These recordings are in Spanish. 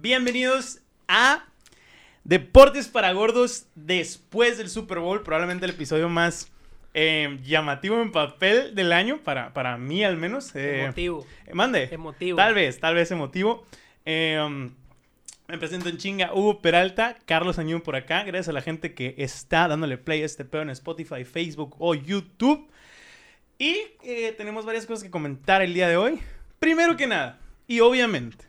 Bienvenidos a Deportes para Gordos después del Super Bowl. Probablemente el episodio más eh, llamativo en papel del año, para, para mí al menos. Eh, Emotivo. Mande. Emotivo. Tal vez, tal vez emotivo. Eh, um, me presento en chinga Hugo Peralta, Carlos Añón por acá. Gracias a la gente que está dándole play a este pedo en Spotify, Facebook o YouTube. Y eh, tenemos varias cosas que comentar el día de hoy. Primero que nada, y obviamente,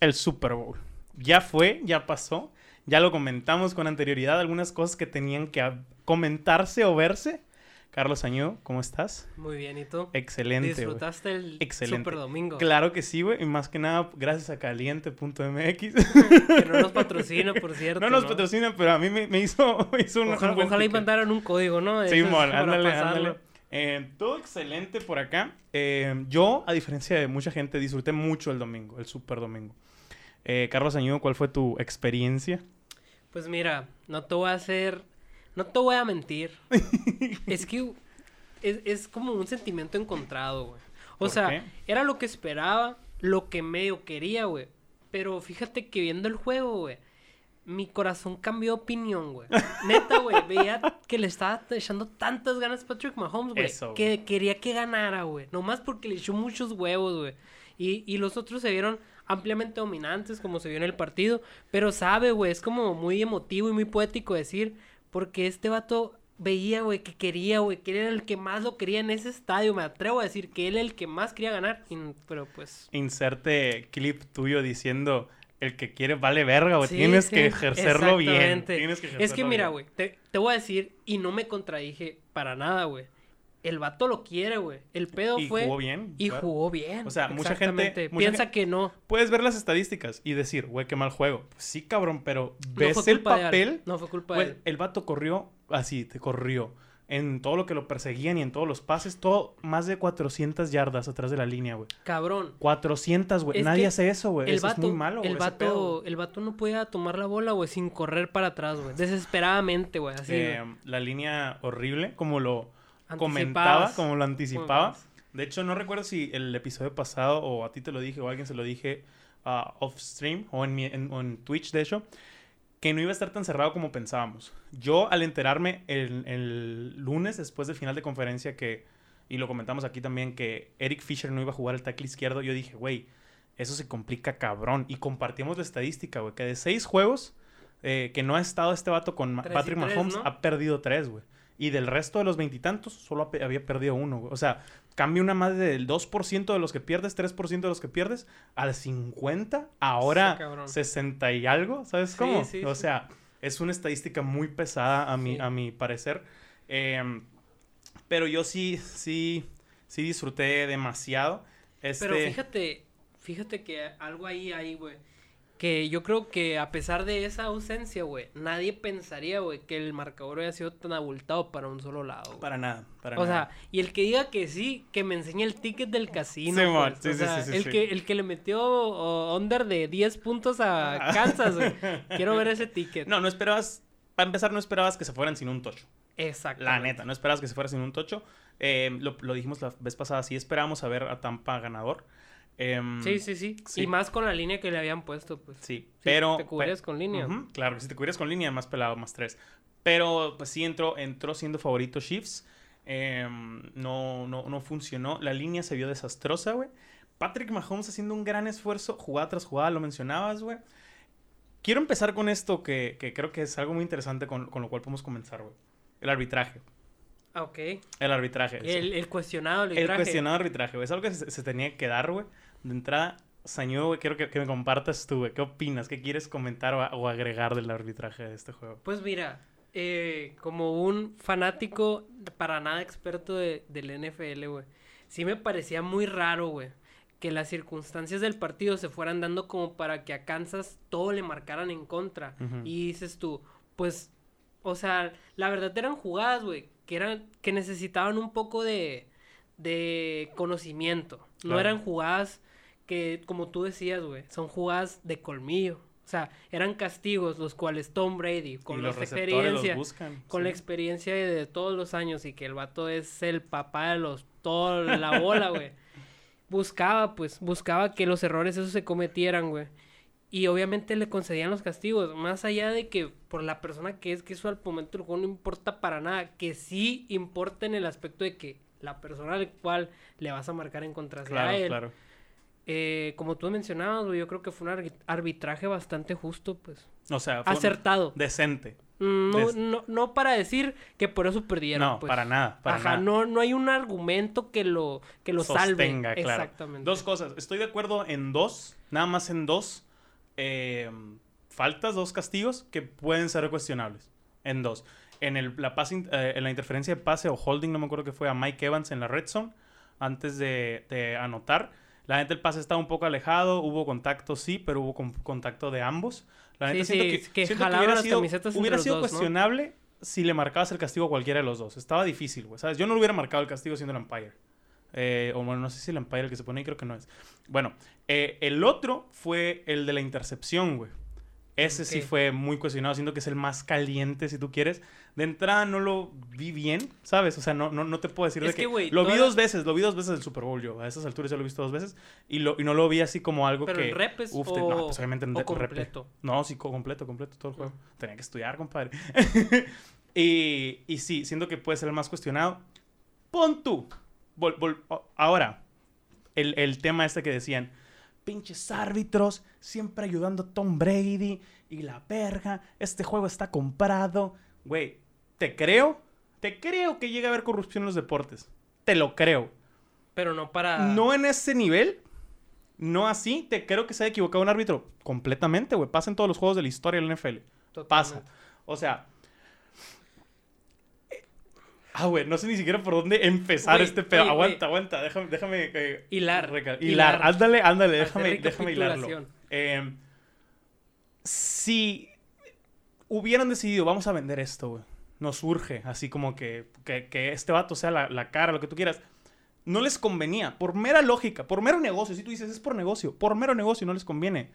el Super Bowl. Ya fue, ya pasó. Ya lo comentamos con anterioridad. Algunas cosas que tenían que comentarse o verse. Carlos Añó, ¿cómo estás? Muy bien, ¿y tú? Excelente. ¿Disfrutaste el Excelente. Super Domingo? Claro que sí, güey. Y más que nada, gracias a caliente.mx. Que no nos patrocina, por cierto. no nos patrocina, pero a mí me, me hizo, me hizo un, Ojalá, un ojalá mandaran un código, ¿no? Sí, para ándale, ándale. Eh, todo excelente por acá. Eh, yo, a diferencia de mucha gente, disfruté mucho el domingo, el super domingo. Eh, Carlos Añudo, ¿cuál fue tu experiencia? Pues mira, no te voy a hacer... No te voy a mentir. es que es, es como un sentimiento encontrado, güey. O ¿Por sea, qué? era lo que esperaba, lo que medio quería, güey. Pero fíjate que viendo el juego, güey, mi corazón cambió de opinión, güey. Neta, güey, veía que le estaba echando tantas ganas a Patrick Mahomes, güey, Eso, güey. que quería que ganara, güey. Nomás porque le echó muchos huevos, güey. Y, y los otros se vieron ampliamente dominantes, como se vio en el partido. Pero sabe, güey, es como muy emotivo y muy poético decir, porque este vato veía, güey, que quería, güey, que él era el que más lo quería en ese estadio. Me atrevo a decir que él era el que más quería ganar. pero pues. Inserte clip tuyo diciendo, el que quiere vale verga, güey. Sí, Tienes sí, que ejercerlo bien. Tienes que es que mira, güey, te, te voy a decir, y no me contradije para nada, güey. El vato lo quiere, güey. El pedo Y fue. jugó bien, Y claro. jugó bien. O sea, mucha gente- mucha Piensa que no. Puedes ver las estadísticas y decir, güey, qué mal juego. Pues sí, cabrón, pero ves el papel. No fue culpa de él. el vato corrió así, te corrió. En todo lo que lo perseguían y en todos los pases, todo más de 400 yardas atrás de la línea, güey. Cabrón. 400, güey. Es Nadie hace eso, güey. Eso vato, es muy malo, güey. el, pedo, vato, el vato no podía tomar la bola, güey, sin correr para atrás, güey. Desesperadamente, güey. Así. Eh, la línea horrible, como lo. Comentaba, como lo anticipaba. De hecho, no recuerdo si el episodio pasado o a ti te lo dije o a alguien se lo dije ah, off stream o en, mi- en- o en Twitch, de hecho, que no iba a estar tan cerrado como pensábamos. Yo, al enterarme el, el lunes después del final de conferencia que, y lo comentamos aquí también, que Eric Fisher no iba a jugar el tackle izquierdo, yo dije, güey, eso se complica cabrón. Y compartimos la estadística, güey, que de seis juegos eh, que no ha estado este vato con Patrick Mahomes, ¿no? ha perdido tres, güey. Y del resto de los veintitantos, solo había perdido uno, güey. O sea, cambia una más del 2% de los que pierdes, 3% de los que pierdes, al 50%, ahora Sí, cabrón. 60 y algo, ¿sabes cómo? sí, o sí. sea, es una estadística muy pesada a mi, a mi parecer. Em, pero yo sí, sí, sí disfruté demasiado. Este, Pero fíjate, fíjate que algo ahí hay, güey. Que yo creo que a pesar de esa ausencia, güey, nadie pensaría, güey, que el marcador haya sido tan abultado para un solo lado. güey. Para nada, para o nada. sea, y el que diga que sí, que me enseñe el ticket del casino. Simón, pues. sí, O sí, sea, sí, sí, el, sí. Que, el que le metió oh, under de 10 puntos a Kansas, güey. Quiero ver ese ticket. No, no esperabas, para empezar, no esperabas que se fueran sin un tocho. Exacto. La neta, no esperabas que se fuera sin un tocho. Eh, lo, lo dijimos la vez pasada, sí esperábamos a ver a Tampa ganador. Em, Sí, sí, sí, sí. Y más con la línea que le habían puesto, pues. Sí, Sí, pero... te cubrías con línea. Ujú, claro, que si te cubrías con línea, más pelado, más tres. Pero pues sí entró, entró siendo favorito Chiefs. Em, no, no, no funcionó. La línea se vio desastrosa, güey. Patrick Mahomes haciendo un gran esfuerzo, jugada tras jugada, lo mencionabas, güey. Quiero empezar con esto que, que creo que es algo muy interesante con, con lo cual podemos comenzar, güey. El arbitraje. Ah, ok. El arbitraje. El, el cuestionado el El arbitraje. cuestionado arbitraje, güey. Es algo que se, se tenía que dar, güey. De entrada, Sañudo, güey, quiero que, que me compartas tú, güey. ¿Qué opinas? ¿Qué quieres comentar o, o agregar del arbitraje de este juego? Pues mira, eh, como un fanático para nada experto de, del NFL, güey, sí me parecía muy raro, güey, que las circunstancias del partido se fueran dando como para que a Kansas todo le marcaran en contra. Y dices tú, pues, o sea, la verdad eran jugadas, güey, que eran, que necesitaban un poco de, de conocimiento. No Claro. eran jugadas que, como tú decías, güey, son jugadas de colmillo. O sea, eran castigos los cuales Tom Brady, con la experiencia, buscan. con sí. la experiencia de, de todos los años y que el vato es el papá de los, toda la bola, güey. buscaba, pues, buscaba que los errores esos se cometieran, güey. Y obviamente le concedían los castigos. Más allá de que por la persona que es, que eso al momento del juego no importa para nada. Que sí importa en el aspecto de que la persona al cual le vas a marcar en contra Claro, él. claro. Eh, como tú mencionabas, güey, yo creo que fue un arbi- arbitraje bastante justo, pues. O sea, fue Acertado. decente. Mm, No, no, no para decir que por eso perdieron. No, pues. para nada, para Ajá, nada. No, no hay un argumento que lo, que lo salve. sostenga, claro. Exactamente. Dos cosas. Estoy de acuerdo en dos, nada más en dos eh, faltas, dos castigos que pueden ser cuestionables. En dos. En, el, la pase eh, en la interferencia de pase o holding, no me acuerdo que fue a Mike Evans en la red zone, antes de, de anotar. La neta, el pase estaba un poco alejado, hubo contacto, sí, pero hubo con- contacto de ambos. La neta, Sí, siento sí, que, es que siento que jalaban hubiera sido, hubiera sido dos, ¿no? cuestionable si le marcabas el castigo a cualquiera de los dos. Estaba difícil, güey, ¿sabes? Yo no le hubiera marcado el castigo siendo el umpire. Eh, o bueno, no sé si el umpire el que se pone ahí, creo que no es. Bueno, eh, el otro fue el de la intercepción, güey. Ese sí Ok. fue muy cuestionado, siento que es el más caliente, si tú quieres. De entrada no lo vi bien, ¿sabes? O sea, no, no, no te puedo decir Es de que, que... lo vi dos veces, lo vi dos veces el Super Bowl yo. A esas alturas ya lo he visto dos veces. Y, lo, y no lo vi así como algo Pero que... en repes uf, o, te- no, pues obviamente en o completo. No, sí, co- completo, completo, todo el juego. Tenía que estudiar, compadre. y, y sí, siento que puede ser el más cuestionado. Pon tú. Vol- vol- o- ahora, el, el tema este que decían, pinches árbitros, siempre ayudando a Tom Brady y la verga, este juego está comprado. Güey, te creo, te creo que llega a haber corrupción en los deportes. Te lo creo. Pero no para... No en ese nivel. No así. Te creo que se ha equivocado un árbitro. Completamente, güey. Pasa en todos los juegos de la historia del NFL. Totalmente. Pasa. O sea. Ah, güey, no sé ni siquiera por dónde empezar este pedo. güey, aguanta, aguanta. Déjame, déjame. eh, Hilar, hilar. Hilar. Ándale, ándale. Déjame, déjame hilarlo. Eh, si hubieran decidido, vamos a vender esto, güey. Nos urge, así como que, que, que este vato sea la, la cara, lo que tú quieras. No les convenía, por mera lógica, por mero negocio. Si tú dices es por negocio, por mero negocio no les conviene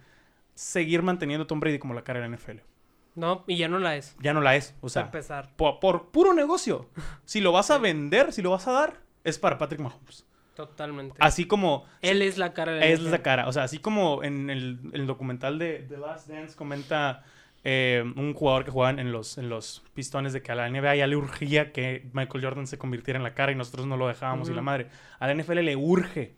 seguir manteniendo a Tom Brady como la cara de la NFL. No, y ya no la es. Ya no la es. O sea, empezar. por, por puro negocio. Si lo vas a vender, si lo vas a dar, es para Patrick Mahomes. Totalmente. Así como Él es la cara de la es NFL. la cara. O sea, así como en el, el documental de The Last Dance comenta eh, un jugador que jugaba en los, en los pistones de que a la NBA ya le urgía que Michael Jordan se convirtiera en la cara y nosotros no lo dejábamos y la madre. A la NFL le urge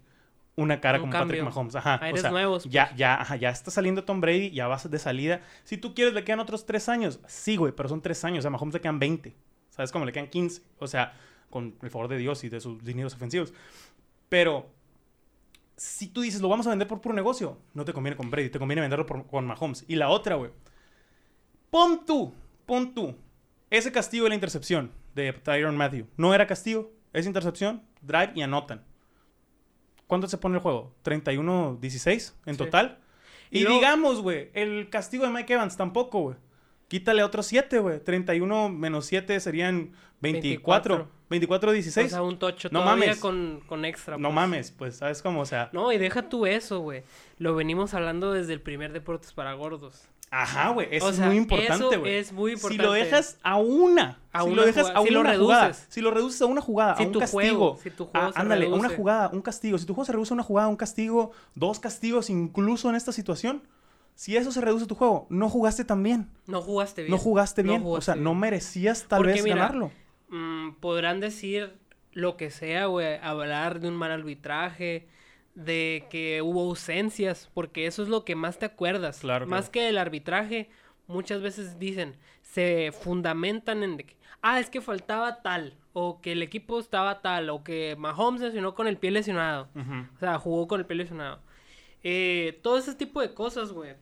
una cara Un como cambio. Patrick Mahomes. Ajá. o Aires sea, nuevos, Ya, ya, ajá, ya está saliendo Tom Brady, ya vas de salida. Si tú quieres, le quedan otros tres años. Sí, güey, pero son tres años. O sea, a Mahomes le quedan 20. ¿Sabes cómo? Le quedan 15. O sea, con el favor de Dios y de sus dineros ofensivos. Pero si tú dices, lo vamos a vender por puro negocio, no te conviene con Brady, te conviene venderlo por- con Mahomes. Y la otra, güey. Pon tú, pon tú. Ese castigo de la intercepción de Tyron Matthew. No era castigo, es intercepción, drive y anotan. ¿Cuánto se pone el juego? ¿31-16 en Sí. total? Y Y, luego- digamos, güey, el castigo de Mike Evans tampoco, güey. Quítale otros 7, güey. 31 menos 7 serían 24. 24-16. O sea, un tocho No todavía mames. con, con extra. no pues. mames, pues, ¿sabes cómo? O sea, No, y deja tú eso, güey. Lo venimos hablando desde el primer Deportes para Gordos. Ajá, güey, eso O es muy importante, güey. es muy Si importante. lo dejas a una, A si una lo dejas jugada- a si lo una jugada, reduces. si lo reduces a una jugada, Si a un castigo, juego- si tu juego a- se ándale, a una jugada, un castigo, si tu juego se reduce a una jugada, un castigo, dos castigos incluso en esta situación, si eso se reduce a tu juego, no jugaste tan bien, No jugaste bien. no jugaste No bien, o sea, bien. no merecías tal Porque vez mira, ganarlo. Mm, podrán decir lo que sea, güey, hablar de un mal arbitraje, de que hubo ausencias, porque eso es lo que más te acuerdas. Claro, Más claro. que el arbitraje, muchas veces dicen, se fundamentan en de que, ah, es que faltaba tal, o que el equipo estaba tal, o que Mahomes lesionó con el pie lesionado. O sea, jugó con el pie lesionado. Eh, todo ese tipo de cosas, güey.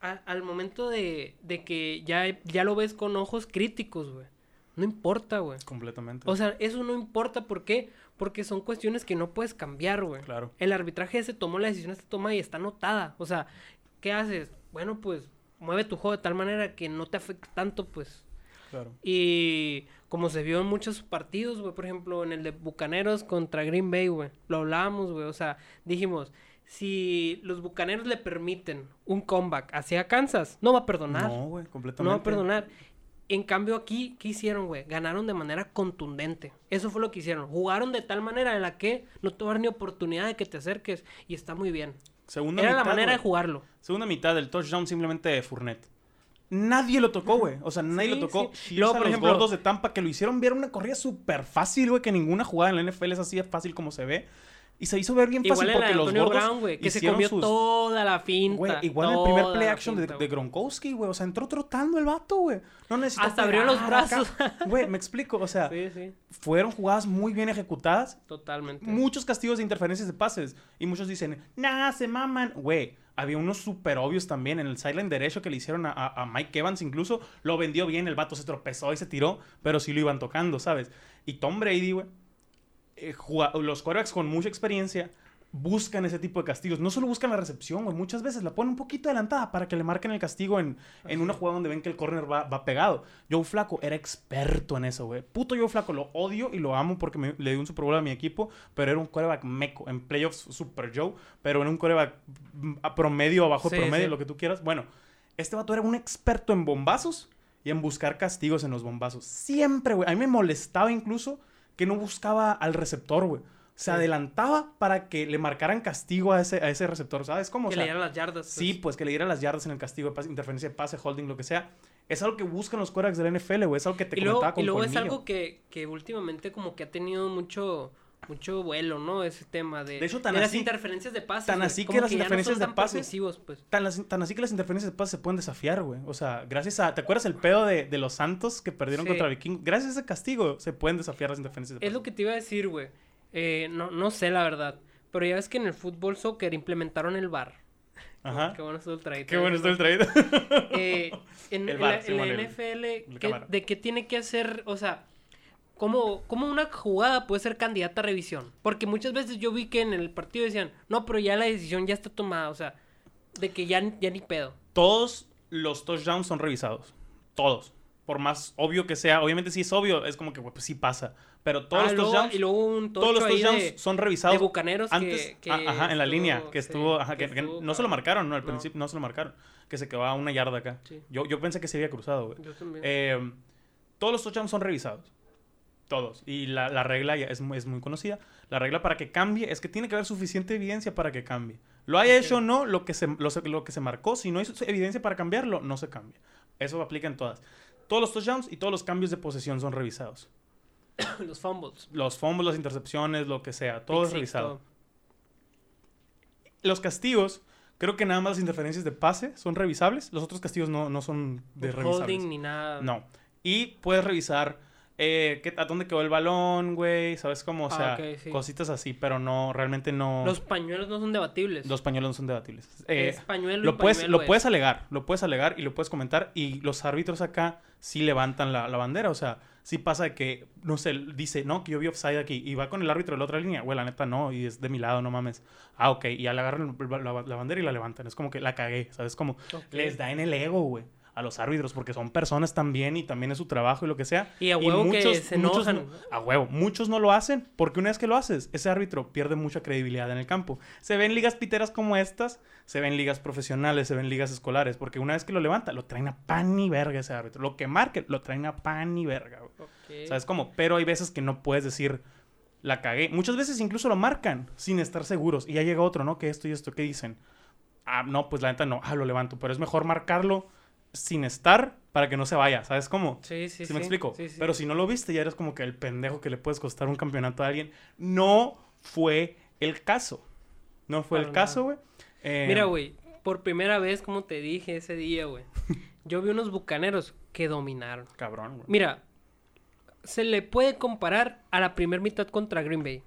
Al momento de, de que ya, ya lo ves con ojos críticos, güey. No importa, güey. Completamente. O sea, eso no importa. ¿Por qué? Porque son cuestiones que no puedes cambiar, güey. Claro. El arbitraje se tomó la decisión, se toma y está anotada. O sea, ¿qué haces? Bueno, pues mueve tu juego de tal manera que no te afecte tanto, pues. claro. Y como se vio en muchos partidos, güey, por ejemplo, en el de Bucaneros contra Green Bay, güey, lo hablábamos, güey, o sea, dijimos, si los Bucaneros le permiten un comeback hacia Kansas, no va a perdonar. No, güey, No completamente. va a perdonar. En cambio aquí, ¿qué hicieron, güey? Ganaron de manera contundente. Eso fue lo que hicieron. Jugaron de tal manera en la que no te dar ni oportunidad de que te acerques. Y está muy bien. Segunda Era la mitad, manera güey. de jugarlo. Segunda mitad del touchdown simplemente de Fournette. Nadie lo tocó, güey. O sea, nadie Sí, lo tocó. sí. Luego, por los ejemplo- gordos de Tampa que lo hicieron ver una corrida súper fácil, güey, que ninguna jugada en la NFL es así de fácil como se ve. Y se hizo ver bien Igual fácil de porque los gordos Brown, que se comió sus- toda la finta. Igual en el primer play la action de, finta, de. Gronkowski, güey. O sea, entró trotando el vato, güey. No necesitó Hasta abrió los brazos. Güey, me explico. O sea, Sí, sí, fueron jugadas muy bien ejecutadas. totalmente. Muchos castigos de interferencias de pases. Y muchos dicen, nah, se maman. Güey, había unos súper obvios también. En el sideline derecho que le hicieron a, a- a Mike Evans incluso, lo vendió bien. El vato se tropezó y se tiró, pero sí lo iban tocando, ¿sabes? Y Tom Brady, güey, eh, los quarterbacks con mucha experiencia buscan ese tipo de castigos. No solo buscan la recepción, güey. Muchas veces la ponen un poquito adelantada para que le marquen el castigo en, en una jugada donde ven que el corner va, va pegado. Joe Flaco era experto en eso, güey. Puto Joe Flaco, lo odio y lo amo porque me- le dio un Super Bowl a mi equipo, pero era un quarterback meco. En playoffs, Super Joe, pero era un quarterback mm, a promedio, abajo Sí, promedio, sí. lo que tú quieras. Bueno, este vato era un experto en bombazos y en buscar castigos en los bombazos. Siempre, güey. A mí me molestaba incluso que no buscaba al receptor, güey. Se Sí. adelantaba para que le marcaran castigo a ese, a ese receptor, ¿sabes cómo? O que sea, le dieran las yardas. Sí, pues. pues que le dieran las yardas en el castigo pase, interferencia de pase, holding, lo que sea. Es algo que buscan los quarterbacks de la NFL, güey. Es algo que te y luego, comentaba con y luego es algo que, que últimamente como que ha tenido mucho mucho vuelo, ¿no? Ese tema de, De hecho, tan de las así- interferencias de pases. tan así que las interferencias de pases- pues. Tan, las- tan así que las interferencias de pase se pueden desafiar, güey. O sea, gracias a... ¿Te acuerdas el pedo de, de los Santos que perdieron Sí. contra Viking? Gracias a ese castigo se pueden desafiar las interferencias de pase. Es lo que te iba a decir, güey. Eh, no, no sé la verdad. Pero ya ves que en el fútbol soccer implementaron el VAR. Ajá. Qué bueno estuvo el traído. Qué bueno está el trade. Eh, en, El en VAR, la, en NFL, el ¿qué- cámara. ¿de qué tiene que hacer? O sea, ¿cómo, ¿cómo una jugada puede ser candidata a revisión? Porque muchas veces yo vi que en el partido decían, no, pero ya la decisión ya está tomada. O sea, de que ya, ya ni pedo. Todos los touchdowns son revisados. Todos. Por más obvio que sea. Obviamente si es obvio, es como que pues, sí pasa. Pero todos Ah, los luego- touchdowns... y luego un Todos los touchdowns de- son revisados. de Bucaneros antes, que ah, ajá, en la estuvo- línea, que sí, estuvo, ajá, que que, que estuvo no se lo marcaron, ¿no? Al No. principio no se lo marcaron, que se quedó a una yarda acá. Sí. Yo, yo pensé que se había cruzado, güey. Yo también. Eh, todos los touchdowns son revisados. Todos. Y la, la regla ya es, muy- es muy conocida. La regla para que cambie es que tiene que haber suficiente evidencia para que cambie. Lo haya hecho o no, lo que, se, lo, que se marcó, si no hay evidencia para cambiarlo, no se cambia. Eso aplica en todas. Todos los touchdowns y todos los cambios de posesión son revisados. los fumbles. Los fumbles, las intercepciones, lo que sea, todo es revisado. Los castigos, creo que nada más las interferencias de pase son revisables. Los otros castigos no, no son de revisables. Holding ni nada. No. Y puedes revisar eh, qué, a dónde quedó el balón, güey. ¿Sabes cómo? O Ah, sea, sí. cositas así, pero no, realmente no. Los pañuelos no son debatibles. los pañuelos no son debatibles. Eh, es pañuelo y lo puedes, pañuelo lo es. puedes alegar, lo puedes alegar y lo puedes comentar. Y los árbitros acá sí levantan la, la bandera. O sea, sí pasa de que, no sé, dice, no, que yo vi offside aquí. Y va con el árbitro de la otra línea. Güey, la neta no. Y es de mi lado, no mames. Ah, ok. Y ya le agarran la, la- la bandera y la levantan. Es como que la cagué, ¿sabes? Como Ok. les da en el ego, güey. A los árbitros, porque son personas también y también es su trabajo y lo que sea. Y a huevo que se muchos enojan. no- a huevo. Muchos no lo hacen porque una vez que lo haces, ese árbitro pierde mucha credibilidad en el campo. Se ven ligas piteras como estas, se ven ligas profesionales, se ven ligas escolares, porque una vez que lo levanta, lo traen a pan y verga ese árbitro. Lo que marque, lo traen a pan y verga. ¿Sabes cómo? Pero hay veces que no puedes decir, la cagué. Muchas veces incluso lo marcan sin estar seguros. Y ya llega otro, ¿no? Que esto y esto, ¿qué dicen? Ah, no, pues la neta no. Ah, lo levanto. Pero es mejor marcarlo sin estar para que no se vaya. ¿Sabes cómo? Sí, sí, ¿Sí, me explico? Sí, sí. Pero si no lo viste, ya eres como que el pendejo que le puedes costar un campeonato a alguien. No fue el caso. No fue Para el caso, güey. Eh, Mira, güey, por primera vez, como te dije ese día, güey, yo vi unos bucaneros que dominaron. Cabrón, güey. Mira, se le puede comparar a la primera mitad contra Green Bay,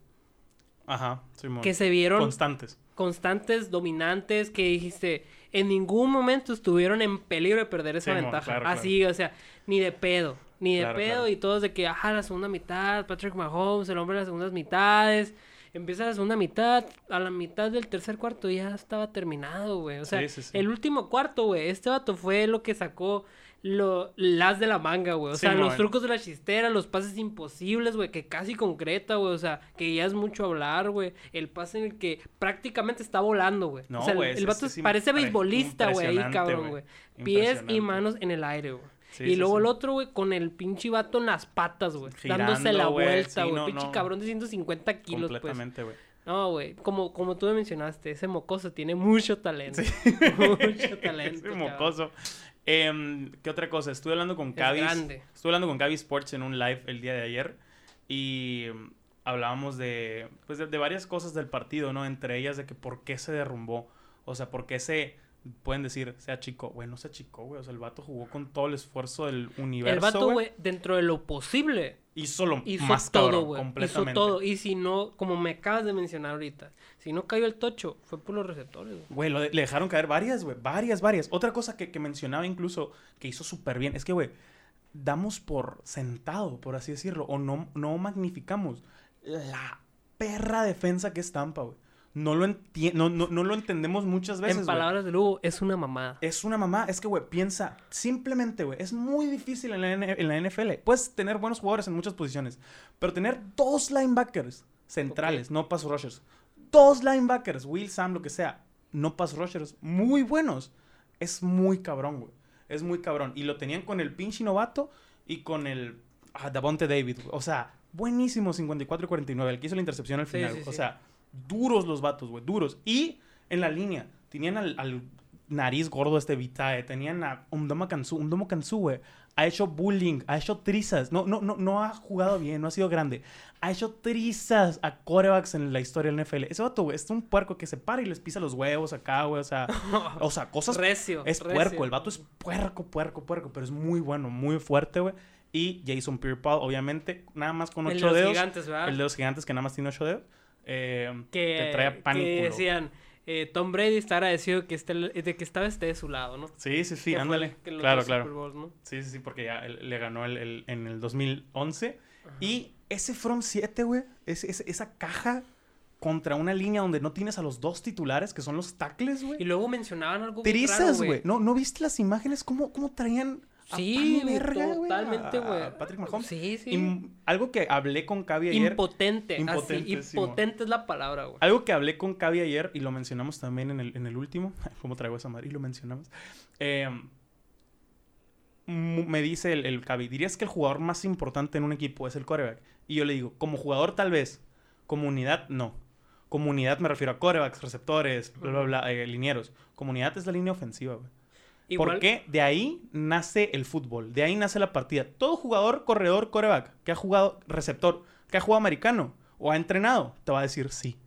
Ajá, Simón. que se vieron Constantes. constantes, dominantes, que dijiste, en ningún momento estuvieron en peligro de perder esa ventaja. claro, Así, o sea, ni de pedo, ni de Claro, pedo, y todos de que, ajá, la segunda mitad, Patrick Mahomes, el hombre de las segundas mitades. Empieza la segunda mitad, a la mitad del tercer cuarto ya estaba terminado, güey. O sea, Sí, sí, sí. el último cuarto, güey, este vato fue lo que sacó lo, las de la manga, güey. O sea, los trucos de la chistera, los pases imposibles, güey, que casi concreta, güey. O sea, que ya es mucho hablar, güey. El pase en el que prácticamente está volando, güey. No, o sea, el- el, vato es es- parece beisbolista, güey, ahí, cabrón, güey. Pies y manos en el aire, güey. Sí, y luego sí. el otro, güey, con el pinche vato en las patas, güey. Dándose la vuelta, güey. no, pinche no. cabrón de 150 kilos, pues. Completamente, güey. No, güey, como, como tú me mencionaste, ese mocoso tiene mucho talento. Sí. Mucho talento. Ese mocoso. Em, ¿Qué otra cosa? Estuve hablando con Cavis. Estuve hablando con Cavi Sports en un live el día de ayer. Y em, hablábamos de, pues de, de varias cosas del partido, ¿no? Entre ellas de que por qué se derrumbó. O sea, por qué se... Pueden decir, se achicó. Güey, no se achicó, güey. O sea, el vato jugó con todo el esfuerzo del universo, El vato, güey. dentro de lo posible, Hizo lo hizo más todo, güey. Hizo todo. Y si no, como me acabas de mencionar ahorita, si no cayó el tocho, fue por los receptores, güey. Güey, de- le dejaron caer varias, güey. Varias, varias. Otra cosa que, que mencionaba incluso que hizo súper bien es que, güey, damos por sentado, por así decirlo, o no, no magnificamos la perra defensa que es Tampa, güey. No lo, enti- no, no, no lo entendemos muchas veces, en palabras de Lugo, es una mamada. Es una mamá, es que, güey, piensa, simplemente, güey, es muy difícil en la, en la NFL. Puedes tener buenos jugadores en muchas posiciones, pero tener dos linebackers centrales, no pass rushers, dos linebackers, Will Sam, lo que sea, no pass rushers, muy buenos, es muy cabrón, güey. Es muy cabrón. Y lo tenían con el pinche novato y con el ah, Davonte David, güey. O sea, buenísimo 54 y 49, el que hizo la intercepción al Sí, final. sí, güey. O sí. Duros los vatos, güey, duros. Y en la línea, tenían al, al nariz gordo este Vitae, tenían a Umdomo Kansu, Umdomo Kansu, güey. Ha hecho bullying, ha hecho trizas. No, no, no, no ha jugado bien, no ha sido grande. Ha hecho trizas a corebacks en la historia del NFL. Ese vato, güey, es un puerco que se para y les pisa los huevos acá, güey. O sea, o sea, cosas recio. es recio. puerco, el vato es puerco, puerco, puerco, pero es muy bueno, muy fuerte, güey. Y Jason Pierre-Paul, obviamente, nada más con El ocho de los dedos. gigantes, ¿verdad? El de los gigantes que nada más tiene ocho dedos. Eh, que, te trae pánico. que decían, eh, Tom Brady está agradecido que esté, de que esta vez esté de su lado, ¿no? Sí, sí, sí, ándale. el- Claro, claro. Sí, sí, sí, porque ya le ganó el, el- en el 2011. Y ese front 7, güey, ese- esa caja contra una línea donde no tienes a los dos titulares, que son los tackles, Y güey. luego mencionaban algo Trizas, güey. ¿No, ¿No viste las imágenes? ¿Cómo, cómo traían Sí, güey, totalmente, güey. Patrick Mahomes? Sí, sí. Y algo que hablé con Cavi ayer. Impotente, Impotente, así, sí, impotente es la palabra, güey. Algo que hablé con Cavi ayer y lo mencionamos también en el, en el último. ¿Cómo traigo esa madre? Y lo mencionamos. Eh, mu- me dice el, el Cavi, ¿dirías que el jugador más importante en un equipo es el quarterback? Y yo le digo, como jugador tal vez, comunidad no. Comunidad me refiero a quarterbacks, receptores, bla, bla, bla, eh, linieros. Comunidad es la línea ofensiva, güey. Igual, Porque de ahí nace el fútbol, de ahí nace la partida. Todo jugador, corredor, coreback, que ha jugado receptor, que ha jugado americano o ha entrenado, te va a decir sí.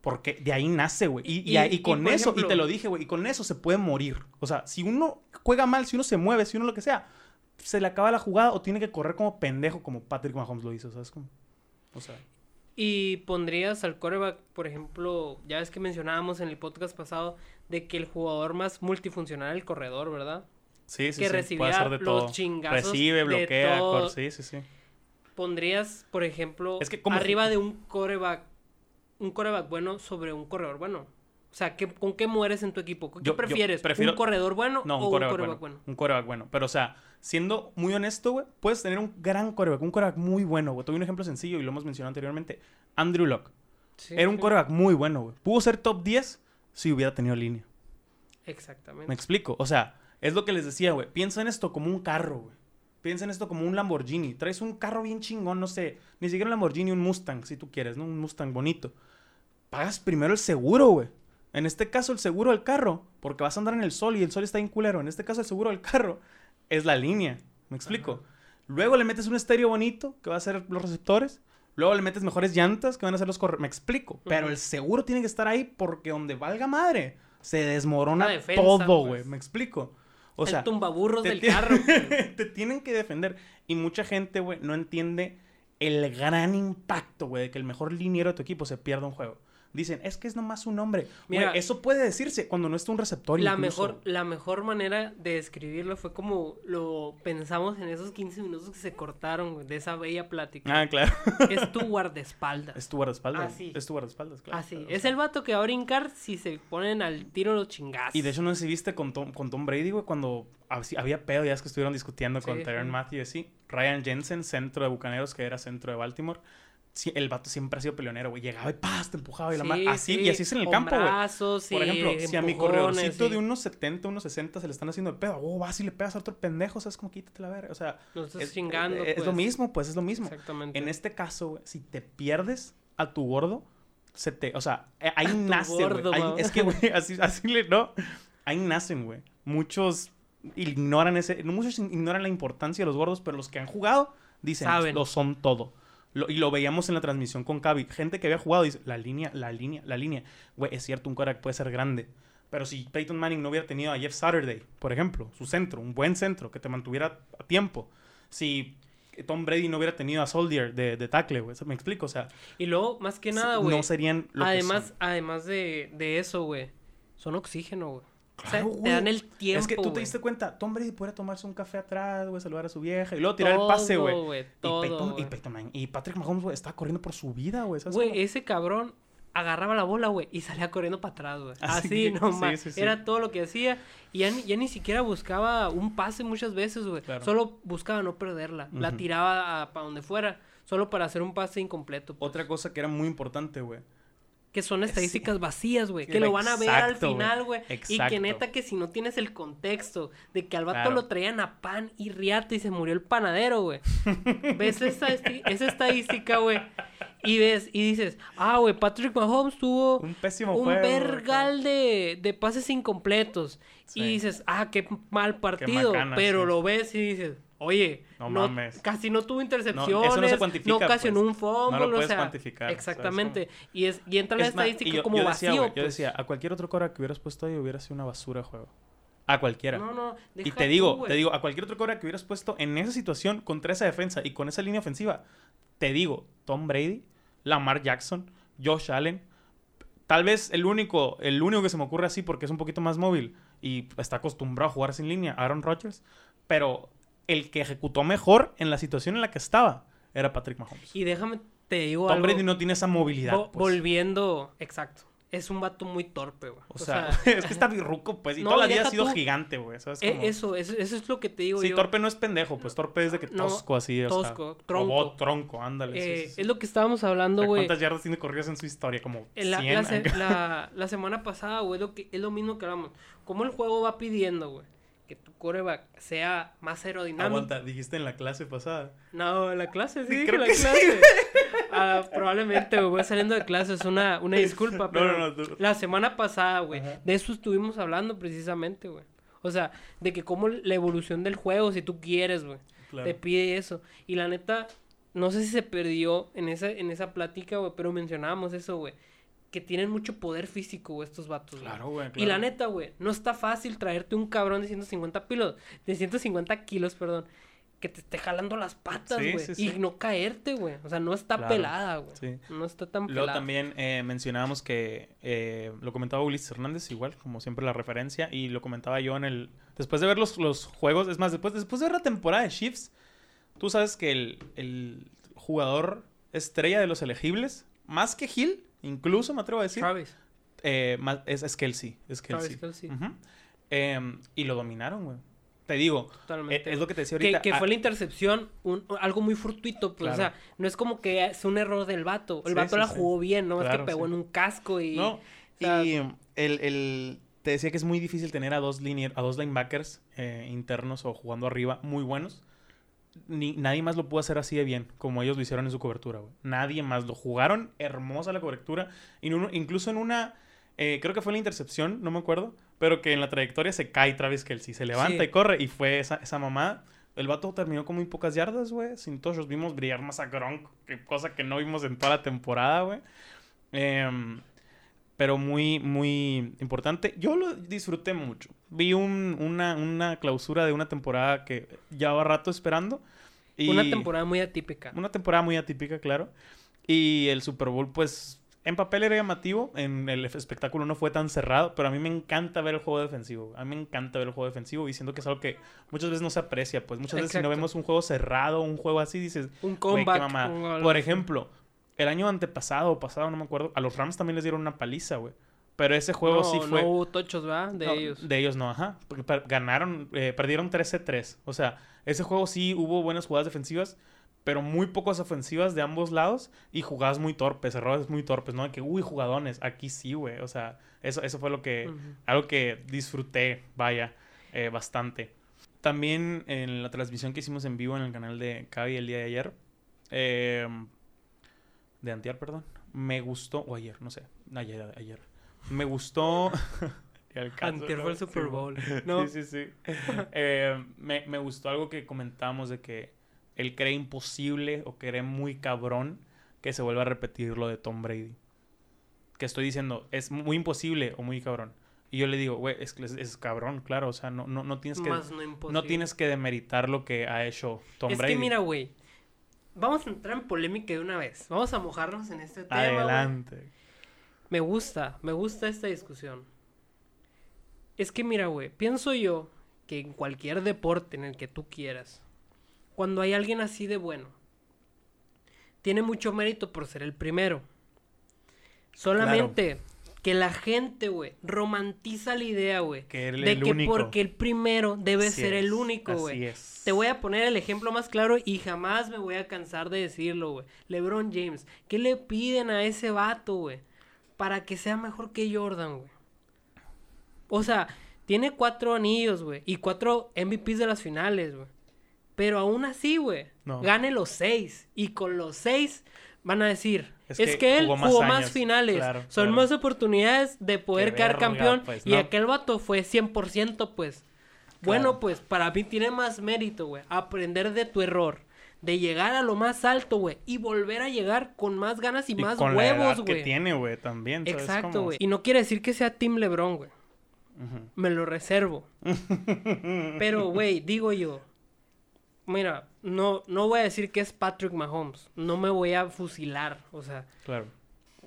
Porque de ahí nace, güey. Y, y, Y- y y, con eso, y te lo dije, güey, y con eso se puede morir. O sea, si uno juega mal, si uno se mueve, si uno lo que sea, se le acaba la jugada o tiene que correr como pendejo, como Patrick Mahomes lo hizo, ¿sabes? cómo? O sea, Y pondrías al quarterback, por ejemplo, ya ves que mencionábamos en el podcast pasado de que el jugador más multifuncional el corredor, ¿verdad? sí, sí, Que sí. recibía puede hacer de los todo. chingazos Recibe, de bloquea, todo. cor- sí, sí, sí. Pondrías, por ejemplo, Es que como- arriba de un coreback, un coreback bueno sobre un corredor bueno. O sea, ¿qué, ¿con qué mueres en tu equipo? ¿Qué Yo- yo prefieres? prefiero- ¿Un corredor bueno No, o un un coreback bueno, bueno? Un coreback bueno. Pero, o sea, siendo muy honesto, güey, puedes tener un gran coreback, un coreback muy bueno, güey. Doy un ejemplo sencillo y lo hemos mencionado anteriormente. Andrew Locke. Sí, Era un sí, coreback muy bueno, güey. Pudo ser top 10 si hubiera tenido línea. Exactamente. ¿Me explico? O sea, es lo que les decía, güey. Piensa en esto como un carro, güey. Piensa en esto como un Lamborghini. Traes un carro bien chingón, no sé. Ni siquiera un Lamborghini, un Mustang, si tú quieres, ¿no? Un Mustang bonito. Pagas primero el seguro, güey. En este caso, el seguro del carro, porque vas a andar en el sol y el sol está bien culero. En este caso, el seguro del carro es la línea. ¿Me explico? Luego le metes un estéreo bonito, que va a ser los receptores. Luego le metes mejores llantas, que van a ser los corre... Me explico. Pero el seguro tiene que estar ahí porque donde valga madre, se desmorona defensa, todo, pues. güey. Me explico. O sea, el tumbaburros te del carro. pues. te tienen que defender. Y mucha gente, güey, no entiende el gran impacto, güey, de que el mejor liniero de tu equipo se pierda un juego. Dicen, es que es nomás un hombre. Güey, Mira, eso puede decirse cuando no está un receptor La incluso. mejor, la mejor manera de describirlo fue como lo pensamos en esos 15 minutos que se cortaron de esa bella plática. Ah, claro. Es tu guardaespaldas. es tu guardaespaldas. Ah, sí. Es tu guardaespaldas, claro. Así. claro, es el vato que va a brincar si se ponen al tiro los chingazos. Y de hecho, no sé si viste con Tom, con Tom Brady, güey, cuando hab- había pedo, ya es que estuvieron discutiendo con sí. Matthew y así. Ryan Jensen, centro de Bucaneros, que era centro de Baltimore. Sí, el vato siempre ha sido peleonero, güey. Llegaba y paz, te empujaba y la Sí. Así, sí, y así es en el campo, güey. Por ejemplo, si a mi corredorcito de unos 70, unos 60 se le están haciendo de pedo, oh, vas y le pegas a otro pendejo, ¿sabes? Como quítate la verga. O sea, Lo estás es, chingando. es- es lo pues. mismo, pues es lo mismo. Exactamente. En este caso, güey, si te pierdes a tu gordo, se te, o sea, eh, ahí nace, güey. Es que, güey, así, así le, no, ahí nacen, güey. Muchos ignoran ese, muchos ignoran la importancia de los gordos, pero los que han jugado dicen, Saben. lo son todo. Lo- y lo veíamos en la transmisión con Cavi. Gente que había jugado dice, la línea, la línea, la línea. Güey, es cierto, un quarterback puede ser grande. Pero si Peyton Manning no hubiera tenido a Jeff Saturday, por ejemplo, su centro, un buen centro que te mantuviera a tiempo. Si Tom Brady no hubiera tenido a Soldier de, de tackle, güey. ¿Me explico? O sea, Y luego, más que nada, güey. no serían lo que además, son. además de, de eso, güey. Son oxígeno, güey. Claro, te dan el tiempo. Es que tú te diste cuenta, Tom Brady podría tomarse un café atrás, güey, saludar a su vieja y luego tirar el pase, güey. Todo. Y. Peyton Patrick Mahomes, güey, estaba corriendo por su vida, güey. ¿sabes Güey, cómo? ese cabrón agarraba la bola, güey, y salía corriendo para atrás, güey. Así Así, que- nomás. sí, sí, sí. Era todo lo que hacía. Y ya, ni- ya ni siquiera buscaba un pase muchas veces, güey. Claro. Solo buscaba no perderla. La tiraba para donde fuera. Solo para hacer un pase incompleto. pues. Otra cosa que era muy importante, güey. Que son estadísticas vacías, güey. Que lo van a ver al final, güey. Y que neta que si no tienes el contexto de que al vato Claro. lo traían a pan y riata y se murió el panadero, güey. ves esa, estadística, güey. Y ves, y dices, ah, güey, Patrick Mahomes tuvo Un pésimo un juego. vergal de, de pases incompletos. Sí. Y dices, ah, qué mal partido. macana, pero sí. lo ves y dices, oye, No no, mames. casi no tuvo No, intercepciones. eso no se cuantifica, ocasionó pues. un fumble. No lo o puedes sea, cuantificar, ¿sabes Exactamente. Y, es, y entra la estadística yo- como yo vacío. güey, yo pues. decía, a cualquier otro cobra que hubieras puesto ahí hubiera sido una basura de juego. A cualquiera. No, no, y te tú, digo, te digo, a cualquier otro cobra que hubieras puesto en esa situación, contra esa defensa y con esa línea ofensiva, te digo, Tom Brady, Lamar Jackson, Josh Allen, tal vez el único, el único que se me ocurre así porque es un poquito más móvil y está acostumbrado a jugar sin línea, Aaron Rodgers, pero el que ejecutó mejor en la situación en la que estaba era Patrick Mahomes. Y déjame, te digo Tom algo. Brady no tiene esa movilidad. vo- pues. Volviendo, exacto. Es un vato muy torpe, güey. O sea, es que está birruco, pues. Y No, toda la vida ha sido tú. gigante, güey. ¿sabes e- cómo? eso, eso, eso es lo que te digo Sí, yo. torpe no es pendejo, pues torpe es de que No, tosco así, o tosco, sea, tronco. robot, tronco, ándale. Eh, sí, sí. Es lo que estábamos hablando, güey. ¿Cuántas yardas tiene corridas en su historia? Como En La, 100. la, se- acá. la- la semana pasada, güey, lo que, es lo mismo que hablamos. Como el juego va pidiendo, güey, que tu coreback sea más aerodinámico. Aguanta, dijiste en la clase pasada. No, en la clase, sí, dije Creo la que sí. clase. Ah, probablemente, güey, voy saliendo de clase, es una, una disculpa, No, pero no, no, tú- la semana pasada, güey, de eso estuvimos hablando precisamente, güey. O sea, de que como la evolución del juego, si tú quieres, güey, Claro. te pide eso. Y la neta, no sé si se perdió en esa, en esa plática, güey, pero mencionábamos eso, güey. Que tienen mucho poder físico, güey, estos vatos, güey. Claro, güey. Y la neta, güey, no está fácil traerte un cabrón de 150 kilos, de 150 kilos, perdón, que te esté jalando las patas, güey. sí, y sí. no caerte, güey. O sea, no está Claro, pelada, güey. sí. No está tan Luego pelada. también eh, mencionábamos que eh, lo comentaba Ulises Hernández, igual, como siempre la referencia, y lo comentaba yo en el... Después de ver los, los juegos, es más, después, después de ver la temporada de Chiefs, tú sabes que el, el jugador estrella de los elegibles, más que Hill, incluso me atrevo a decir, Travis. eh, es, es Kelsey. Es Kelsey. Travis. Em, y lo dominaron, güey. Te digo, Totalmente. eh, es lo que te decía que, ahorita. que ah, fue la intercepción, un- algo muy fortuito, pues, Claro. o sea, no es como que es un error del vato. El Sí, vato sí, la sí. jugó bien, ¿no? es que pegó en un casco y... No, o sea, y el, el- te decía que es muy difícil tener a dos, linear, a dos linebackers eh, internos o jugando arriba muy buenos. Ni, nadie más lo pudo hacer así de bien como ellos lo hicieron en su cobertura, güey. Nadie más. Lo jugaron hermosa la cobertura. Incluso en una, eh, creo que fue la intercepción, no me acuerdo, pero que en la trayectoria se cae Travis Kelsey. Se levanta Sí. y corre y fue esa, esa mamada. El vato terminó con muy pocas yardas, güey. Sin todos vimos brillar más a Gronk, que cosa que no vimos en toda la temporada, güey. Em, pero muy, muy importante. Yo lo disfruté mucho. Vi un- una, una clausura de una temporada que llevaba rato esperando. Y Una temporada muy atípica. Una temporada muy atípica, claro. Y el Super Bowl, pues, en papel era llamativo. En el espectáculo no fue tan cerrado. Pero a mí me encanta ver el juego defensivo. A mí me encanta ver el juego defensivo. Y siento que es algo que muchas veces no se aprecia. Pues muchas veces si no Exacto. vemos un juego cerrado, un juego así, dices, Un Güey, qué comeback. mamada. un. Por ejemplo, el año antepasado o pasado, no me acuerdo, a los Rams también les dieron una paliza, güey. Pero ese juego no, sí fue... No hubo tochos, ¿verdad? De No, ellos. De ellos no, ajá. Porque ganaron, eh, perdieron 13-3. O sea, ese juego sí hubo buenas jugadas defensivas, pero muy pocas ofensivas de ambos lados y jugadas muy torpes, errores muy torpes, ¿no? De que, uy, jugadones. Aquí sí, güey. O sea, eso, eso fue lo que... Algo que disfruté, vaya, eh, bastante. También en la transmisión que hicimos en vivo en el canal de Cavi el día de ayer, eh, de Antiar, perdón, me gustó, o ayer, no sé, ayer, ayer. Me gustó... Antier fue el Super Bowl. No, Sí, sí, sí. Eh, me, me gustó algo que comentábamos de que él cree imposible o cree muy cabrón que se vuelva a repetir lo de Tom Brady. Que estoy diciendo, es muy imposible o muy cabrón. Y yo le digo, güey, es, que es, es cabrón, claro. O sea, no, no, no tienes que... más no imposible. No tienes que demeritar lo que ha hecho Tom es Brady. que mira, güey. Vamos a entrar en polémica de una vez. Vamos a mojarnos en este tema. Adelante. Me gusta, me gusta esta discusión. Es que mira, güey, pienso yo que en cualquier deporte en el que tú quieras, cuando hay alguien así de bueno, tiene mucho mérito por ser el primero. Solamente que la gente, güey, romantiza la idea, güey, Que él de el que único. porque el primero debe Así ser el único, así güey. es. Te voy a poner el ejemplo más claro y jamás me voy a cansar de decirlo, güey. LeBron James, ¿qué le piden a ese vato, güey? Para que sea mejor que Jordan, güey. O sea, tiene cuatro anillos, güey. Y cuatro MVPs de las finales, güey. Pero aún así, güey. No. Gane los seis. Y con los seis van a decir. Es Es, que que, él jugó jugó más más, años". finales. Claro, Son claro. más oportunidades de poder quedar campeón. pues, y aquel vato fue 100%, pues. Bueno, pues para mí tiene más mérito, güey. Aprender de tu error. De llegar a lo más alto, güey. Y volver a llegar con más ganas y, Y más con la edad huevos, que güey. tiene, güey, también. ¿sabes Exacto, cómo? güey. Y no quiere decir que sea Team LeBron, güey. Me lo reservo. Pero, güey, digo yo. Mira, no, no voy a decir que es Patrick Mahomes. No me voy a fusilar, o sea. Claro.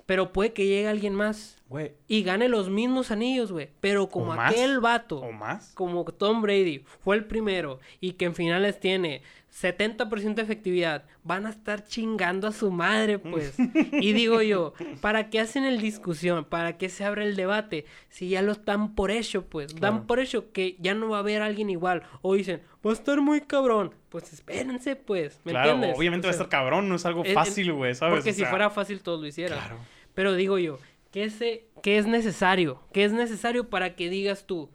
Pero puede que llegue alguien más Güey, y gane los mismos anillos, güey. Pero como ¿O más? aquel vato, ¿o más? como Tom Brady fue el primero y que en finales tiene 70% de efectividad, van a estar chingando a su madre, pues. y digo yo, ¿para qué hacen el discusión? ¿Para qué se abre el debate? Si ya lo dan por hecho, pues. Claro. Dan por hecho que ya no va a haber alguien igual. O dicen, va a estar muy cabrón. Pues espérense, pues. ¿Me claro, entiendes? obviamente O va a estar cabrón, no es algo es- fácil, güey, ¿sabes? Porque O si fuera fácil todos lo hicieran. Claro. Pero digo yo, ¿qué es, eh, qué es necesario? ¿Qué es necesario para que digas tú,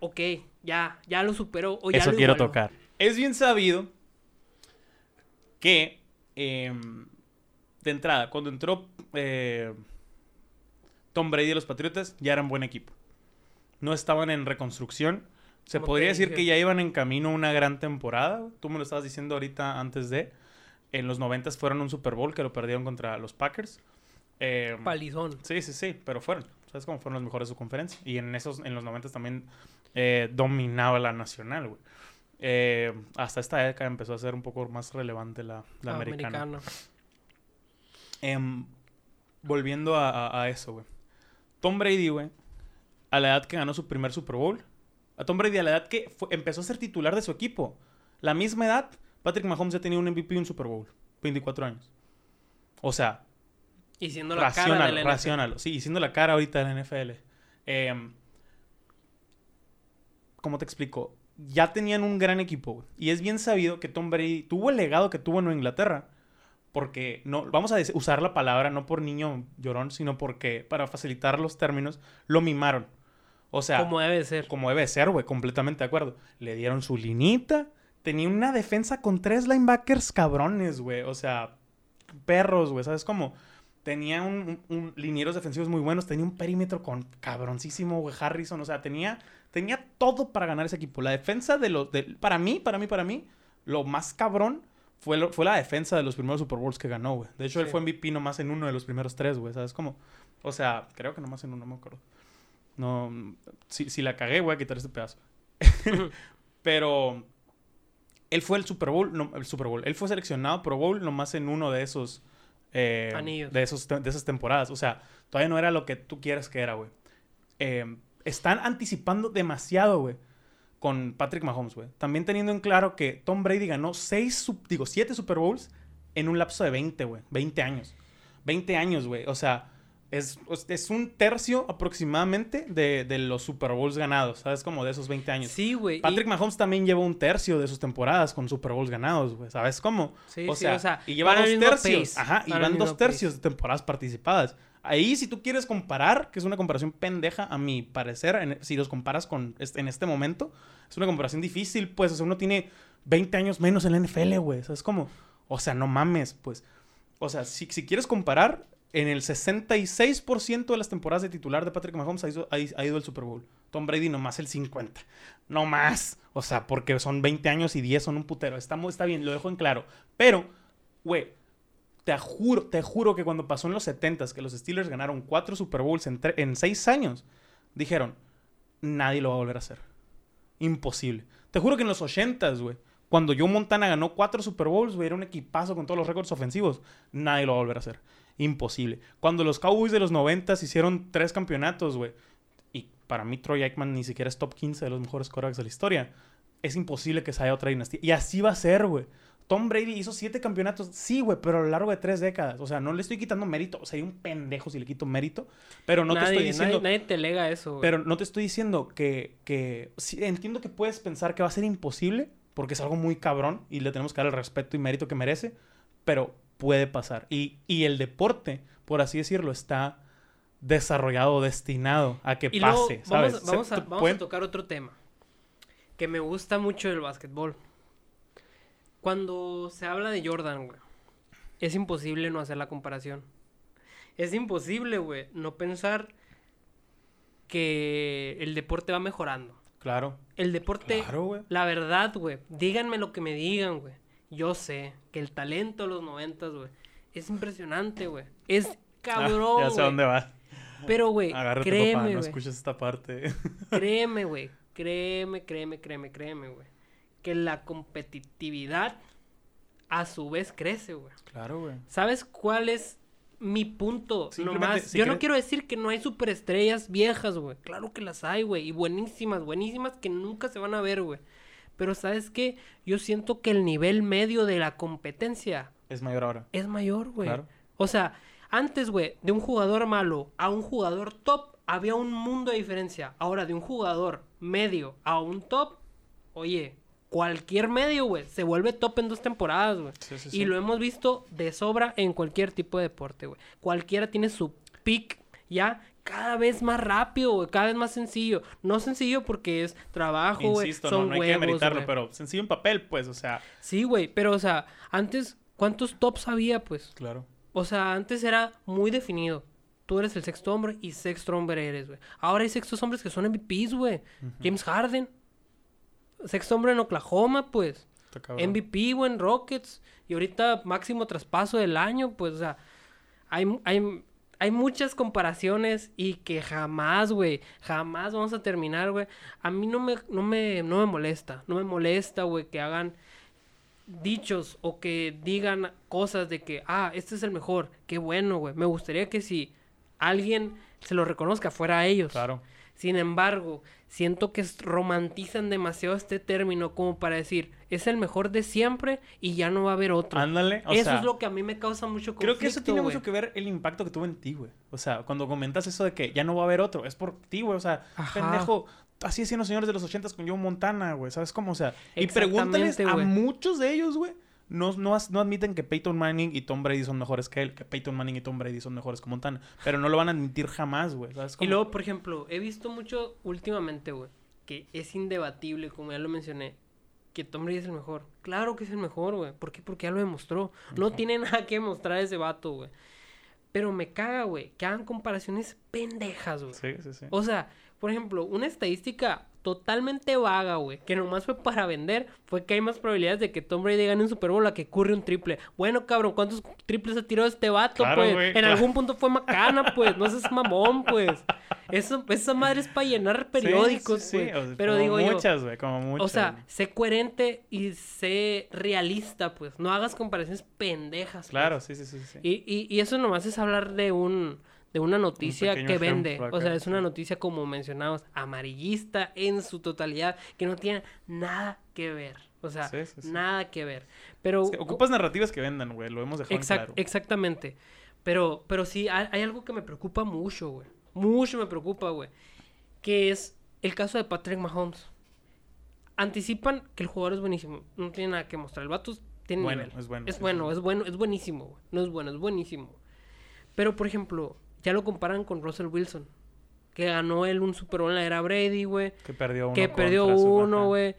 ok, ya, ya lo superó o ya Eso lo quiero igualó"? tocar. Es bien sabido que, em, de entrada, cuando entró eh, Tom Brady a los Patriotas, ya eran buen equipo. No estaban en reconstrucción. Se podría decir dije. que ya iban en camino una gran temporada. Tú me lo estabas diciendo ahorita antes de. En los 90 fueron un Super Bowl que lo perdieron contra los Packers. Em, Palizón. Sí, sí, sí, pero fueron. ¿Sabes cómo fueron los mejores de su conferencia? Y en esos, en los 90 también eh, dominaba la nacional, güey. Eh, hasta esta década empezó a ser un poco más relevante la, la Ah, americana. Em, volviendo a, a- a eso, güey. Tom Brady, güey, a la edad que ganó su primer Super Bowl. A Tom Brady a la edad que fue- empezó a ser titular de su equipo. La misma edad, Patrick Mahomes ya tenía un MVP y un Super Bowl. 24 años. O sea, Y siendo la cara de Racional, la NFL. racional. Sí, y siendo la cara ahorita de la NFL. Em, ¿Cómo te explico? Ya tenían un gran equipo, güey. Y es bien sabido que Tom Brady tuvo el legado que tuvo en Inglaterra. Porque, no, vamos a usar la palabra no por niño llorón, sino porque, para facilitar los términos, lo mimaron. O sea, Como debe de ser. como debe ser, güey, completamente de acuerdo. Le dieron su linita. Tenía una defensa con tres linebackers cabrones, güey. O sea, perros, güey. ¿Sabes cómo? Tenía un, un- un- linieros defensivos muy buenos. Tenía un perímetro con cabroncísimo, güey. Harrison. O sea, tenía, tenía todo para ganar ese equipo. La defensa de los... de- para mí, para mí, para mí, lo más cabrón fue, lo- fue la defensa de los primeros Super Bowls que ganó, güey. De hecho, él fue MVP nomás en uno de los primeros tres, güey. ¿Sabes cómo? O sea, creo que nomás en uno, no me acuerdo. No, si, si la cagué, voy a quitar este pedazo. Pero él fue el Super Bowl, no, el Super Bowl. Él fue seleccionado Pro Bowl nomás en uno de esos eh, Anillos. de esos de esas temporadas. O sea, todavía no era lo que tú quieras que era, güey. Eh, están anticipando demasiado, güey, con Patrick Mahomes, güey. También teniendo en claro que Tom Brady ganó seis, digo, siete Super Bowls en un lapso de 20, güey. 20 años. 20 años, güey. O sea, es, es un tercio aproximadamente de, de los Super Bowls ganados, ¿sabes? Como de esos 20 años. Sí, güey. y- Patrick Mahomes también lleva un tercio de sus temporadas con Super Bowls ganados, güey. ¿Sabes cómo? Sí, o, sí, sea, o sea, y lleva dos tercios. Ajá, y van dos tercios de temporadas participadas. Ahí, si tú quieres comparar, que es una comparación pendeja, a mi parecer, en- si los comparas con en este momento, es una comparación difícil, pues. O sea, uno tiene 20 años menos en la NFL, güey. ¿Sabes cómo? O sea, no mames, pues. O sea, si, quieres comparar, en el 66% de las temporadas de titular de Patrick Mahomes ha ido, ha al Super Bowl. Tom Brady nomás el 50. No más. O sea, porque son 20 años y 10 son un putero. Está, está bien, lo dejo en claro. Pero, güey, te juro, te juro que cuando pasó en los 70s que los Steelers ganaron 4 Super Bowls en, 6 años, dijeron, nadie lo va a volver a hacer. Imposible. Te juro que en los 80s, güey, cuando Joe Montana ganó 4 Super Bowls, güey, era un equipazo con todos los récords ofensivos, nadie lo va a volver a hacer. Imposible. Cuando los Cowboys de los 90s hicieron 3 campeonatos, güey, y para mí Troy Aikman ni siquiera es top 15 de los mejores quarterbacks de la historia, es imposible que se haya otra dinastía. Y así va a ser, güey. Tom Brady hizo siete campeonatos, sí, güey, pero a lo largo de tres décadas. O sea, no le estoy quitando mérito. O sea, hay un pendejo si le quito mérito. Pero no nadie, te estoy diciendo. nadie, nadie te lega eso, güey. Pero no te estoy diciendo que. que sí, entiendo que puedes pensar que va a ser imposible. Porque es algo muy cabrón. Y le tenemos que dar el respeto y mérito que merece. Pero puede pasar. Y, y el deporte, por así decirlo, está desarrollado, destinado a que Y luego pase. ¿sabes? vamos, vamos, a, vamos a tocar otro tema que me gusta mucho del básquetbol. Cuando se habla de Jordan, güey, es imposible no hacer la comparación. Es imposible, güey, no pensar que el deporte va mejorando. Claro. El deporte, Claro, güey. la verdad, güey, díganme lo que me digan, güey. Yo sé que el talento de los noventas, güey, es impresionante, güey. Es Ah, cabrón, ya sé dónde vas. Pero, güey, Agárrate, créeme, papá. No escuches esta parte. Créeme, güey. Créeme, créeme, créeme, créeme, güey. Que la competitividad a su vez crece, güey. claro, güey. ¿Sabes cuál es mi punto? Nomás, si yo no quiero decir que no hay superestrellas viejas, güey. Claro que las hay, güey. Y buenísimas, buenísimas que nunca se van a ver, güey. Pero ¿sabes qué? Yo siento que el nivel medio de la competencia Es mayor ahora. es mayor, güey. Claro. O sea, antes, güey, de un jugador malo a un jugador top, había un mundo de diferencia. Ahora, de un jugador medio a un top, oye, cualquier medio, güey, se vuelve top en dos temporadas, güey. Sí, sí, Y sí. lo hemos visto de sobra en cualquier tipo de deporte, güey. Cualquiera tiene su pick ya cada vez más rápido, güey, cada vez más sencillo. No sencillo porque es trabajo, güey, Insisto, son no, no hay que güey. pero sencillo en papel, pues, o sea. Sí, güey, pero, o sea, antes, ¿cuántos tops había, pues? Claro. O sea, antes era muy definido. Tú eres el sexto hombre y sexto hombre eres, güey. Ahora hay sextos hombres que son MVPs, güey. James Harden. Sexto hombre en Oklahoma, pues. MVP, güey, en Rockets. Y ahorita máximo traspaso del año, pues, o sea, hay, hay, hay muchas comparaciones y que jamás, güey, jamás vamos a terminar, güey. A mí no me, no me, no me molesta, no me molesta, güey, que hagan dichos o que digan cosas de que, ah, este es el mejor, qué bueno, güey. Me gustaría que si alguien se lo reconozca fuera a ellos. Claro. Sin embargo, siento que romantizan demasiado este término como para decir, es el mejor de siempre y ya no va a haber otro. Ándale. O eso sea, es lo que a mí me causa mucho conflicto, Creo que eso tiene mucho que ver el impacto que tuvo en ti, güey. O sea, cuando comentas eso de que ya no va a haber otro, es por ti, güey. O sea, Ajá. pendejo. Así hacían los señores de los ochentas con Joe Montana, güey. ¿Sabes cómo? O sea, y pregúntales a muchos de ellos, güey. No, no, no admiten que Peyton Manning y Tom Brady son mejores que él. Que Peyton Manning y Tom Brady son mejores que Montana. Pero no lo van a admitir jamás, güey. ¿Sabes Y luego, por ejemplo, he visto mucho últimamente, güey, que es indebatible, como ya lo mencioné, que Tom Brady es el mejor. Claro que es el mejor, güey. ¿Por qué? Porque ya lo demostró. No tiene nada que demostrar ese vato, güey. Pero me caga, güey, que hagan comparaciones pendejas, güey. Sí, sí, sí. O sea, por ejemplo, una estadística totalmente vaga, güey, que nomás fue para vender, fue que hay más probabilidades de que Tom Brady gane un Super Bowl a que curre un triple. Bueno, cabrón, ¿cuántos triples ha tirado este vato, Claro, pues? en claro. algún punto fue macana, pues, no seas mamón, pues. Eso, esa madre es para llenar periódicos, Sí, sí, güey. sí. O sea, Pero como digo yo, muchas, güey, como muchas. o sea, sé coherente y sé realista, pues. No hagas comparaciones pendejas. pues. Claro, sí, sí, sí. sí. Y, y, y eso nomás es hablar de un de una noticia que vende. O sea, es una noticia, como mencionamos, amarillista en su totalidad, que no tiene nada que ver. O sea, Sí, sí, sí. nada que ver. Pero Es que ocupas narrativas que vendan, güey. Lo hemos dejado en Exact- claro. Exactamente. Pero, pero sí, hay, hay algo que me preocupa mucho, güey. Mucho me preocupa, güey. Que es el caso de Patrick Mahomes. Anticipan que el jugador es buenísimo. No tiene nada que mostrar. El vato tiene Bueno, nivel. es bueno, Es bueno, sí. es bueno, es buenísimo, güey. No es bueno, es buenísimo. Pero, por ejemplo, ya lo comparan con Russell Wilson. Que ganó él un Super Bowl en la era Brady, güey Que perdió uno. que perdió uno, güey.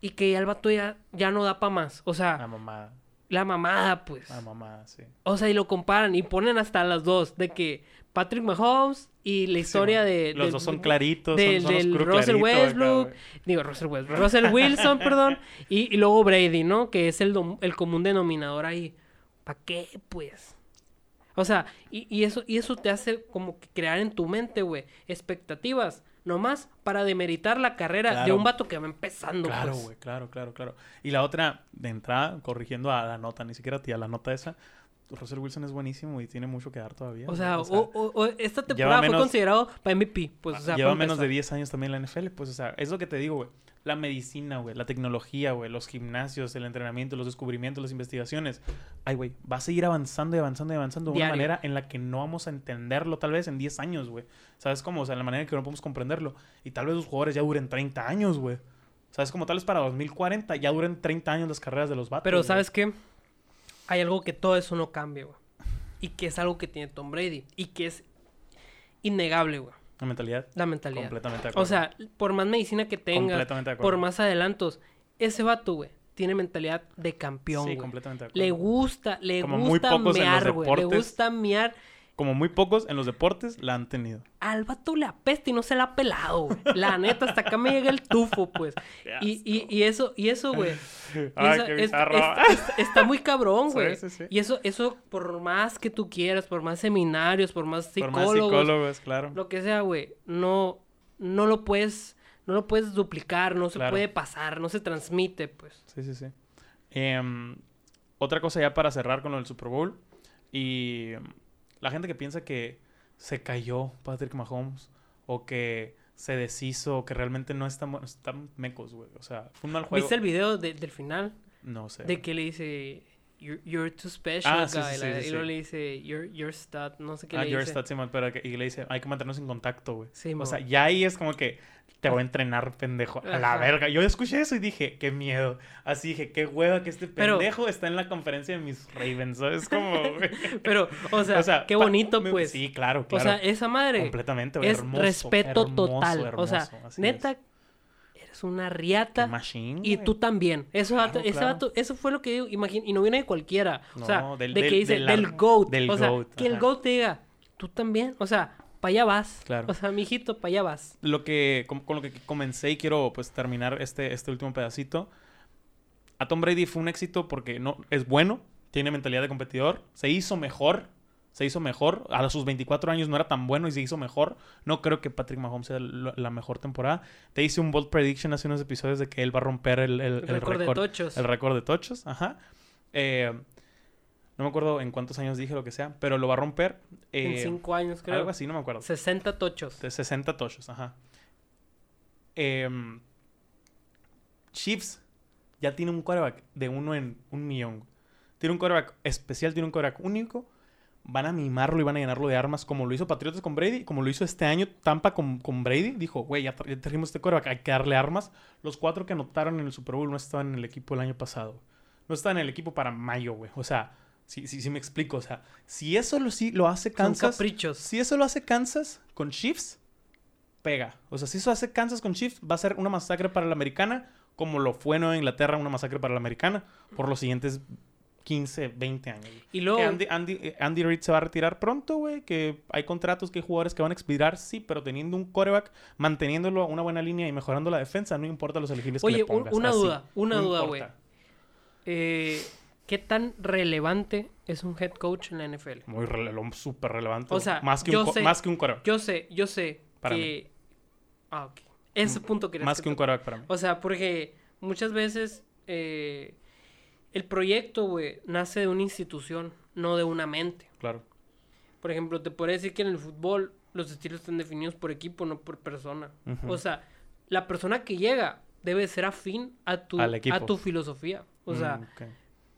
Y que ya el vato ya, ya no da para más. O sea, La mamada. la mamada, pues. La mamá, sí. O sea, y lo comparan y ponen hasta las dos, de que Patrick Mahomes y la historia Sí, de... Los dos son claritos. del, son, son del Russell clarito acá, Westbrook, güey. digo Russell Westbrook, Russell Wilson, perdón, y, y luego Brady, ¿no? Que es el, dom- el común denominador ahí. ¿Para qué, pues? O sea, y, y eso, y eso te hace como que crear en tu mente, güey, expectativas, nomás para demeritar la carrera de un vato que va empezando, Claro, pues. güey, claro, claro, claro. Y la otra, de entrada, corrigiendo a la nota, ni siquiera a ti, a la nota esa, Russell Wilson es buenísimo y tiene mucho que dar todavía. O sea, o- o- o esta temporada fue considerado para MVP, pues, o sea, lleva menos de empezar. 10 años también en la NFL, pues, o sea, es lo que te digo, güey. La medicina, güey, la tecnología, güey, los gimnasios, el entrenamiento, los descubrimientos, las investigaciones. Ay, güey, va a seguir avanzando y avanzando y avanzando de una manera en la que no vamos a entenderlo tal vez en 10 años, güey. ¿Sabes cómo? O sea, en la manera en que no podemos comprenderlo. Y tal vez los jugadores ya duren 30 años, güey. ¿Sabes? Como tal vez para 2040 ya duren 30 años las carreras de los vatos. Pero güey. ¿sabes qué? Hay algo que todo eso no cambia, güey. Y que es algo que tiene Tom Brady. Y que es innegable, güey. La mentalidad. La mentalidad. Completamente de acuerdo. O sea, por más medicina que tenga, por más adelantos, ese vato, güey, tiene mentalidad de campeón, Sí, completamente de acuerdo. Le gusta, le Como muy gusta pocos mear, güey. Le gusta mear. Como muy pocos en los deportes la han tenido. Al vato le apesta y no se la ha pelado, güey. La neta, hasta acá me llega el tufo, pues. Y, y, y eso, y eso, güey. Ay, qué es- bizarro. es- es- está muy cabrón, güey. sí, sí. Y eso, eso, por más que tú quieras, por más seminarios, por más Por psicólogos, más psicólogos, claro. lo que sea, güey, no, no lo puedes, no lo puedes duplicar, no se Claro. puede pasar, no se transmite, pues. Sí, sí, sí. Em, otra cosa ya para cerrar con lo del Super Bowl. Y la gente que piensa que se cayó Patrick Mahomes o que se deshizo o que realmente no están buenos, están mecos, güey. O sea, fue un mal juego. ¿Viste el video de- del final? No sé. De que le dice, you're, you're too special, Ah, sí, guy", sí, sí, la- y luego le dice, you're, you're stud, no sé qué Ah, le your dice. stat, Simón, pero que- y le dice, hay que mantenernos en contacto, güey. Sí, o sea, mo. ya ahí es como que te voy a entrenar, pendejo. A la verga. Yo escuché eso y dije, qué miedo. Así dije, qué hueva que este Pero- pendejo está en la conferencia de mis Ravens. ¿Sabes? Como, güey. Pero, o sea, O sea, qué bonito, me- pues. Sí, claro, O claro. sea, esa madre Completamente, güey, es hermoso, respeto hermoso, total. o sea, hermoso, neta, es. Eres una riata. machine, Y tú también. Eso, Claro, vato- ese claro. vato- eso fue lo que digo, imagín- y no viene de cualquiera. o sea, No, del- de del- que dice, del GOAT. del o sea, GOAT, que el. GOAT te diga, tú también. O sea, para allá vas. Claro. O sea, mijito, para allá vas. Lo que, con, con lo que comencé y quiero pues terminar este, este último pedacito. A Tom Brady fue un éxito porque no, es bueno, tiene mentalidad de competidor, se hizo mejor, se hizo mejor. A sus 24 años no era tan bueno y se hizo mejor. No creo que Patrick Mahomes sea la, mejor temporada. Te hice un bold prediction hace unos episodios de que él va a romper el, el, El el récord de tochos. el récord de tochos, ajá. Eh, no me acuerdo en cuántos años dije lo que sea, pero lo va a romper. en eh, cinco años, creo. algo así, no me acuerdo. 60 tochos. De 60 tochos, ajá. Em, Chiefs ya tiene un quarterback de uno en un millón. Tiene un quarterback especial, tiene un quarterback único. Van a mimarlo y van a llenarlo de armas como lo hizo Patriotas con Brady, como lo hizo este año Tampa con, con Brady. Dijo, güey, ya, ya trajimos este quarterback, hay que darle armas. Los cuatro que anotaron en el Super Bowl no estaban en el equipo el año pasado. No estaban en el equipo para mayo, güey. O sea, sí, sí, sí me explico. O sea, si eso lo, sí, lo hace Son Kansas... caprichos. Si eso lo hace Kansas con Chiefs, pega. O sea, si eso hace Kansas con Chiefs, va a ser una masacre para la americana, como lo fue Nueva Inglaterra una masacre para la americana, por los siguientes 15, 20 años. Y luego, Que Andy, Andy, eh, Andy Reid se va a retirar pronto, güey. Que hay contratos, que hay jugadores que van a expirar, sí, pero teniendo un coreback, manteniéndolo a una buena línea y mejorando la defensa, no importa los elegibles que Oye, le pongas. una así, duda, una no duda, güey. eh, ¿qué tan relevante es un head coach en la NFL? Muy rele- súper relevante. O sea, más que yo un, sé- más que un coreback. Yo sé, yo sé Para que... Ah, ok. Ese punto quería Más que un coreback para mí. O sea, porque muchas veces eh, el proyecto, güey, nace de una institución, no de una mente. Claro. Por ejemplo, te podría decir que en el fútbol los estilos están definidos por equipo, no por persona. O sea, la persona que llega debe ser afín a tu, a tu filosofía. O sea, Mm,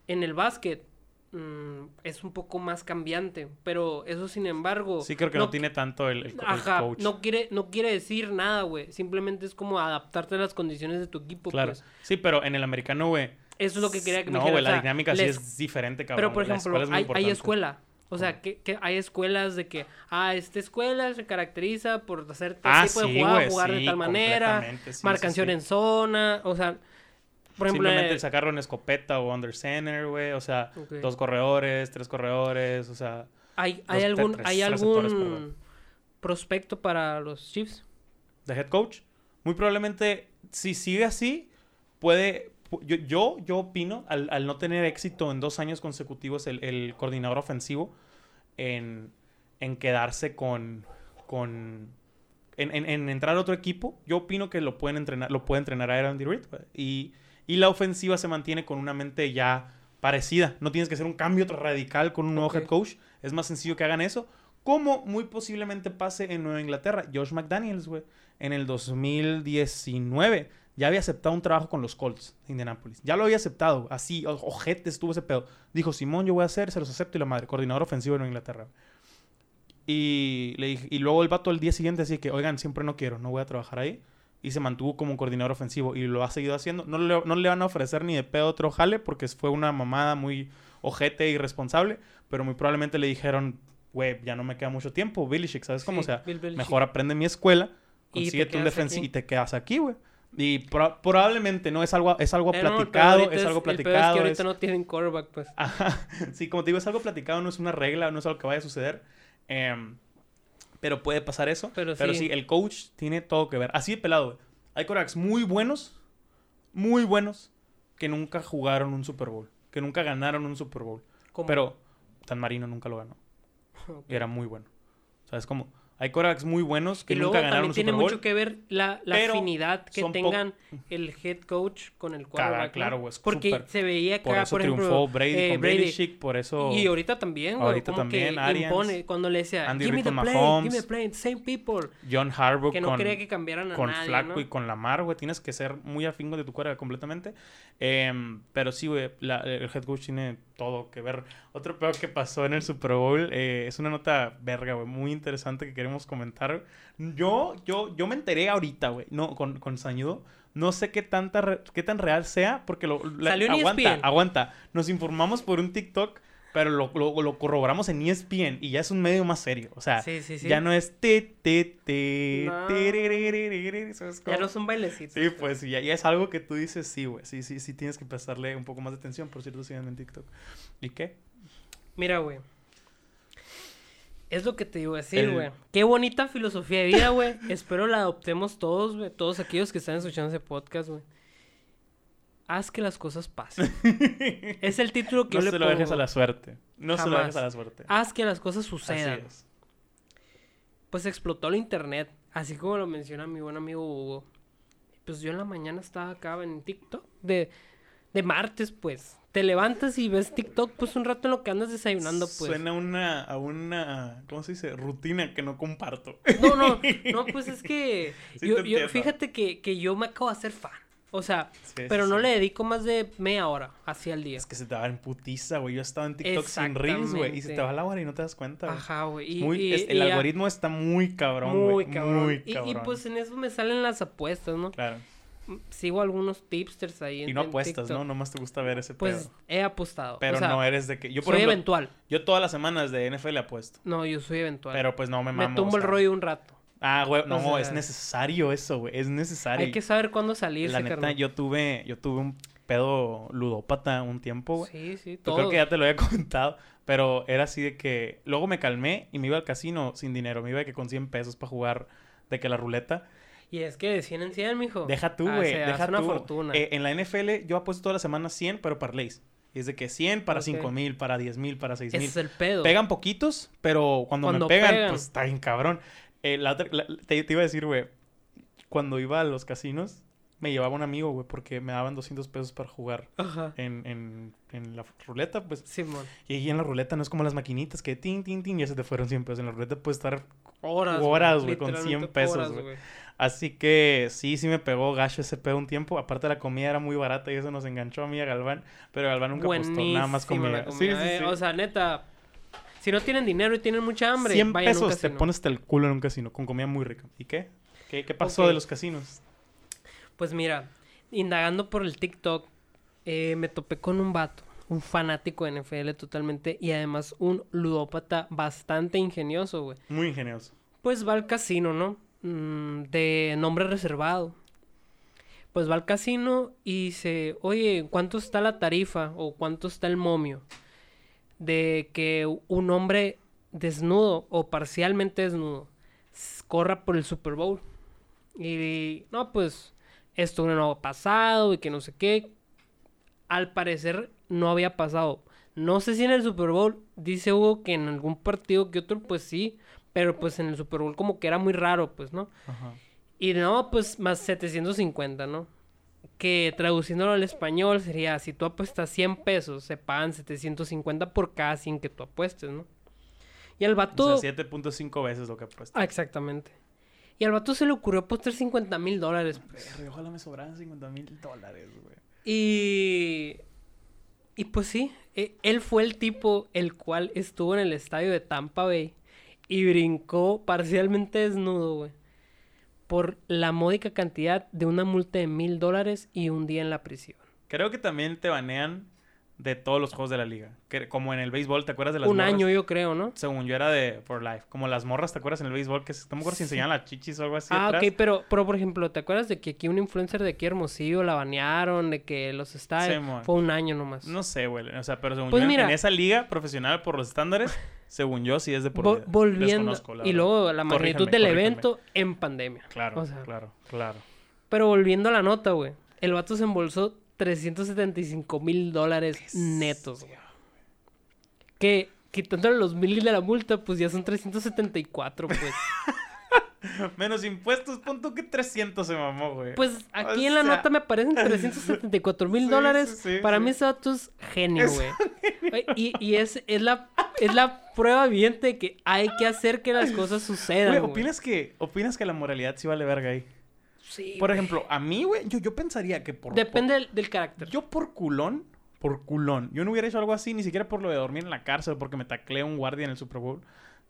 en el básquet mm, es un poco más cambiante, pero eso sin embargo... Sí, creo que no, tiene tanto el, el Ajá, coach. no quiere, no quiere decir nada, güey. Simplemente es como adaptarte a las condiciones de tu equipo, Claro. pues. Sí, pero en el americano, güey. Eso es lo que quería que me No, güey, la o sea, dinámica sí es diferente, cabrón. Pero, por ejemplo, escuela es muy hay, escuela. O sea, que, que hay escuelas de que, ah, esta escuela se caracteriza por hacer Ah, tipo de sí, jugada, jugar de sí, tal manera, sí, sí. en zona, o sea, Por ejemplo, Simplemente eh, sacarlo en escopeta o under center, güey. O sea, dos corredores, tres corredores, o sea... ¿hay, hay algún, tres hay algún prospecto para los Chiefs? de head coach. Muy probablemente, si sigue así, puede. Yo, yo, yo opino, al, al no tener éxito en dos años consecutivos, el, el coordinador ofensivo, en, en quedarse con. con en, en- en entrar a otro equipo, yo opino que lo pueden entrenar, lo puede entrenar a Andy Reid. Y, y la ofensiva se mantiene con una mente ya parecida. No tienes que hacer un cambio radical con un nuevo head coach. Es más sencillo que hagan eso. Como muy posiblemente pase en Nueva Inglaterra. Josh McDaniels, güey, en el 2019 ya había aceptado un trabajo con los Colts de Indianapolis. Ya lo había aceptado. Así, ojete estuvo ese pedo. Dijo, Simón, yo voy a hacer, se los acepto y la madre. Coordinador ofensivo Nueva Inglaterra. Y, le dije, y luego el vato el día siguiente así que, oigan, siempre no quiero, no voy a trabajar ahí. Y se mantuvo como un coordinador ofensivo y lo ha seguido haciendo. No le, no le van a ofrecer ni de pedo otro jale porque fue una mamada muy ojete e irresponsable. Pero muy probablemente le dijeron, güey, ya no me queda mucho tiempo, Belichick, ¿sabes cómo? Sí, o sea, Bill mejor aprende mi escuela, consíguete un defensivo y te quedas aquí, güey. Y pro- probablemente, ¿no? Es algo, es algo Eh, no, platicado, ahorita es algo el peor platicado. es que ahorita es- no tienen quarterback, pues. Ajá. Sí, como te digo, es algo platicado, no es una regla, no es algo que vaya a suceder. Em, pero puede pasar eso. Pero Pero, sí. sí. el coach tiene todo que ver. Así de pelado, güey. Hay quarterbacks muy buenos, muy buenos, que nunca jugaron un Super Bowl. Que nunca ganaron un Super Bowl. Como- Pero Tan Marino nunca lo ganó. Ok. Y era muy bueno. O sea, es como... Hay quarterbacks muy buenos que y luego nunca ganaron también un tiene Super Bowl. mucho que ver la, afinidad que tengan el head coach con el quarterback. claro, güey, Porque se veía acá, Por eso por ejemplo, triunfó Brady eh, con Brady. Belichick, por eso... Y ahorita también, güey. Ahorita como también, que Arians, impone cuando le decía, Andy give me the play, Mahomes, give me the play, same people. John Harbaugh Que no con... quería que cambiaran a con nadie, Flaco ¿no? y con Lamar, güey. Tienes que ser muy afín de tu cuerda completamente. Em, pero sí, güey, el head coach tiene todo que ver. Otro peor que pasó en el Super Bowl eh, es una nota verga, güey, muy interesante que queremos comentar. Yo, yo, yo me enteré ahorita, güey, no, con, con Sañudo. No sé qué, tanta re- qué tan real sea, porque lo... la- E aguanta, ESPN. aguanta. Nos informamos por un TikTok, pero lo, lo, lo corroboramos en ESPN y ya es un medio más serio. O sea, Sí, sí, sí. ya no es te, te, te, No. tererererere, ¿sabes Ya no son bailecitos. Sí, pues ya, ya es algo que tú dices, sí, güey. Sí, sí, sí, tienes que prestarle un poco más de atención. Por cierto, síganme en TikTok. ¿Y qué? Mira, güey. Es lo que te iba a decir, El- güey. Qué bonita filosofía de vida, güey. Espero la adoptemos todos, güey. Todos aquellos que están escuchando ese podcast, güey. Haz que las cosas pasen. es el título que no yo se le lo dejes a la suerte. No se lo dejes a la suerte. Haz que las cosas Así sucedan. es. Pues explotó el internet. Así como lo menciona mi buen amigo Hugo. Pues yo en la mañana estaba acá en TikTok. De, de martes, pues. Te levantas y ves TikTok, pues un rato en lo que andas desayunando, pues. Suena una, a una, ¿cómo se dice? Rutina que no comparto. No, no, no, pues es que Sí yo, yo- fíjate que, que yo me acabo de hacer fan. O sea, Sí, pero sí, no sí. le dedico más de media hora así al día. Es que se te va en putiza, güey. Yo estaba en TikTok sin reels, güey. Y se te va la hora y no te das cuenta, güey. Ajá, güey. El y algoritmo está muy cabrón, güey. muy cabrón. Muy Y- cabrón. Y, pues en eso me salen las apuestas, ¿no? Claro. Sigo algunos tipsters ahí en Y no apuestas, TikTok. ¿no? Nomás te gusta ver ese Pues pedo. he apostado. Pero o sea, no eres de que... Yo, por soy ejemplo, eventual. yo todas las semanas de NFL apuesto. No, yo soy eventual. Pero pues no me mamo. me tumbo o el rollo un rato. Ah, güey, no, O sea- es necesario eso, güey. Es necesario. Hay que saber cuándo salir, La neta, yo tuve, yo tuve un pedo ludópata un tiempo, güey. Sí, sí, Yo todo. creo que ya te lo había comentado, pero era así de que luego me calmé y me iba al casino sin dinero. Me iba de que con 100 pesos para jugar de que la ruleta. Y es que de 100 en 100, mijo. Deja tú, Ah, güey. se deja hace una tú. fortuna. Eh, en la NFL yo apuesto toda la semana 100, pero parlays. Y es de que 100 para Ok. 5 mil, para 10 mil, para 6 Ese mil. es el pedo. Pegan poquitos, pero cuando, Cuando me pegan, pegan. pues está bien cabrón. Eh, la otra- la- te, te iba a decir, güey, cuando iba a los casinos, me llevaba un amigo, güey, porque me daban 200 pesos para jugar Ajá. en, en, en la ruleta, pues. Simón. Y ahí en la ruleta no es como las maquinitas que tin, tin, tin, ya se te fueron 100 pesos. En la ruleta puedes estar Horas. Horas, güey, con literalmente 100 pesos, güey. Así que sí, sí me pegó gacho ese pedo un tiempo. Aparte la comida era muy barata y eso nos enganchó a mí y a Galván. Pero Galván nunca apostó nada más Buenísima comida. Sí, comida, sí, eh. sí. O sea, neta, si no tienen dinero y tienen mucha hambre, 100 vayan a un pesos te pones hasta el culo en un casino con comida muy rica. ¿Y qué? ¿Qué, qué pasó de los casinos? Pues mira, indagando por el TikTok, eh, me topé con un vato, un fanático de NFL totalmente y además un ludópata bastante ingenioso, güey. Muy ingenioso. Pues va al casino, ¿no? Mm, de nombre reservado. pues va al casino y dice, oye, ¿cuánto está la tarifa o cuánto está el momio de que un hombre desnudo o parcialmente desnudo corra por el Super Bowl? Y no, pues esto no ha pasado y que no sé qué. Al parecer no había pasado. No sé si en el Super Bowl, dice Hugo que en algún partido que otro, pues sí. Pero pues en el Super Bowl como que era muy raro, pues, ¿no? Ajá. Y no, pues más 750, ¿no? Que traduciéndolo al español sería, si tú apuestas 100 pesos, se pagan 750 por cada 100 que tú apuestes, ¿no? Y al vato... O sea, 7.5 veces lo que apuesto. Ah, exactamente. Y al vato se le ocurrió apostar 50 mil dólares. pues. Ojalá me sobraran 50 mil dólares, güey. Y... Y pues sí, e- él fue el tipo el cual estuvo en el estadio de Tampa Bay y brincó parcialmente desnudo, güey. Por la módica cantidad de una multa de mil dólares y un día en la prisión. Creo que también te banean de todos los juegos de la liga. Que, como en el béisbol, ¿te acuerdas de las Un morras? año yo creo, ¿no? Según yo era de For Life. Como las morras, ¿te acuerdas en el béisbol? Que no me acuerdo si enseñaban las chichis o algo así Ah, atrás. ok, pero, pero por ejemplo, ¿te acuerdas de que aquí un influencer de aquí Hermosillo la banearon? De que los. Simón. Fue un año nomás. No sé, güey. O sea, pero según Pues yo, mira. en esa liga profesional por los estándares, según yo, sí es de por Vo- vida. volviendo... La y luego la magnitud del evento en pandemia. Claro, o sea, claro, claro. Pero volviendo a la nota, güey. El vato se embolsó 375 mil dólares netos, güey. Que quitándole los mil de la multa, pues ya son 374, pues. Menos impuestos, punto que 300 se mamó, güey. Pues aquí O en la sea, nota me aparecen 374 mil Sí, dólares. sí, sí, Para mí ese vato es genio, güey. Y, y es, es, la, es la prueba evidente de que hay que hacer que las cosas sucedan, Güey. ¿opinas que, ¿opinas que la moralidad sí vale verga ahí? Sí, Por ejemplo, a mí, güey, yo, yo pensaría que por... Depende del, del carácter. yo por culón, por culón, yo no hubiera hecho algo así, ni siquiera por lo de dormir en la cárcel porque me taclea un guardia en el Super Bowl,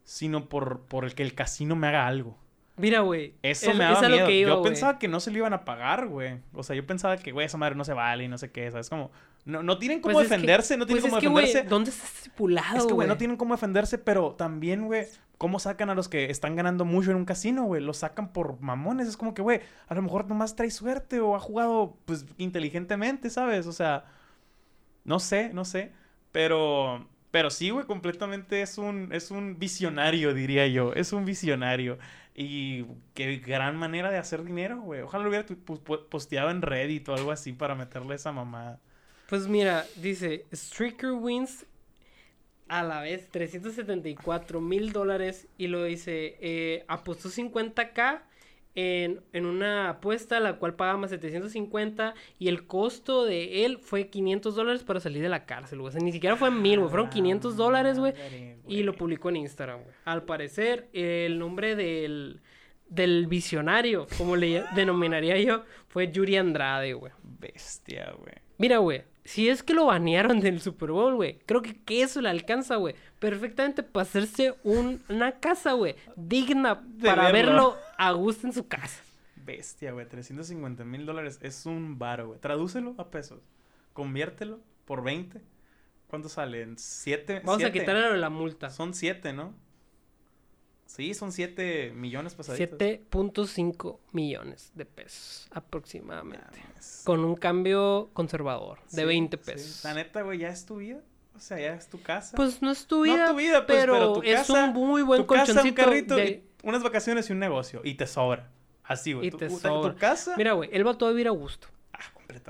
sino por, por el que el casino me haga algo. Mira, güey. Eso es- me es daba lo que iba, yo pensaba que no se lo iban a pagar, güey. O sea, yo pensaba que, güey, esa madre no se vale y no sé qué, ¿sabes? Como, no, no tienen cómo Pues es que- defenderse, no tienen pues cómo es que, defenderse. ¿dónde está estipulado, Es que, güey, no tienen cómo defenderse, pero también, güey, ¿cómo sacan a los que están ganando mucho en un casino, güey? Los sacan por mamones. Es como que, güey, a lo mejor nomás trae suerte o ha jugado, pues, inteligentemente, ¿sabes? O sea, no sé, no sé. Pero, pero sí, güey, completamente es un, es un visionario, diría yo. Es un visionario. Y qué gran manera de hacer dinero, güey. Ojalá lo hubiera posteado en Reddit o algo así para meterle esa mamada. Pues mira, dice, Streaker wins a la vez 374 mil dólares y lo dice, eh, apostó 50k en, en una apuesta la cual pagaba más 750 y el costo de él fue 500 dólares para salir de la cárcel, güey. O sea, ni siquiera fue mil, güey, fueron 500 dólares, güey. Y lo publicó en Instagram, güey. Al parecer, el nombre del, del visionario, como le denominaría yo, fue Yuri Andrade, güey. Bestia, güey. Mira, güey, si es que lo banearon del Super Bowl, güey, creo que, que eso le alcanza, güey. Perfectamente para hacerse un- una casa, güey, digna De para verlo. verlo a gusto en su casa. Bestia, güey. 350 mil dólares es un varo, güey. Tradúcelo a pesos. Conviértelo por 20. ¿Cuánto salen? ¿Siete? Vamos a siete. quitarle la multa. Son 7, ¿no? Sí, son 7 millones pasaditos. 7.5 millones de pesos aproximadamente. Con un cambio conservador de Sí, 20 sí. pesos. La neta, güey, ya es tu vida. O sea, ya es tu casa. Pues no es tu No vida, tu vida, pues, pero, pero tu es casa- un muy buen tu casa, un colchoncito carrito, de- unas vacaciones y un negocio. Y te sobra. Así, güey. Y Tu- te sobra. Tu casa. Mira, güey, él va a vivir a gusto.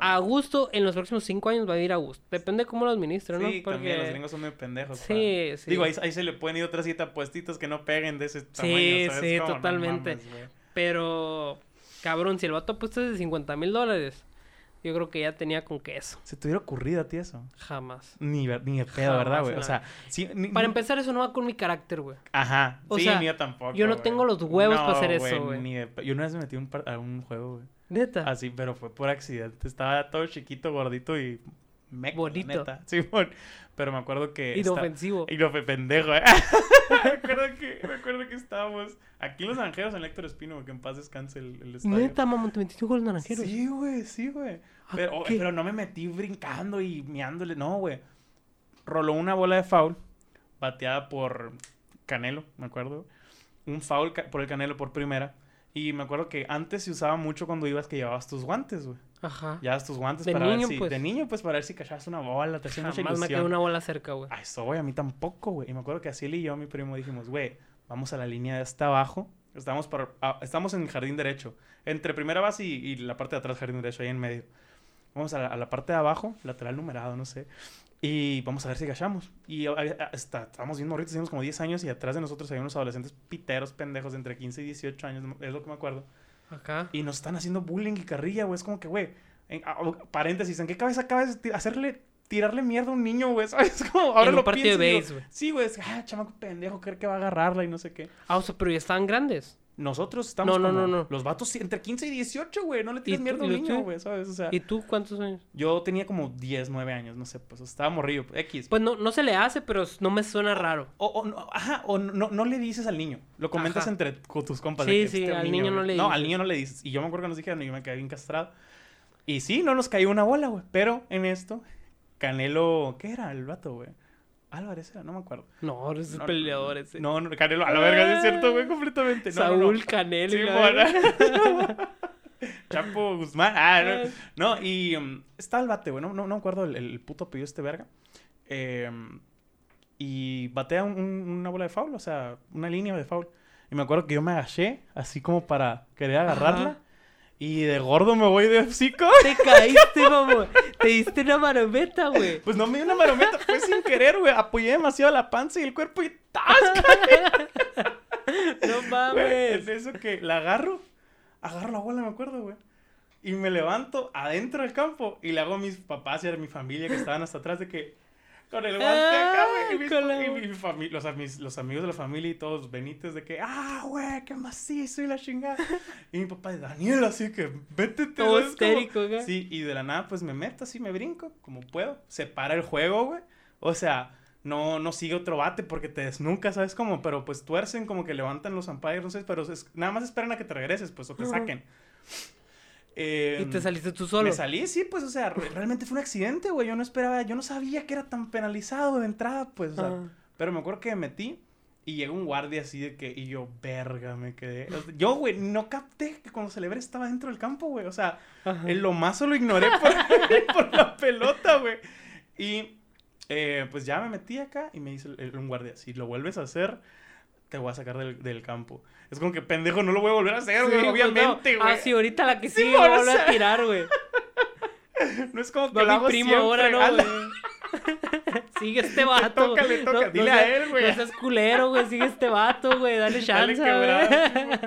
A gusto, en los próximos cinco años va a vivir a gusto. Depende de cómo lo administre, ¿no? Sí, también los gringos son muy pendejos. Sí, sí. Digo, ahí, ahí se le pueden ir otras siete puestitas que no peguen de ese tamaño, Sí, ¿sabes? sí, Como, no totalmente. mames. Pero, cabrón, si el vato apuesta de 50 mil dólares, yo creo que ya tenía con queso. ¿Se te hubiera ocurrido a ti eso? Jamás. Ni, ni de pedo, Jamás ¿verdad, güey? O sea, sí, ni- Para ni- empezar, eso no va con mi carácter, güey. Ajá. o sí, sea, mío tampoco. yo no tengo los huevos para hacer eso, güey. de Yo una vez me metí un, par- a un juego, güey. Neta. Así, pero fue por accidente. Estaba todo chiquito, gordito y meco, Bonito. neta. Sí, pero me acuerdo que... Inofensivo. Y no fue pendejo, ¿eh? me, acuerdo que, me acuerdo que estábamos aquí en Los Angeros, en Héctor Espino, que en paz descanse el, el estadio. Neta, mamón, te metiste con los naranjeros. Sí, güey, sí, güey. ¿A Pero, pero no me metí brincando y miándole, no, güey. Roló una bola de foul, bateada por Canelo, me acuerdo. Un foul por el Canelo por primera. Y me acuerdo que antes se usaba mucho cuando ibas que llevabas tus guantes, güey. Ajá. Ya tus guantes De para ver niño, si... pues. De niño, pues, para ver si cachabas una bola, te hacía mucha Jamás me ilusión. quedó una bola cerca, güey. A eso, güey, a mí tampoco, güey. Y me acuerdo que así él y yo, mi primo, dijimos, güey, vamos a la línea de hasta abajo. Estamos, por, ah, estamos en el jardín derecho. Entre primera base y, y la parte de atrás, jardín derecho, ahí en medio. Vamos a la, a la parte de abajo, lateral numerado, no sé. Y vamos a ver si cachamos. Y ah, ah, está, estábamos bien morritos, teníamos como 10 años y atrás de nosotros había unos adolescentes piteros, pendejos, de entre 15 y 18 años, es lo que me acuerdo. Acá. Y nos están haciendo bullying y carrilla, güey. Es como que, güey, ah, oh, paréntesis, ¿en qué cabeza acabas de hacerle, tirarle mierda a un niño, güey? ¿Sabes? Como ahora En un lo partido de pienso digo, base, güey. Sí, güey, es, ah, chamaco pendejo, cree que va a agarrarla y no sé qué. Ah, o sea, pero ya estaban grandes. Nosotros estamos No, no, como- no, no. Los vatos entre 15 y 18, güey. No le tú- mierda a un niño, güey, ¿sabes? O sea, ¿Y tú cuántos años? yo tenía como 10, 9 años, no sé, pues estaba morrillo, X. Pues no, no se le hace, pero no me suena raro. O, o no, ajá, o no, no le dices al niño. Lo comentas Ajá. entre con tus compas. de Sí, que sí, este al niño no le No, al dices. niño no le dices. Y yo me acuerdo que nos dijeron y yo me quedé bien castrado. Y sí, no nos cayó una bola, güey. Pero en esto, Canelo, ¿qué era el vato, güey? Álvarez era, no me acuerdo. No, esos No, peleadores. eh. No, no, Canelo, a la verga, es cierto, güey, completamente. No, no, no. Saúl Canelo. Sí. Chapo Guzmán. Ah, no. No, y um, estaba el bate, güey. No, no, me acuerdo el, el puto apellido de este verga. Eh, y batea un- un- una bola de foul, o sea, una línea de foul. Y me acuerdo que yo me agaché, así como para querer agarrarla. Ajá. Y de gordo me voy de hocico. Te caíste, mamá. Te diste una marometa, güey. Pues no me dio una marometa, fue sin querer, güey. Apoyé demasiado la panza y el cuerpo y ¡tas! No mames. es eso que la agarro, agarro la bola, me acuerdo, güey. Y me levanto adentro del campo y le hago a mis papás y a mi familia que estaban hasta atrás de que con el guante acá, güey. Y, mis, Ah, con la- y mi fami- los, amis- los amigos de la familia y todos benites de que, ah, güey, qué macizo y la chingada. y mi papá de Daniel, así que vete Todo histérico, acá. Sí, y de la nada, pues me meto así, me brinco, como puedo. Se para el juego, güey. O sea, no, no sigue otro bate porque te desnucas, ¿sabes cómo? Pero pues tuercen como que levantan los umpires, no sé, pero es- nada más esperan a que te regreses, pues, o te Ujú. saquen. Eh, Y te saliste tú solo. Me salí, sí, pues, o sea, re- realmente fue un accidente, güey. Yo no esperaba, yo no sabía que era tan penalizado de entrada, pues, o sea, Ah. pero me acuerdo que me metí y llegó un guardia así de que, y yo, verga, me quedé. O sea, Yo, güey, no capté que cuando celebré estaba dentro del campo, güey. O sea, Ajá. en lo más lo ignoré por, por la pelota, güey. Y eh, pues ya me metí acá y me dice el- el- un guardia, si lo vuelves a hacer, te voy a sacar del, del campo. Es como que pendejo, no lo voy a volver a hacer, güey. pues, obviamente, no. güey. Ah, sí, ahorita la que Sí, sigue va a volver a tirar, güey. No es como que Va mi primo siempre. ahora, ¿no, güey? Sigue este vato. toca, le toca. No- Dile no a él, güey. No seas culero, güey. Sigue este vato, güey. Dale Dale chance, quebrada, güey.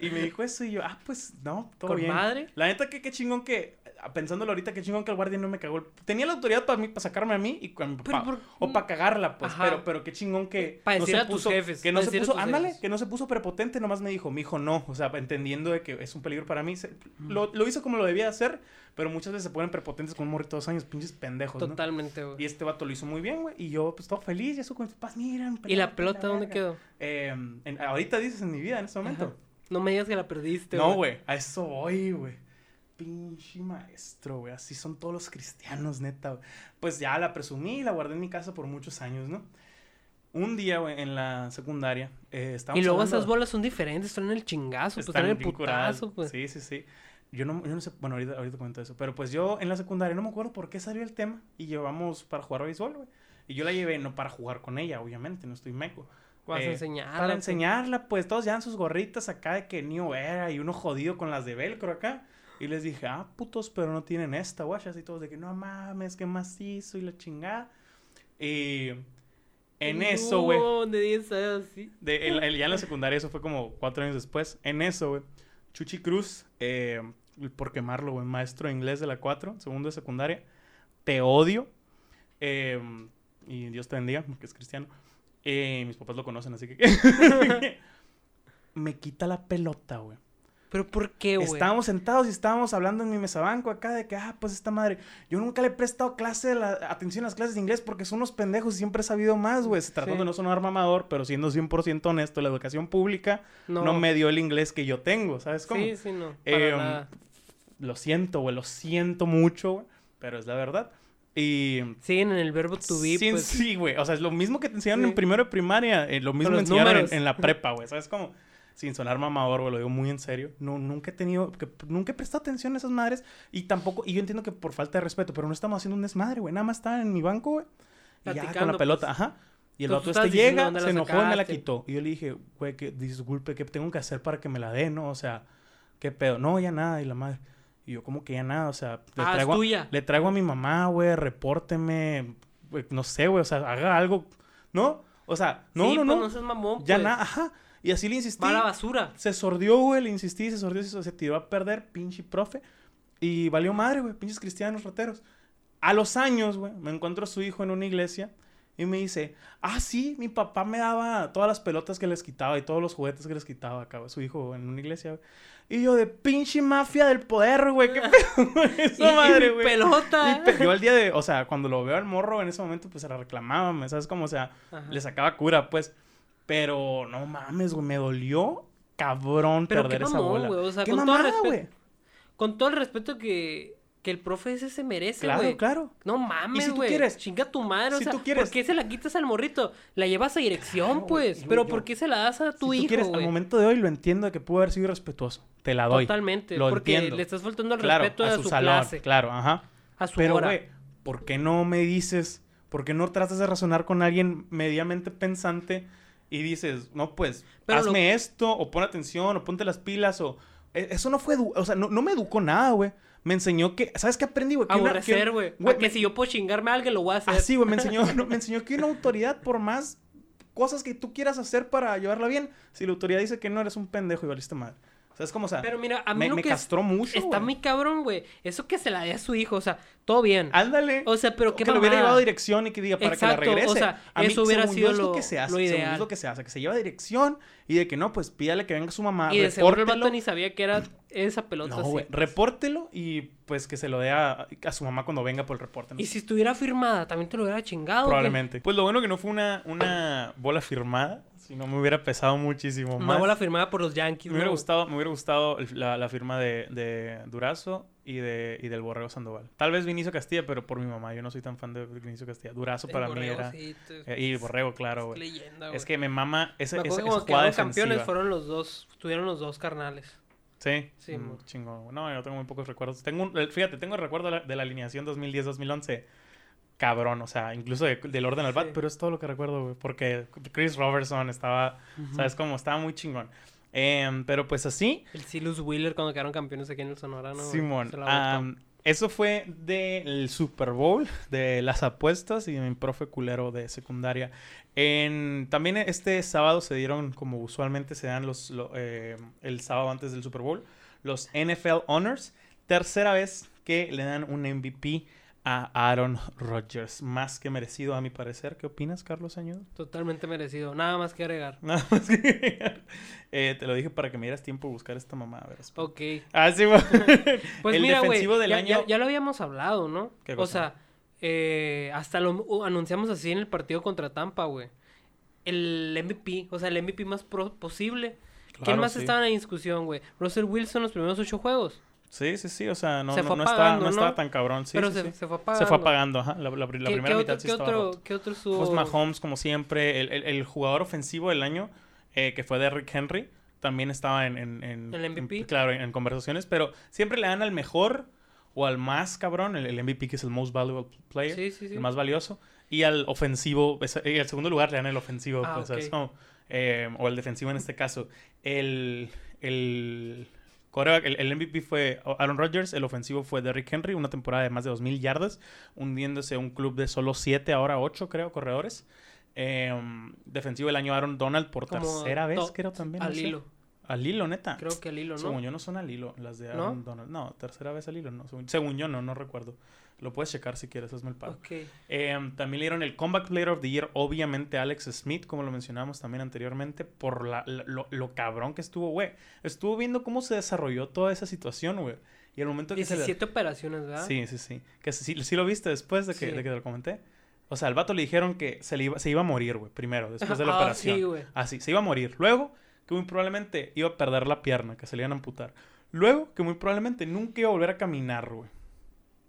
Y me dijo eso y yo, ah, pues no, todo Con bien. madre. La neta que qué chingón que, pensándolo ahorita, qué chingón que el guardia no me cagó. el- Tenía la autoridad para mí, para sacarme a mí y con mi Pero papá. por- O para cagarla, pues. Ajá. Pero, pero qué chingón que. Pa' no decir se a tus puso- jefes, Que no pa' se puso, ándale, jefes. que no se puso prepotente, nomás me dijo, mi hijo no. O sea, entendiendo de que es un peligro para mí. se- lo, lo hizo como lo debía hacer, pero muchas veces se ponen prepotentes con un morrito de dos años, pinches pendejos, ¿no? Totalmente, Y güey. este vato lo hizo muy bien, güey. Y yo, pues, todo feliz. Y eso con mis papás, miran. ¿Y la pelota dónde quedó? Eh, en- ahorita dices en mi vida, en este momento. Ajá. No me digas que la perdiste, No, güey, a eso voy, güey. Pinche maestro, güey. Así son todos los cristianos, neta. güey. Pues ya la presumí y la guardé en mi casa por muchos años, ¿no? Un día, güey, en la secundaria, eh, estábamos Y luego hablando- esas bolas son diferentes, están en el chingazo, pues están en el putazo, pues. Sí, sí, sí. Yo no, yo no sé, bueno, ahorita, ahorita comento eso. Pero pues yo en la secundaria no me acuerdo por qué salió el tema y llevamos para jugar béisbol, güey. Y yo la llevé no para jugar con ella, obviamente, no estoy meco. Vas Eh, a enseñar. Para enseñarla, pues todos llevan sus gorritas acá de que New Era y uno jodido con las de velcro acá. Y les dije, ah, putos, pero no tienen esta, guachas. Y todos de que no mames, que macizo y la chingada. Y en eso, güey. De 10 años, sí. De, el- el- ya en la secundaria, eso fue como cuatro años después. En eso, güey. Chuchi Cruz, eh, por quemarlo, güey, maestro de inglés de la 4, segundo de secundaria. Te odio. Eh, y Dios te bendiga, porque es cristiano. Eh, mis papás lo conocen, así que. Me quita la pelota, güey. Pero ¿por qué, güey? Estábamos sentados y estábamos hablando en mi mesabanco acá de que, ah, pues esta madre, yo nunca le he prestado clase la, atención a las clases de inglés porque son unos pendejos y siempre he sabido más, güey. Tratando Sí. de no sonar mamador, pero siendo 100% honesto, la educación pública no. me dio el inglés que yo tengo, ¿sabes cómo? Sí, sí, no. Eh, nada. Lo siento, güey, lo siento mucho, güey, pero es la verdad. Y... Siguen en el verbo to be, sí, pues. sí, güey. O sea, es lo mismo que te enseñaron Sí. en primero de primaria, eh, lo mismo enseñaron en, en la prepa, güey. ¿Sabes cómo? Sin sonar mamador, güey, lo digo muy en serio. No, nunca he tenido, que, nunca he prestado atención a esas madres. Y tampoco, y yo entiendo que por falta de respeto, pero no estamos haciendo un desmadre, güey. Nada más estaba en mi banco, güey. Y ya con la pelota, pues. ajá. Y el otro este llega, se enojó y me la quitó. Y yo le dije, güey, que disculpe, ¿qué tengo que hacer para que me la dé, no? O sea, ¿qué pedo? No, ya nada, y la madre. Y yo, como que ya nada? O sea, le Ah, traigo, a, le traigo a mi mamá, güey, repórteme, güey, no sé, güey, o sea, haga algo, ¿no? O sea, no, Sí, no, pues, no, no seas mamón, ya pues. nada, ajá. Y así le insistí. Va a la basura. Se sordió, güey, le insistí, se sordió, se, se tiró a perder, pinche profe. Y valió madre, güey, pinches cristianos rateros. A los años, güey, me encuentro a su hijo en una iglesia y me dice, ah, sí, mi papá me daba todas las pelotas que les quitaba y todos los juguetes que les quitaba acá, su hijo en una iglesia, güey. Y yo, de pinche mafia del poder, güey, qué pedo, güey, esa Y- madre, güey. pelota. Y yo al día de, o sea, cuando lo veo al morro en ese momento, pues se la reclamaba, ¿me ¿sabes cómo? O sea, Ajá. le sacaba cura, pues. Pero no mames, güey, me dolió cabrón Pero perder qué esa bola. güey, o sea, qué con todo güey. Con todo el respeto que, que el profe ese se merece, Claro, güey. claro. No mames, si tú güey. quieres- Chinga tu madre, si o sea, tú quieres- ¿por qué se la quitas al morrito? La llevas a dirección, Claro, güey, pues. güey, Pero yo- ¿por qué se la das a tu si hijo, tú quieres, al güey? momento de hoy lo entiendo de que pudo haber sido irrespetuoso. Te la doy. Totalmente, Lo porque entiendo. le estás faltando el claro, respeto a a su, su, salón. clase, Claro, ajá. a su Pero, hora. güey, ¿por qué no me dices, por qué no tratas de razonar con alguien mediamente pensante y dices, no, pues, Pero hazme esto, o pon atención, o ponte las pilas, o... E- Eso no fue, o sea, no, no me educó nada, güey. Me enseñó que, ¿sabes qué aprendí, güey? Que Aborrecer, que- güey. me- si yo puedo chingarme a alguien, lo voy a hacer. Así, güey, me enseñó, no, me enseñó que una autoridad, por más cosas que tú quieras hacer para llevarla bien, si la autoridad dice que no, eres un pendejo y valiste mal. O sea, es como, o sea, Pero mira, a mí me, lo me que es- castró mucho, está güey. muy cabrón, güey. Eso que se la dé a su hijo, o sea, todo bien. Ándale. O sea, pero qué que lo hubiera llevado a dirección y que diga para Exacto, que la regrese. o sea, A mí, eso hubiera sido es lo lo- que se hace. lo ideal. Es lo que se hace, que se lleva a dirección y de que no, pues pídale que venga su mamá, Y de seguro el vato ni sabía que era esa pelota No, así. güey, repórtelo y pues que se lo dé a, a su mamá cuando venga por el reporte. ¿no? Y si estuviera firmada, también te lo hubiera chingado. güey. Probablemente. Pues lo bueno que no fue una, una bola firmada, si no me hubiera pesado muchísimo Una más. bola firmada por los Yankees. Me hubiera gustado, me hubiera gustado la, la firma de, de Durazo y, de, y del Borrego Sandoval. Tal vez Vinicio Castilla, pero por mi mamá. Yo no soy tan fan de Vinicio Castilla. Durazo El para mí Borrego, era... sí, eh, y el Borrego, claro, es güey. leyenda, Es que me mama esa, Me que campeones fueron los dos, tuvieron los dos carnales. Sí, Sí, mm, chingón. No, yo tengo muy pocos recuerdos. Tengo un- fíjate, tengo el recuerdo de la, de la alineación 2010-2011. Cabrón, o sea, incluso de- del orden al bat, Sí. pero es todo lo que recuerdo, güey. Porque Chris Robertson estaba, ¿sabes cómo? Estaba muy chingón. Em, pero pues así, El Silus Wheeler cuando quedaron campeones aquí en el Sonora, ¿no? Simón. Eso fue del Super Bowl, de las apuestas y de mi profe culero de secundaria. En, también este sábado se dieron, como usualmente se dan los, lo- eh, el sábado antes del Super Bowl, los NFL Honors. Tercera vez que le dan un MVP a Aaron Rodgers. Más que merecido, a mi parecer. ¿Qué opinas, Carlos Añudo? Totalmente merecido. Nada más que agregar. Nada más que... Eh, te lo dije para que me dieras tiempo a buscar esta mamá. A ver. Ok. Ah, sí. Pues el mira, güey, defensivo del ya, año. ya- ya lo habíamos hablado, ¿no? ¿Qué o cosa? sea, eh, hasta lo uh, anunciamos así en el partido contra Tampa, güey. El MVP, o sea, el MVP más pro- posible. ¿Quién más sí. estaba en discusión, güey? Russell Wilson los primeros ocho juegos. Sí, sí, sí, o sea, no, Se no, no estaba, apagando, no ¿no? estaba tan cabrón. Sí, pero sí, se, sí. se fue apagando. Se fue apagando, ajá. La, la- la ¿Qué, primera qué mitad otro, sí qué estaba otro. ¿Qué otro estuvo? Pues Mahomes, como siempre, el, el- el jugador ofensivo del año, eh, que fue Derrick Henry, también estaba en... en, en- ¿El MVP? en- claro, en, conversaciones, pero siempre le dan al mejor o al más cabrón, el, el MVP, que es el most valuable player, Sí, sí, sí. el más valioso, y al ofensivo, y al segundo lugar le dan el ofensivo, Ah, pues, ¿sabes ok. cómo? Eh, o el defensivo en este caso. El, el, quarterback- el, el MVP fue Aaron Rodgers, el ofensivo fue Derrick Henry, una temporada de más de 2.000 yardas, hundiéndose un club de solo 7, ahora 8 creo, corredores. Eh, defensivo del año Aaron Donald por Como tercera vez, creo también. no Al sé. Al hilo, neta. Creo que al hilo, ¿no? Según yo no son al hilo las de ¿No? Aaron Donald. No, tercera vez al hilo, no. Según, según yo no, no recuerdo. Lo puedes checar si quieres, hazme el paro. Ok. Eh, también le dieron el Comeback Player of the Year, obviamente Alex Smith, como lo mencionamos también anteriormente, por la, la- lo, lo cabrón que estuvo, güey. Estuvo viendo cómo se desarrolló toda esa situación, güey. Y al momento que se le... 17 operaciones, ¿verdad? Sí, sí, sí. Que sí, sí lo viste después de que, Sí. de que te lo comenté. O sea, al vato le dijeron que se, le iba, se iba a morir, güey, primero, después de la Ah, operación. sí, güey. Así, se iba a morir. Luego, que muy probablemente iba a perder la pierna, que se le iban a amputar. Luego, que muy probablemente nunca iba a volver a caminar, güey.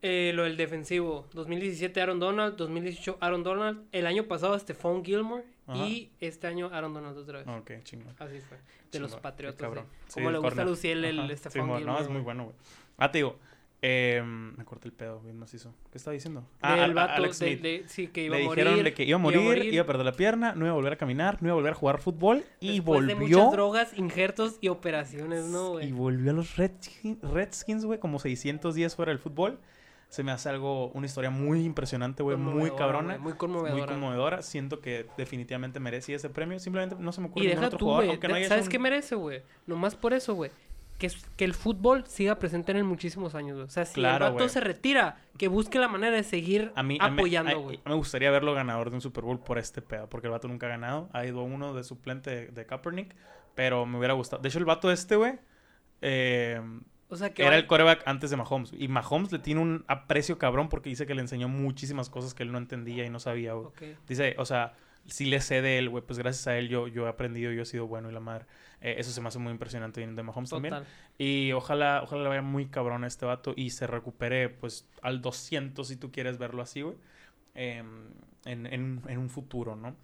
Eh, lo del defensivo. 2017 Aaron Donald, 2018 Aaron Donald. El año pasado Stephon Gilmore Ajá. Y este año Aaron Donald otra vez. Ok, chingón. Así fue. De los Chingón, Patriotas. sí. Como le gusta a. Luciel el Stephon Gilmore, No, es muy bueno, güey. Ah, te digo. Eh, me corté el pedo, bien macizo. ¿Qué estaba diciendo? Ah, a- a- vato Alex de, de- sí, que iba Le a morir. dijeron de que iba a morir, iba a, perder la pierna, no iba a volver a caminar, no iba a volver a jugar fútbol y Después de volvió. muchas drogas, injertos y operaciones, ¿no, güey? y volvió a los Redskins, güey, como 600 días fuera del fútbol. Se me hace algo, una historia muy impresionante, güey, muy cabrona. güey, Muy conmovedora. Muy conmovedora. Siento que definitivamente merecía ese premio. Simplemente no se me ocurre Y ningún deja otro tú, jugador. güey. aunque no de- haya ¿Sabes hecho qué un- merece, güey? Nomás por eso, güey. Que, que el fútbol siga presente en él muchísimos años, güey. O sea, si Claro, el vato se retira, que busque la manera de seguir A mí, a mí- apoyando, güey. me gustaría verlo ganador de un Super Bowl por este pedo, porque el vato nunca ha ganado. Ha ido uno de suplente de, de Kaepernick, pero me hubiera gustado. De hecho, el vato este, güey, eh, O sea, que era el coreback antes de Mahomes. Y Mahomes le tiene un aprecio cabrón porque dice que le enseñó muchísimas cosas que él no entendía y no sabía, güey. Dice, o sea, si le sé de él, güey, pues gracias a él yo, yo he aprendido, yo he sido bueno y la madre. Eh, eso se me hace muy impresionante de Mahomes también. Y ojalá, ojalá le vaya muy cabrón a este vato y se recupere, pues, al 200, si tú quieres verlo así, güey. em, en, en- en un futuro, ¿no?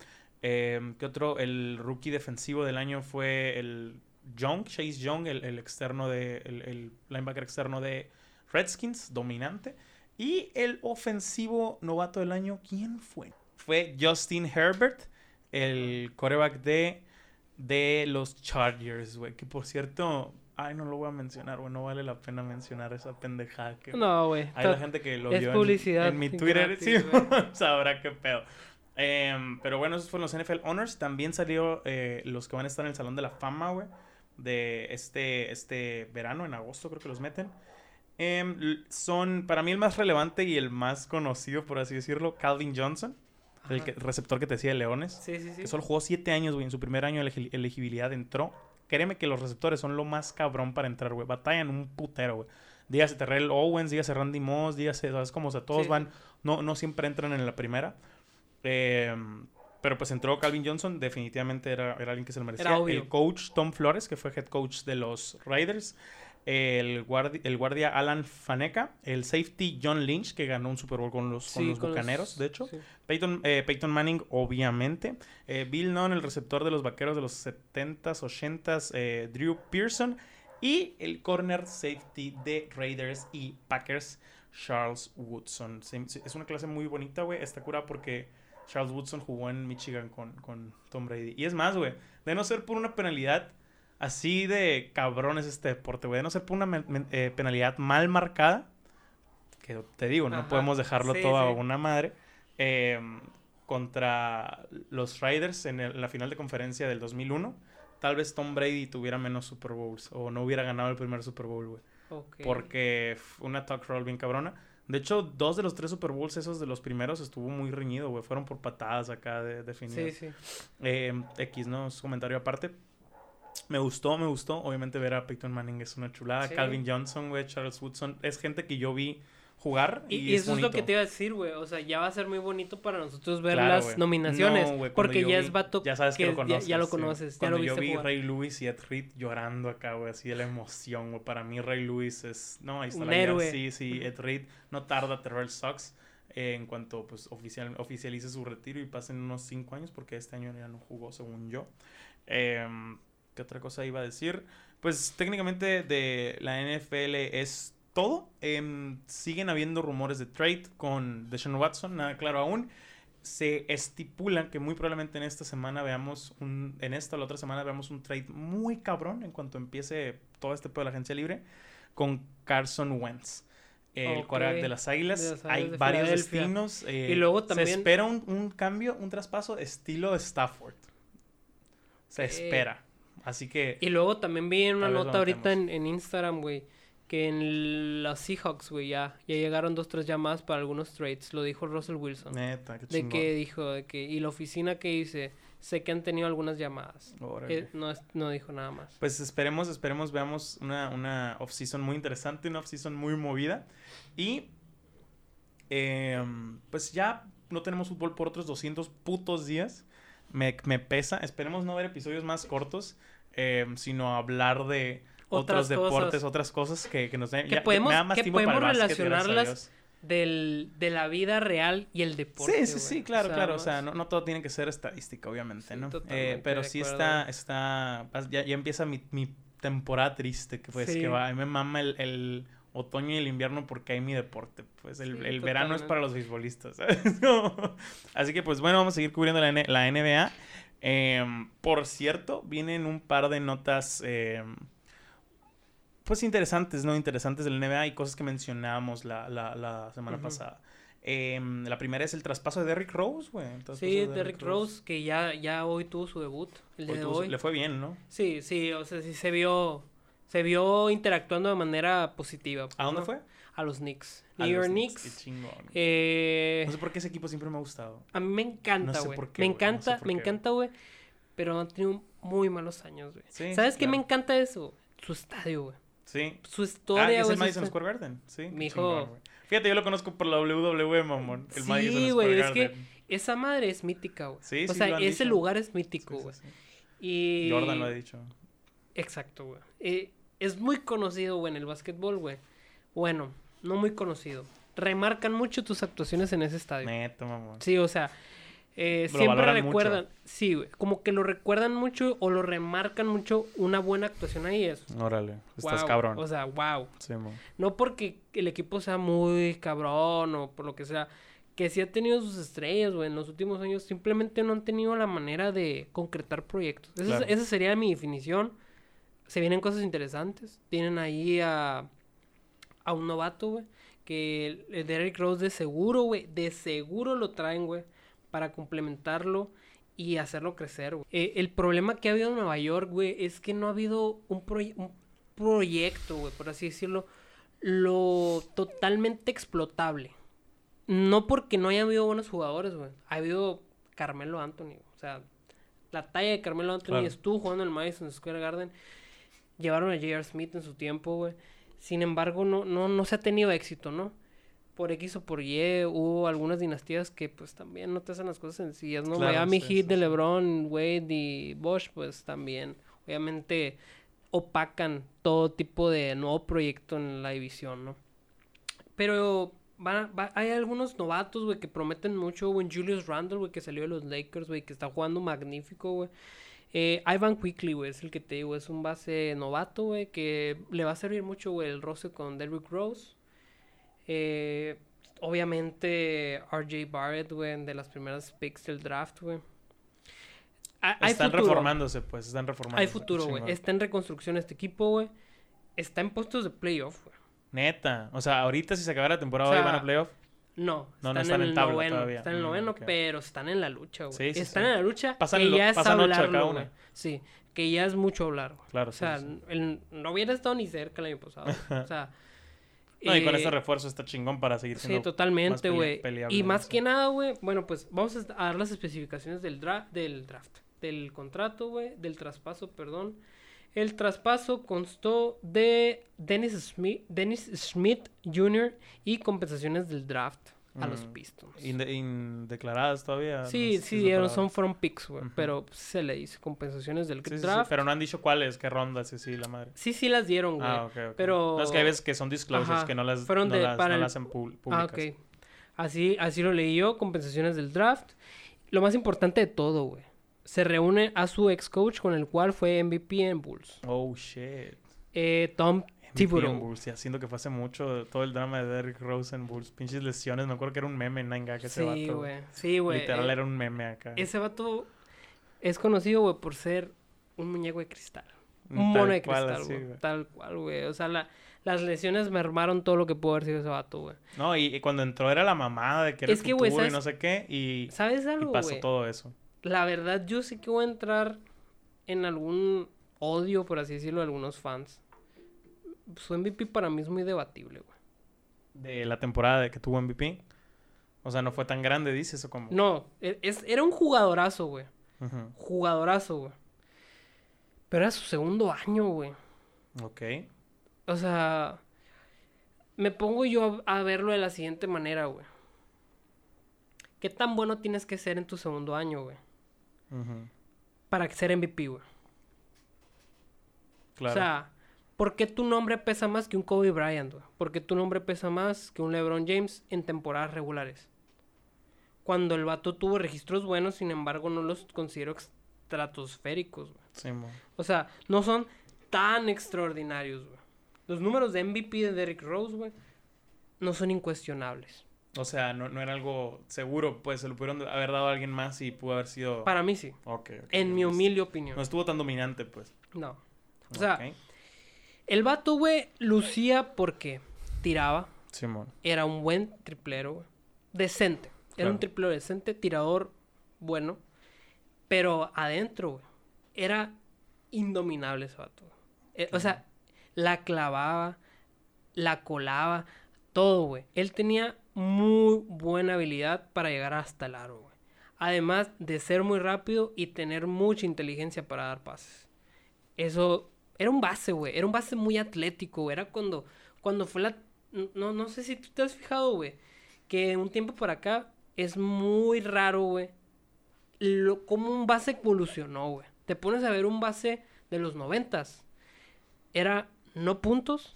Em, ¿Qué otro? El rookie defensivo del año fue el Young, Chase Young, el, el externo de... El, el linebacker externo de Redskins, dominante. Y el ofensivo novato del año, ¿quién fue? Fue Justin Herbert, el quarterback de, de los Chargers, güey. Que por cierto, ay, no lo voy a mencionar, güey. No vale la pena mencionar esa pendejada que... No, güey. Hay la gente que lo es vio en- publicidad en, mi Twitter, gratis, sí, sabrá qué pedo. Em, pero bueno, esos fueron los NFL Honors. También salió eh, los que van a estar en el Salón de la Fama, güey. De este, este verano, en agosto creo que los meten. Em, son, para mí, el más relevante y el más conocido, por así decirlo, Calvin Johnson. El que- receptor que te decía de Leones. Sí, sí, sí. Que solo jugó siete años, güey. En su primer año de elegi- elegibilidad entró. Créeme que los receptores son lo más cabrón para entrar, güey. Batallan un putero, güey. Dígase Terrell Owens, dígase Randy Moss, dígase, ¿sabes cómo? O sea, todos Sí, van, no, no siempre entran en la primera. Eh, pero pues entró Calvin Johnson, definitivamente era, era alguien que se lo merecía. El coach Tom Flores, que fue head coach de los Raiders. El, guardi- el guardia Alan Faneca. El safety John Lynch, que ganó un Super Bowl con los, con Sí, los con los- Bucaneros, de hecho. sí. Peyton, eh, Peyton Manning, obviamente. Eh, Bill Nunn, el receptor de los vaqueros de los 70s, 80s. eh, Drew Pearson. Y el corner safety de Raiders y Packers, Charles Woodson. Es una clase muy bonita, güey. Está cura porque Charles Woodson jugó en Michigan con, con Tom Brady. Y es más, güey, de no ser por una penalidad así de cabrón es este deporte, güey. De no ser por una eh, penalidad mal marcada. Que te digo, no Ajá. podemos dejarlo Sí, todo a una madre. eh, contra los Raiders en, el- en la final de conferencia del 2001. Tal vez Tom Brady tuviera menos Super Bowls o no hubiera ganado el primer Super Bowl, güey. Porque fue una talk roll bien cabrona. De hecho, dos de los tres Super Bowls, esos de los primeros, estuvo muy reñido, güey. Fueron por patadas acá de, definidas. Sí, sí. Eh, X, ¿no? Es comentario aparte. Me gustó, me gustó. Obviamente ver a Peyton Manning es una chulada. Sí. Calvin Johnson, güey, Charles Woodson. Es gente que yo vi jugar y, Y, y es eso es lo que te iba a decir, güey. O sea, ya va a ser muy bonito para nosotros ver Claro, las nominaciones. No, porque yo ya vi- es vato ya sabes que, lo conoces. Ya, lo sí. conoces, ya Cuando lo yo viste vi jugar. Ray Lewis y Ed Reed llorando acá, güey, así de la emoción, güey. Para mí Ray Lewis es... No, ahí está Un la héroe. Sí, sí, Ed Reed no tarda Terrell Sox eh, en cuanto pues oficial, oficialice su retiro y pasen unos cinco años porque este año ya no jugó, según yo. Em, ¿Qué otra cosa iba a decir? Pues técnicamente de la NFL es todo. Em, siguen habiendo rumores de trade con Deshaun Watson, nada claro aún. Se estipula que muy probablemente en esta semana veamos un, en esta o la otra semana veamos un trade muy cabrón en cuanto empiece todo este pedo de la agencia libre con Carson Wentz. El Ok. quarterback de las Águilas. De las Hay de varios destinos. eh, Y luego también- Se espera un, un cambio, un traspaso estilo Stafford. Se Ok. espera. Así que... Y luego también vi en una nota ahorita en, en Instagram, güey, que en los Seahawks, güey, ya, ya llegaron dos, tres llamadas para algunos trades. Lo dijo Russell Wilson. Neta, qué de chingón. que dijo, de que, y la oficina que hice, sé que han tenido algunas llamadas. Eh, no, no dijo nada más. Pues esperemos, esperemos, veamos una, una off-season muy interesante, una off-season muy movida. Y em, pues ya no tenemos fútbol por otros 200 putos días. Me, me pesa. Esperemos no ver episodios más cortos, em, sino hablar de Otras otros deportes, cosas. otras cosas que, que nos den. Que ya- podemos- más que tiempo para el podemos básquet, gracias a relacionarlas del, de la vida real y el deporte. Sí, sí, sí, claro, O sea, claro. O sea, no, no todo tiene que ser estadística, obviamente, Sí, ¿no? Eh, pero sí está, está, ya, ya empieza mi, mi temporada triste, que pues Sí. que va, a mí me mama el, el otoño y el invierno porque hay mi deporte, pues el, Sí, el verano es para los beisbolistas, ¿sabes? Así que pues bueno, vamos a seguir cubriendo la, N- la NBA. Em, por cierto, vienen un par de notas, em, pues interesantes, ¿no? Interesantes del NBA y cosas que mencionamos la, la, la semana pasada. Em, la primera es el traspaso de Derrick Rose, güey. Sí, de Derrick Rose, que ya, ya hoy tuvo su debut, el día Hoy de tuvo su- hoy. Le fue bien, ¿no? Sí, sí, o sea, sí se vio, se vio interactuando de manera positiva. pues, ¿A dónde ¿no? fue? A los Knicks. A New los York Knicks, Knicks. Qué chingón. Eh, No sé por qué ese equipo siempre me ha gustado. a mí me encanta, No sé güey. por qué, me güey, no sé encanta, por me qué, encanta, güey. Pero han tenido muy malos años, güey. Sí, ¿Sabes qué me encanta eso? Su estadio, güey. Sí. Su Ah, historia, es güey. el Madison Square Garden. Sí. chingón, güey. Fíjate, yo lo conozco por la WWE, mamón. El Sí, Madison Square güey, es Garden. que esa madre es mítica, güey. Sí, o sí, sea, lo han ese dicho. lugar es mítico, sí, güey. sí. Y... Jordan lo ha dicho. Exacto, güey. Eh, es muy conocido, güey, en el básquetbol, güey. Bueno, no muy conocido. Remarcan mucho tus actuaciones en ese estadio. Neto, mamón. Sí, o sea, eh, siempre recuerdan, mucho. sí, güey, como que lo recuerdan mucho o lo remarcan mucho una buena actuación ahí es. Órale, estás wow, cabrón. O sea, wow. Sí, mo. No porque el equipo sea muy cabrón o por lo que sea, que sí ha tenido sus estrellas, güey, en los últimos años, simplemente no han tenido la manera de concretar proyectos. Esa, Claro. esa sería mi definición. Se vienen cosas interesantes. Tienen ahí a, a un novato, güey, que Derrick Rose de seguro, güey, de seguro lo traen, güey, para complementarlo y hacerlo crecer, güey. Eh, el problema que ha habido en Nueva York, güey, es que no ha habido un, proye- un proyecto, güey, por así decirlo, lo totalmente explotable. No porque no haya habido buenos jugadores, güey. Ha habido Carmelo Anthony, o sea, la talla de Carmelo Anthony Claro. estuvo jugando en el Madison Square Garden. Llevaron a J.R. Smith en su tiempo, güey. Sin embargo, no, no, no se ha tenido éxito, ¿no? Por X o por Y hubo algunas dinastías que pues también no te hacen las cosas sencillas, ¿no? Claro, Miami sí, Heat sí, de. LeBron, Wade y Bosch, pues también. Obviamente opacan todo tipo de nuevo proyecto en la división, ¿no? Pero va- va- hay algunos novatos, güey, que prometen mucho, güey. Julius Randle, güey, que salió de los Lakers, güey, que está jugando magnífico, güey. Eh, Ivan Quickly, güey, es el que te digo, es un base novato, güey, que le va a servir mucho, güey, el roce con Derrick Rose. Eh, obviamente, RJ Barrett, güey, de las primeras picks del draft, güey. Están futuro. reformándose, pues. Están reformándose. Hay futuro, güey. Está en reconstrucción este equipo, güey. Está en puestos de playoff, güey. Neta. O sea, ahorita si se acabara la temporada O sea, hoy van a playoff. No, No, no están, en en el tabla noveno. todavía. Están en el Mm, noveno, pero están en la lucha, güey. Sí, sí, están sí. en la lucha Pasan que lo- ya es una. güey. Sí, que ya es mucho hablar, güey. Claro, O sí, sea, sí. el- no hubiera estado ni cerca el año pasado. o sea... No, y con eh, este refuerzo está chingón para seguir Sí, siendo totalmente, más pelea- güey. Y más sí. que nada, güey, bueno, pues vamos a dar las especificaciones del, dra- del draft, del contrato, güey, del traspaso, perdón. El traspaso constó de Dennis Smith, Dennis Smith Jr. y compensaciones del draft a los Mm. Pistons. Inde- indeclaradas todavía. no Sí, sé sí, es la dieron, son fueron picks, güey, Ujú. pero se le dice compensaciones del Sí, sí, sí, draft. pero no han dicho cuáles, qué rondas, sí, sí, la madre. Sí, sí las dieron, güey. Ah, ok, ok. pero- No, es que hay veces que son disclosures Ajá, que no las, fueron no de- las, para no el- las hacen Ah, públicas. ok. Así, así lo leí yo, compensaciones del draft. Lo más importante de todo, güey. Se reúne a su ex coach con el cual fue MVP en Bulls. Oh, shit. Eh, Tom Thibodeau. Bulls, ya siento que fue hace mucho todo el drama de Derrick Rose en Bulls. Pinches lesiones, me acuerdo que era un meme en Nine Gag ese Sí, vato. güey. Sí, güey. Literal Eh, era un meme acá. Ese vato es conocido, güey, por ser un muñeco de cristal. Un mono de cristal, güey. Tal cual, güey. O sea, la- las lesiones mermaron todo lo que pudo haber sido ese vato, güey. No, y, y cuando entró era la mamada de que era Es el que, y no sé qué. Y, ¿Sabes y algo, pasó todo eso. La verdad, yo sé que voy a entrar en algún odio, por así decirlo, de algunos fans. Su MVP para mí es muy debatible, güey. De la temporada de que tuvo MVP. O sea, no fue tan grande, dices, o como. No, e- es, era un jugadorazo, güey. Jugadorazo, güey. Pero era su segundo año, güey. Ok. O sea, me pongo yo a, a verlo de la siguiente manera, güey. ¿Qué tan bueno tienes que ser en tu segundo año, güey? Para ser MVP, güey. Claro. O sea, ¿Por qué tu nombre pesa más que un Kobe Bryant, güey? ¿Por qué tu nombre pesa más que un LeBron James en temporadas regulares? Cuando el vato tuvo registros buenos, sin embargo, no los considero estratosféricos, güey. Sí, mo. O sea, no son tan extraordinarios, güey. Los números de MVP de Derrick Rose, güey, no son incuestionables. O sea, no, no era algo seguro, pues se lo pudieron haber dado a alguien más y pudo haber sido... Para mí sí, Ok, ok, en mi humilde opinión. No estuvo tan dominante, pues. No. O sea, el vato, güey, lucía porque tiraba, Simón. era un buen triplero, güey. Decente. Era Claro. un triplero decente, tirador bueno. Pero adentro, güey, era indominable ese vato. Eh, o sea, la clavaba, la colaba, todo, güey. Él tenía muy buena habilidad para llegar hasta el aro. Además de ser muy rápido y tener mucha inteligencia para dar pases. Eso era un base, güey. Era un base muy atlético, güey. Era cuando, cuando fue la... No, no sé si tú te has fijado, güey. Que un tiempo por acá es muy raro, güey. Cómo un base evolucionó, güey. Te pones a ver un base de los noventas. Era no puntos,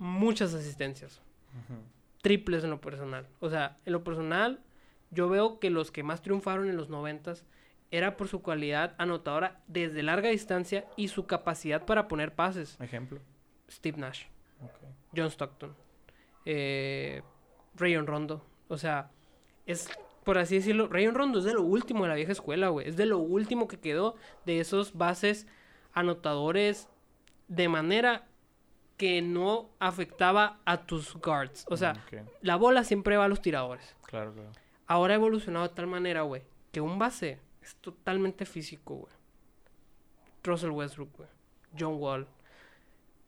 muchas asistencias. Ujú. Triples en lo personal. O sea, en lo personal, yo veo que los que más triunfaron en los noventas era por su cualidad anotadora desde larga distancia y su capacidad para poner pases. Ejemplo. Steve Nash, Ok. John Stockton, eh, Rayon Rondo. O sea, es, por así decirlo, Rayon Rondo es de lo último de la vieja escuela, güey. Es de lo último que quedó de esos bases anotadores de manera que no afectaba a tus guards. O sea, Ok. la bola siempre va a los tiradores. Claro, claro. Ahora ha evolucionado de tal manera, güey, que un base es totalmente físico, güey. Russell Westbrook, güey. John Wall.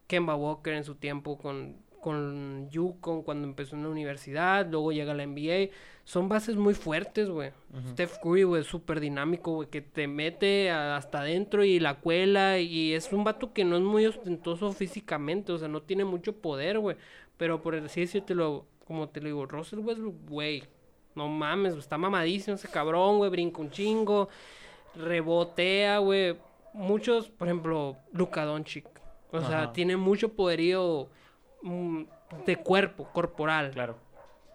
Kemba Walker en su tiempo con, con Yukon cuando empezó en la universidad. Luego llega a la NBA. Son bases muy fuertes, güey. Steph Curry, güey, súper dinámico, güey, que te mete a- hasta adentro y la cuela. Y es un vato que no es muy ostentoso físicamente, o sea, no tiene mucho poder, güey. Pero por así decírtelo, como te lo digo, Russell Westbrook, güey, no mames, está mamadísimo ese cabrón, güey, brinca un chingo, rebotea, güey. Muchos, por ejemplo, Luka Doncic, o sea, tiene mucho poderío de cuerpo, corporal. Claro.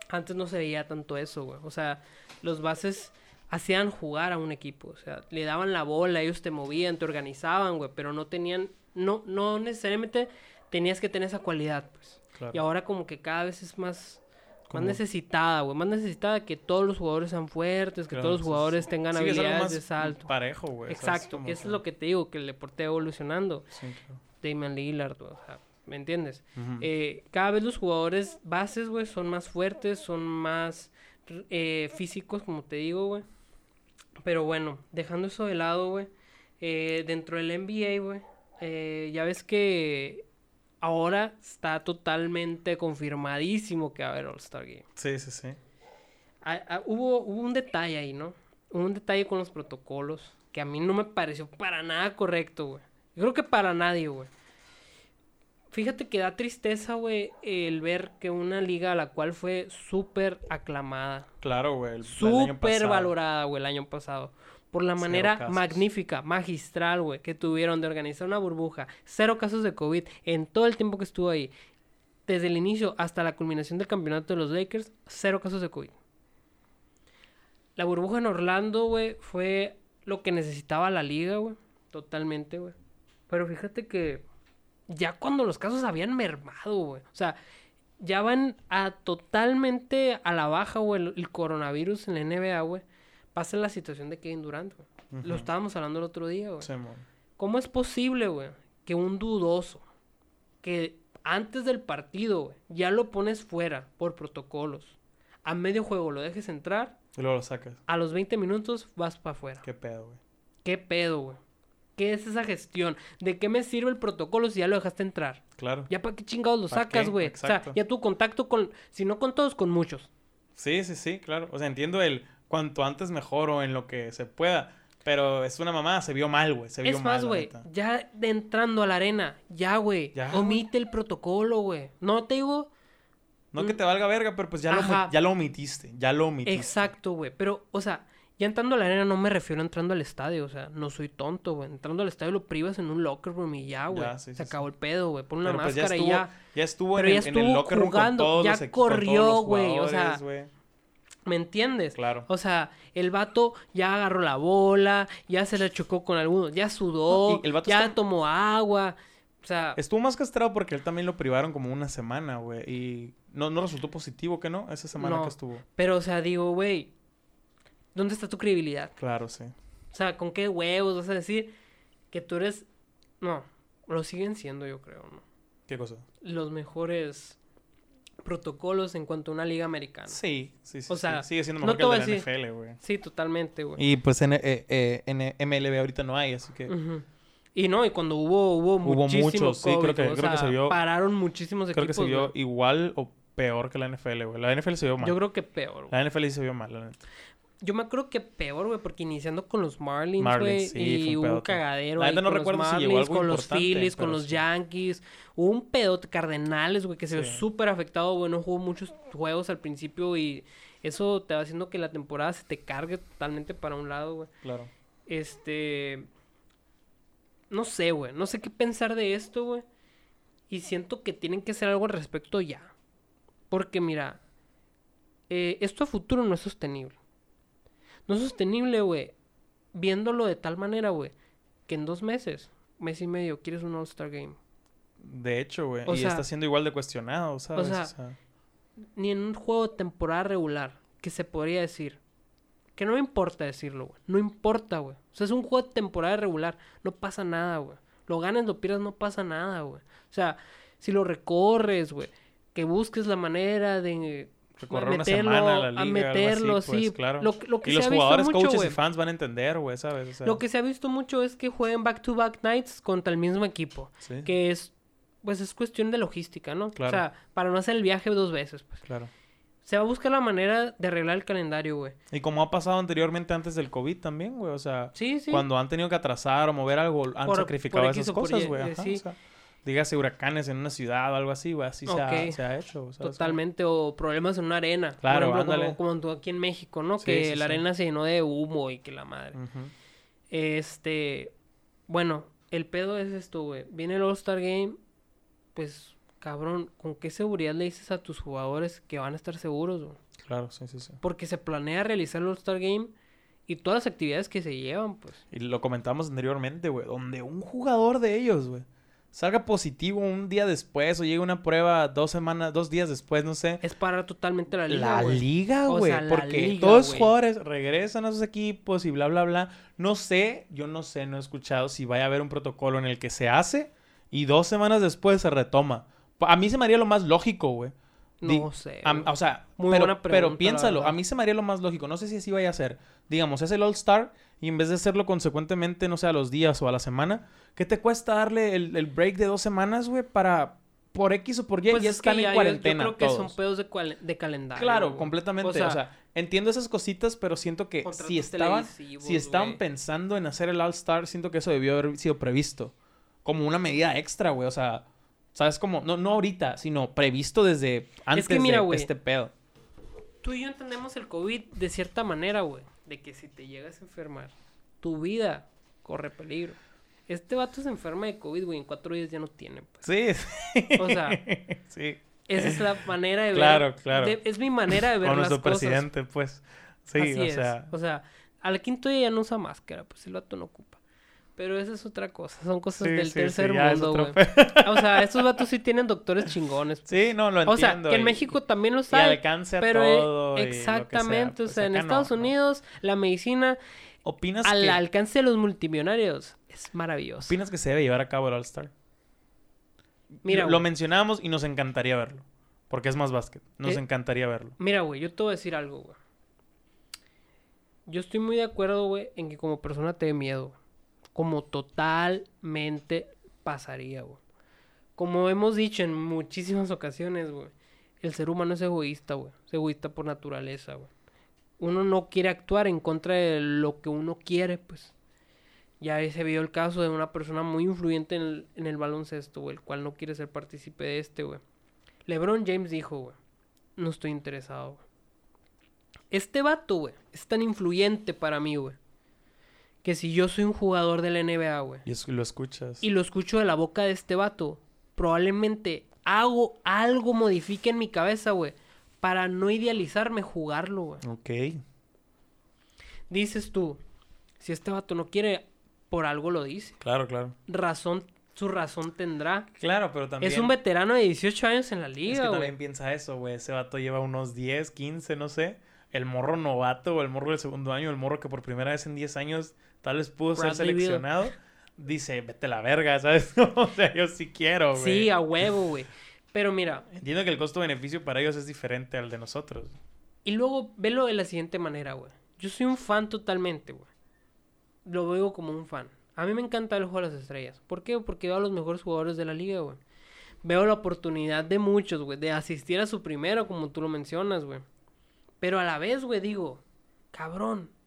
Antes no se veía tanto eso, güey. O sea, los bases hacían jugar a un equipo. O sea, le daban la bola, ellos te movían, te organizaban, güey. Pero no tenían, no, no necesariamente tenías que tener esa cualidad, pues. Claro. Y ahora como que cada vez es más, más necesitada, güey. Más necesitada que todos los jugadores sean fuertes, que Claro, todos los jugadores tengan Sí, es habilidades más de salto. Parejo, güey. o sea, es Exacto, como que eso es lo que te digo, que el deporte va evolucionando. Sí, claro. Damian Lillard, güey, o sea, ¿me entiendes? Eh, cada vez los jugadores bases, güey, son más fuertes, son más eh, físicos, como te digo, güey. Pero bueno, dejando eso de lado, güey. eh, dentro del NBA, güey. ya ves que ahora está totalmente confirmadísimo que va a haber All-Star Game. Sí, sí, sí. Ah, ah, hubo, hubo un detalle ahí, ¿no? Hubo un detalle con los protocolos que a mí no me pareció para nada correcto, güey. Yo creo que para nadie, güey. Fíjate que da tristeza, güey, el ver que una liga a la cual fue súper aclamada, Claro, güey. súper valorada, güey, el año pasado, por la manera magnífica, magistral, güey, que tuvieron de organizar una burbuja, cero casos de COVID en todo el tiempo que estuvo ahí, desde el inicio hasta la culminación del campeonato de los Lakers, cero casos de COVID. La burbuja en Orlando, güey, fue lo que necesitaba la liga, güey. Totalmente, güey. Pero fíjate que ya cuando los casos habían mermado, güey. O sea, ya van a totalmente a la baja, güey, el, el coronavirus en la NBA, güey. Pasa la situación de Kevin Durant, güey. Lo estábamos hablando el otro día, güey. ¿Cómo es posible, güey, que un dudoso, que antes del partido, güey, ya lo pones fuera por protocolos, a medio juego lo dejes entrar, Y luego lo sacas. a los 20 minutos vas para afuera? Qué pedo, güey. ¿Qué pedo, güey? ¿Qué es esa gestión? ¿De qué me sirve el protocolo si ya lo dejaste entrar? Claro. ¿Ya para qué chingados lo ¿Pa' sacas, güey? O sea, ya tu contacto con, si no con todos, con muchos. Sí, sí, sí, claro. O sea, entiendo el cuanto antes mejor o en lo que se pueda. Pero es una mamada, se vio mal, güey. Se vio Es mal. más, güey, ya de entrando a la arena, ya, güey, omite el protocolo, güey. No te digo, No que te valga verga, pero pues ya, lo, Ajá. ya lo omitiste. Ya lo omitiste. Exacto, güey. Pero, o sea, Ya entrando a la arena no me refiero a entrando al estadio, o sea, no soy tonto, güey. Entrando al estadio lo privas en un locker room y ya, güey. Ya, sí, Se sí, acabó sí. el pedo, güey. Pon una Pero pues ya máscara estuvo, y ya. ya estuvo Pero en, ya el, en el estuvo locker room jugando, con todos ya los corrió, güey, o sea, güey. ¿Me entiendes? Claro. O sea, el vato ya agarró la bola, ya se le chocó con algunos, ya sudó, No, y el vato ya está- tomó agua. O sea, Estuvo más castrado porque él también lo privaron como una semana, güey. Y no, no resultó positivo, ¿que no? Esa semana No. que estuvo. pero o sea, digo, güey, ¿dónde está tu credibilidad? Claro, sí. O sea, ¿con qué huevos vas a decir que tú eres... No, lo siguen siendo, yo creo, ¿no? ¿Qué cosa? Los mejores protocolos en cuanto a una liga americana. Sí, sí, sí. O sea, sí. sigue siendo mejor que a el de decir- NFL, güey. Sí, totalmente, güey. Y pues en, eh, eh, en MLB ahorita no hay, así que... Y no, y cuando hubo, hubo, Hubo muchísimo muchos, sí, creo que- o creo que se vio- Pararon muchísimos Creo que equipos, se vio igual o peor que la NFL, güey. La NFL se vio mal. Yo creo que peor, güey. La NFL sí se vio mal, la neta. Yo me acuerdo que peor, güey, porque iniciando con los Marlins, güey, sí, fue y un hubo un cagadero La ahí neta no con recuerdo los si llegó Marlins, algo con los Phillies, con los sí. Yankees. Hubo un pedote Cardenales, güey, que se Sí. súper afectado, güey, no jugó muchos juegos al principio y eso te va haciendo que la temporada se te cargue totalmente para un lado, güey. Claro. Este. No sé, güey. No sé qué pensar de esto, güey. Y siento que tienen que hacer algo al respecto ya. Porque, mira. eh, esto a futuro no es sostenible. No es sostenible, güey. Viéndolo de tal manera, güey. Que en dos meses, mes y medio, quieres un All-Star Game. De hecho, güey. O y sea- está siendo igual de cuestionado, ¿sabes? sea, Ni en un juego de temporada regular. Que se podría decir. Que no me importa decirlo, güey. No importa, güey. O sea, es un juego de temporada regular. No pasa nada, güey. Lo ganes, lo pierdas, no pasa nada, güey. O sea, si lo recorres, güey. Que busques la manera de Recorrer una meterlo, semana a la liga, meterlo, así, pues, sí. claro. Lo, lo que y se los ha visto jugadores, mucho, coaches y fans van a entender, güey, ¿sabes? O sea, Lo que se ha visto mucho es que jueguen back-to-back nights contra el mismo equipo. sí, Que es, pues es cuestión de logística, ¿no? Claro. O sea, para no hacer el viaje dos veces, pues. claro. Se va a buscar la manera de arreglar el calendario, güey. Y como ha pasado anteriormente antes del COVID también, güey. O sea, Sí, sí. cuando han tenido que atrasar o mover algo, han Por- sacrificado por esas cosas, güey. eh, sí. o sea, dígase huracanes en una ciudad o algo así, güey. Así se, ha, se ha hecho. ¿sabes? Totalmente, o problemas en una arena. Claro, Por ejemplo, ándale. como, como aquí en México, ¿no? Sí, que sí, la sí. arena se llenó de humo y que la madre. Este, bueno, el pedo es esto, güey. Viene el All-Star Game, pues, cabrón, ¿con qué seguridad le dices a tus jugadores que van a estar seguros, güey? Claro, sí, sí, sí. Porque se planea realizar el All-Star Game y todas las actividades que se llevan, pues. Y lo comentamos anteriormente, güey. Donde un jugador de ellos, güey, salga positivo un día después o llegue una prueba dos semanas, dos días después, no sé. Es parar totalmente la liga, La liga, O güey. sea, porque liga, todos los jugadores regresan a sus equipos y bla, bla, bla. No sé, yo no sé, no he escuchado si vaya a haber un protocolo en el que se hace y dos semanas después se retoma. A mí se me haría lo más lógico, güey. No sé. o sea, Muy pero, buena pero pregunta, la piénsalo, a mí se me haría lo más lógico. No sé si así vaya a ser. Digamos, es el All-Star y en vez de hacerlo consecuentemente, no sé, a los días o a la semana, ¿qué te cuesta darle el, el break de dos semanas, güey, para por X o por Y? Pues ya es que ya, en cuarentena. Yo, creo que todos. son pedos de, calendario. Claro, güey. completamente. O O sea, entiendo esas cositas, pero siento que si estaban, si estaban güey. pensando en hacer el All-Star, siento que eso debió haber sido previsto. Como una medida extra, güey. O sea, ¿sabes cómo? No, no ahorita, sino previsto desde antes mira, de este pedo. Tú y yo entendemos el COVID de cierta manera, güey. De que si te llegas a enfermar, tu vida corre peligro. Este vato se enferma de COVID, güey. En cuatro días ya no tiene, pues. Sí. O sea, sí. esa es la manera de ver. Claro, claro. es mi manera de ver Con las nuestro cosas. presidente, pues. Sí, Así o es. sea. O sea, al quinto día ya no usa máscara, pues el vato no ocupa. Pero esa es otra cosa. Son cosas sí, del sí, tercer sí, mundo, güey. O sea, estos vatos sí tienen doctores chingones. Sí, no, lo O sea, entiendo. que en y- México también lo y sabe. alcance a pero eh, todo. y lo que sea, exactamente, o pues sea, en no, Estados ¿no? Unidos la medicina ¿Opinas al que, alcance de los multimillonarios es maravillosa. ¿Opinas que se debe llevar a cabo el All-Star? Mira, lo, lo mencionamos y nos encantaría verlo. Porque es más básquet. Nos Eh, encantaría verlo. mira, güey, yo te voy a decir algo, güey. Yo estoy muy de acuerdo, güey, en que como persona te dé miedo. Como totalmente pasaría, güey. Como hemos dicho en muchísimas ocasiones, güey. El ser humano es egoísta, güey. Es egoísta por naturaleza, güey. Uno no quiere actuar en contra de lo que uno quiere, pues. Ya se vio el caso de una persona muy influyente en el, en el baloncesto, güey, el cual no quiere ser partícipe de este, güey. LeBron James dijo, güey, no estoy interesado, güey. Este vato, güey, es tan influyente para mí, güey. Que si yo soy un jugador de la NBA, güey. Y lo escuchas. Y lo escucho de la boca de este vato. Probablemente hago algo, modifique en mi cabeza, güey. Para no idealizarme jugarlo, güey. Ok. Dices tú, si este vato no quiere, por algo lo dice. Claro, claro. Razón, su razón tendrá. Claro, pero también... Es un veterano de 18 años en la Es liga, que güey. también piensa eso, güey. Ese vato lleva unos 10, 15, no sé. El morro novato o el morro del segundo año, el morro que por primera vez en 10 años tal vez pudo ser Bradley seleccionado, dice, vete a la verga, ¿sabes? o sea, yo sí quiero, güey. Sí, a huevo, güey. Pero mira, Entiendo que el costo-beneficio para ellos es diferente al de nosotros. y luego velo de la siguiente manera, güey. Yo soy un fan totalmente, güey. Lo veo como un fan. A mí me encanta el juego de las estrellas. ¿Por qué? Porque veo a los mejores jugadores de la liga, güey. Veo la oportunidad de muchos, güey, de asistir a su primero, como tú lo mencionas, güey. Pero a la vez, güey, digo, cabrón, ¿qué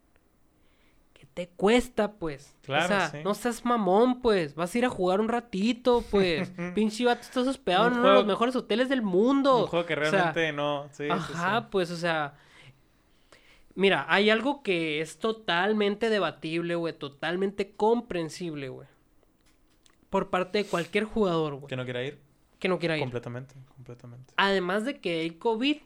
te cuesta, pues? Claro, o sea, sí. no seas mamón, pues. Vas a ir a jugar un ratito, pues. Pinche vato, estás hospedado Un en uno de los mejores hoteles del mundo. Un juego que O sea, realmente no... Sí, sí, Ajá, sí. pues, o sea. Mira, hay algo que es totalmente debatible, güey. Totalmente comprensible, güey. Por parte de cualquier jugador, güey. Que no quiera ir. Que no quiera ir. Completamente, completamente. Además de que el COVID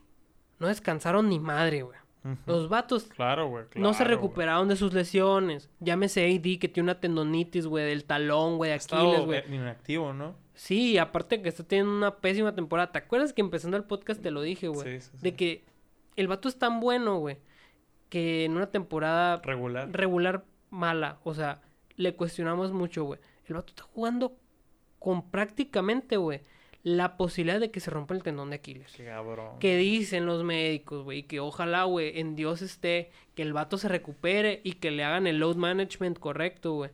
no descansaron ni madre, güey. Los vatos Claro, güey. no se recuperaron de sus lesiones. Llámese AD que tiene una tendonitis, güey, del talón, güey, de Aquiles, güey. eh, inactivo, ¿no? Sí, aparte que está teniendo una pésima temporada. ¿Te acuerdas que empezando el podcast te lo dije, güey? Sí, sí, De que el vato es tan bueno, güey, que en una temporada Regular. regular mala, o sea, le cuestionamos mucho, güey. El vato está jugando con prácticamente, güey, la posibilidad de que se rompa el tendón de Aquiles. Qué cabrón. Que dicen los médicos, güey, que ojalá, güey, en Dios esté, que el vato se recupere y que le hagan el load management correcto, güey.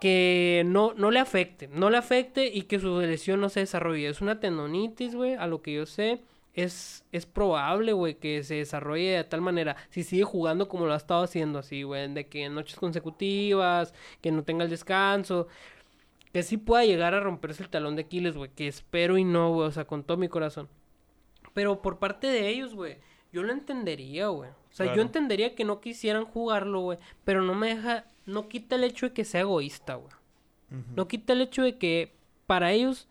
Que no, no le afecte, no le afecte y que su lesión no se desarrolle. Es una tendonitis, güey, a lo que yo sé. Es, es probable, güey, que se desarrolle de tal manera. Si sigue jugando como lo ha estado haciendo, así, güey, de que en noches consecutivas, que no tenga el descanso. Que sí pueda llegar a romperse el talón de Aquiles, güey. Que espero y no, güey. O sea, con todo mi corazón. Pero por parte de ellos, güey, yo lo entendería, güey. O sea, yo entendería que no quisieran jugarlo, güey. Pero no me deja, no quita el hecho de que sea egoísta, güey. No quita el hecho de que para ellos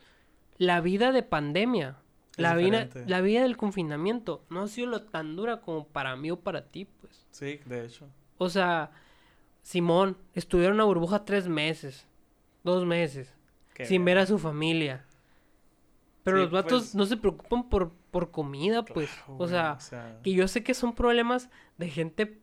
la vida de pandemia, Es la vida, la vida del confinamiento, no ha sido lo tan dura como para mí o para ti, pues. Sí, de hecho. O sea, Simón, estuvieron en una burbuja tres meses, dos meses, Qué sin ver a su familia. Pero Sí, los vatos pues- no se preocupan por, por comida, pues. Claro, o güey, sea, o sea, que yo sé que son problemas de gente,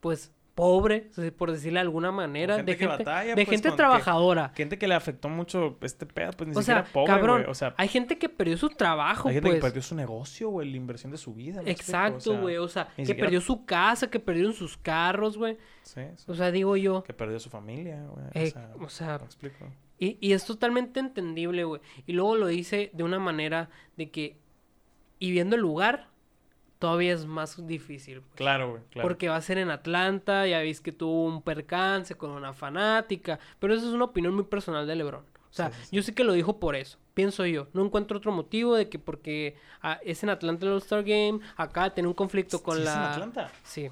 pues, pobre, por decirle de alguna manera, gente de que gente, batalla, de pues, gente que- trabajadora. gente que le afectó mucho este pedo, pues ni O siquiera sea, pobre, cabrón, güey. O sea, hay gente que perdió su trabajo, hay gente pues. que perdió su negocio, güey, la inversión de su vida. Exacto, O sea, güey. O sea, que siquiera- perdió su casa, que perdieron sus carros, güey. Sí, sí. O sea, digo yo. que perdió su familia, güey. eh, o sea, o sea, ¿me explico? Y, y es totalmente entendible, güey. Y luego lo dice de una manera de que, y viendo el lugar, todavía es más difícil. pues. Claro, güey, claro. Porque va a ser en Atlanta, ya veis que tuvo un percance con una fanática. Pero eso es una opinión muy personal de LeBron. O sea, Sí, yo sé que lo dijo por eso, pienso yo. No encuentro otro motivo de que porque ah, es en Atlanta el All-Star Game, acá tiene un conflicto con ¿Sí es en la... Atlanta? Sí.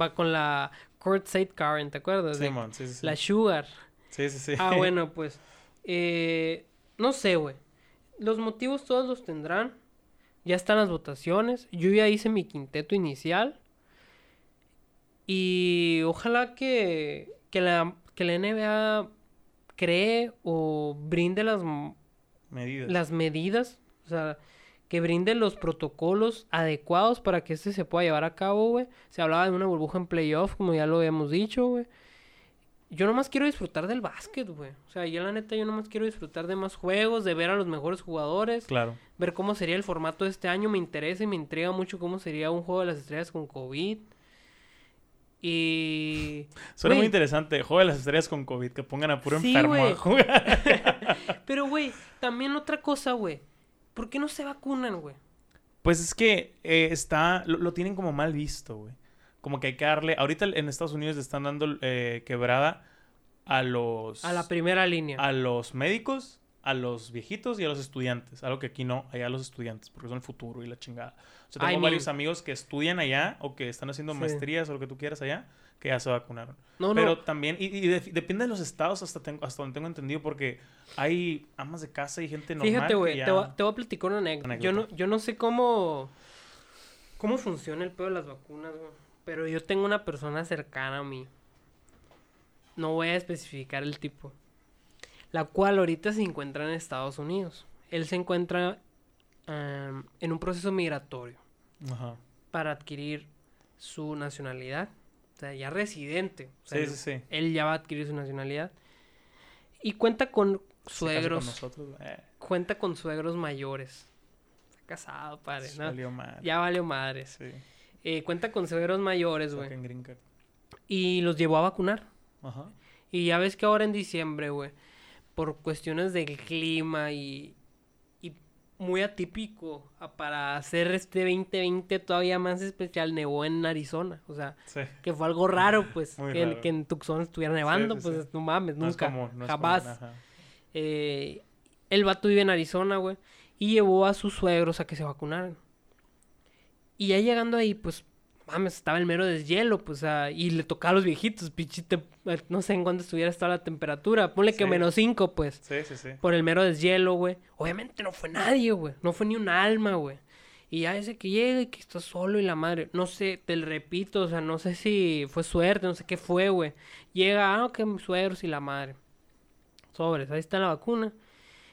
Va con la Courtside Karen, ¿te acuerdas? De- sí, sí, sí. La Sugar. Sí, sí, sí. Ah, bueno, pues. eh, no sé, güey. Los motivos todos los tendrán. Ya están las votaciones. Yo ya hice mi quinteto inicial. Y ojalá que, que, la, que la NBA cree o brinde las, Medidas. las medidas. O sea, que brinde los protocolos adecuados para que este se pueda llevar a cabo, güey. Se hablaba de una burbuja en playoff, como ya lo habíamos dicho, güey. Yo nomás quiero disfrutar del básquet, güey. O sea, yo la neta, yo nomás quiero disfrutar de más juegos, de ver a los mejores jugadores, Claro. ver cómo sería el formato de este año. Me interesa y me intriga mucho cómo sería un juego de las estrellas con COVID. Y... Suena muy Güey. interesante. Juego de las estrellas con COVID. Que pongan a puro Sí, enfermo a jugar. Pero, güey, también otra cosa, güey. ¿Por qué no se vacunan, güey? Pues es que eh, está... Lo, lo tienen como mal visto, güey. Como que hay que darle... Ahorita en Estados Unidos le están dando eh, quebrada a los... A la primera línea. a los médicos a los viejitos y a los estudiantes. Algo que aquí no, allá a los estudiantes, porque son el futuro y la chingada. O sea, tengo varios amigos que estudian allá o que están haciendo Sí. maestrías o lo que tú quieras allá, que ya se vacunaron. No, Pero no. también, y, y de- depende de los estados hasta, tengo, hasta donde tengo entendido, porque hay amas de casa y gente normal. Fíjate, güey, ya- te, voy a- te voy a platicar una anécdota. Yo no, yo no sé cómo, cómo funciona el pedo de las vacunas, güey. Pero yo tengo una persona cercana a mí. No voy a especificar el tipo. La cual ahorita se encuentra en Estados Unidos. Él se encuentra en un proceso migratorio Ajá. para adquirir su nacionalidad. O sea, ya residente. O sea, Sí, él- sí, sí. Él ya va a adquirir su nacionalidad. Y cuenta con suegros. nosotros, eh, cuenta con suegros mayores. Casado, padre, ¿no? salió mal. Ya valió madres. Sí. Eh, cuenta con suegros mayores, güey. Y los llevó a vacunar. Ajá. Y ya ves que ahora en diciembre, güey, por cuestiones del clima y, y muy atípico a- para hacer este 2020 todavía más especial, nevó en Arizona. O sea, Sí. que fue algo raro, pues, que, en- raro. que en Tucson estuviera nevando, sí, pues no mames, No es nunca, común, no es jamás. común, ajá. Eh, el vato vive en Arizona, güey. Y llevó a sus suegros a que se vacunaran. Y ya llegando ahí, pues, mames, estaba el mero deshielo, pues, ah, y le tocaba a los viejitos, pichite, no sé en cuándo estuviera estaba la temperatura. Ponle que menos 5, pues, Sí, sí, sí. por el mero deshielo, güey. Obviamente no fue nadie, güey. No fue ni un alma, güey. Y ya ese que llega y que está solo y la madre, no sé, te lo repito, o sea, no sé si fue suerte, no sé qué fue, güey. Llega, ah, que mis suegros y la madre. Sobres, ahí está la vacuna.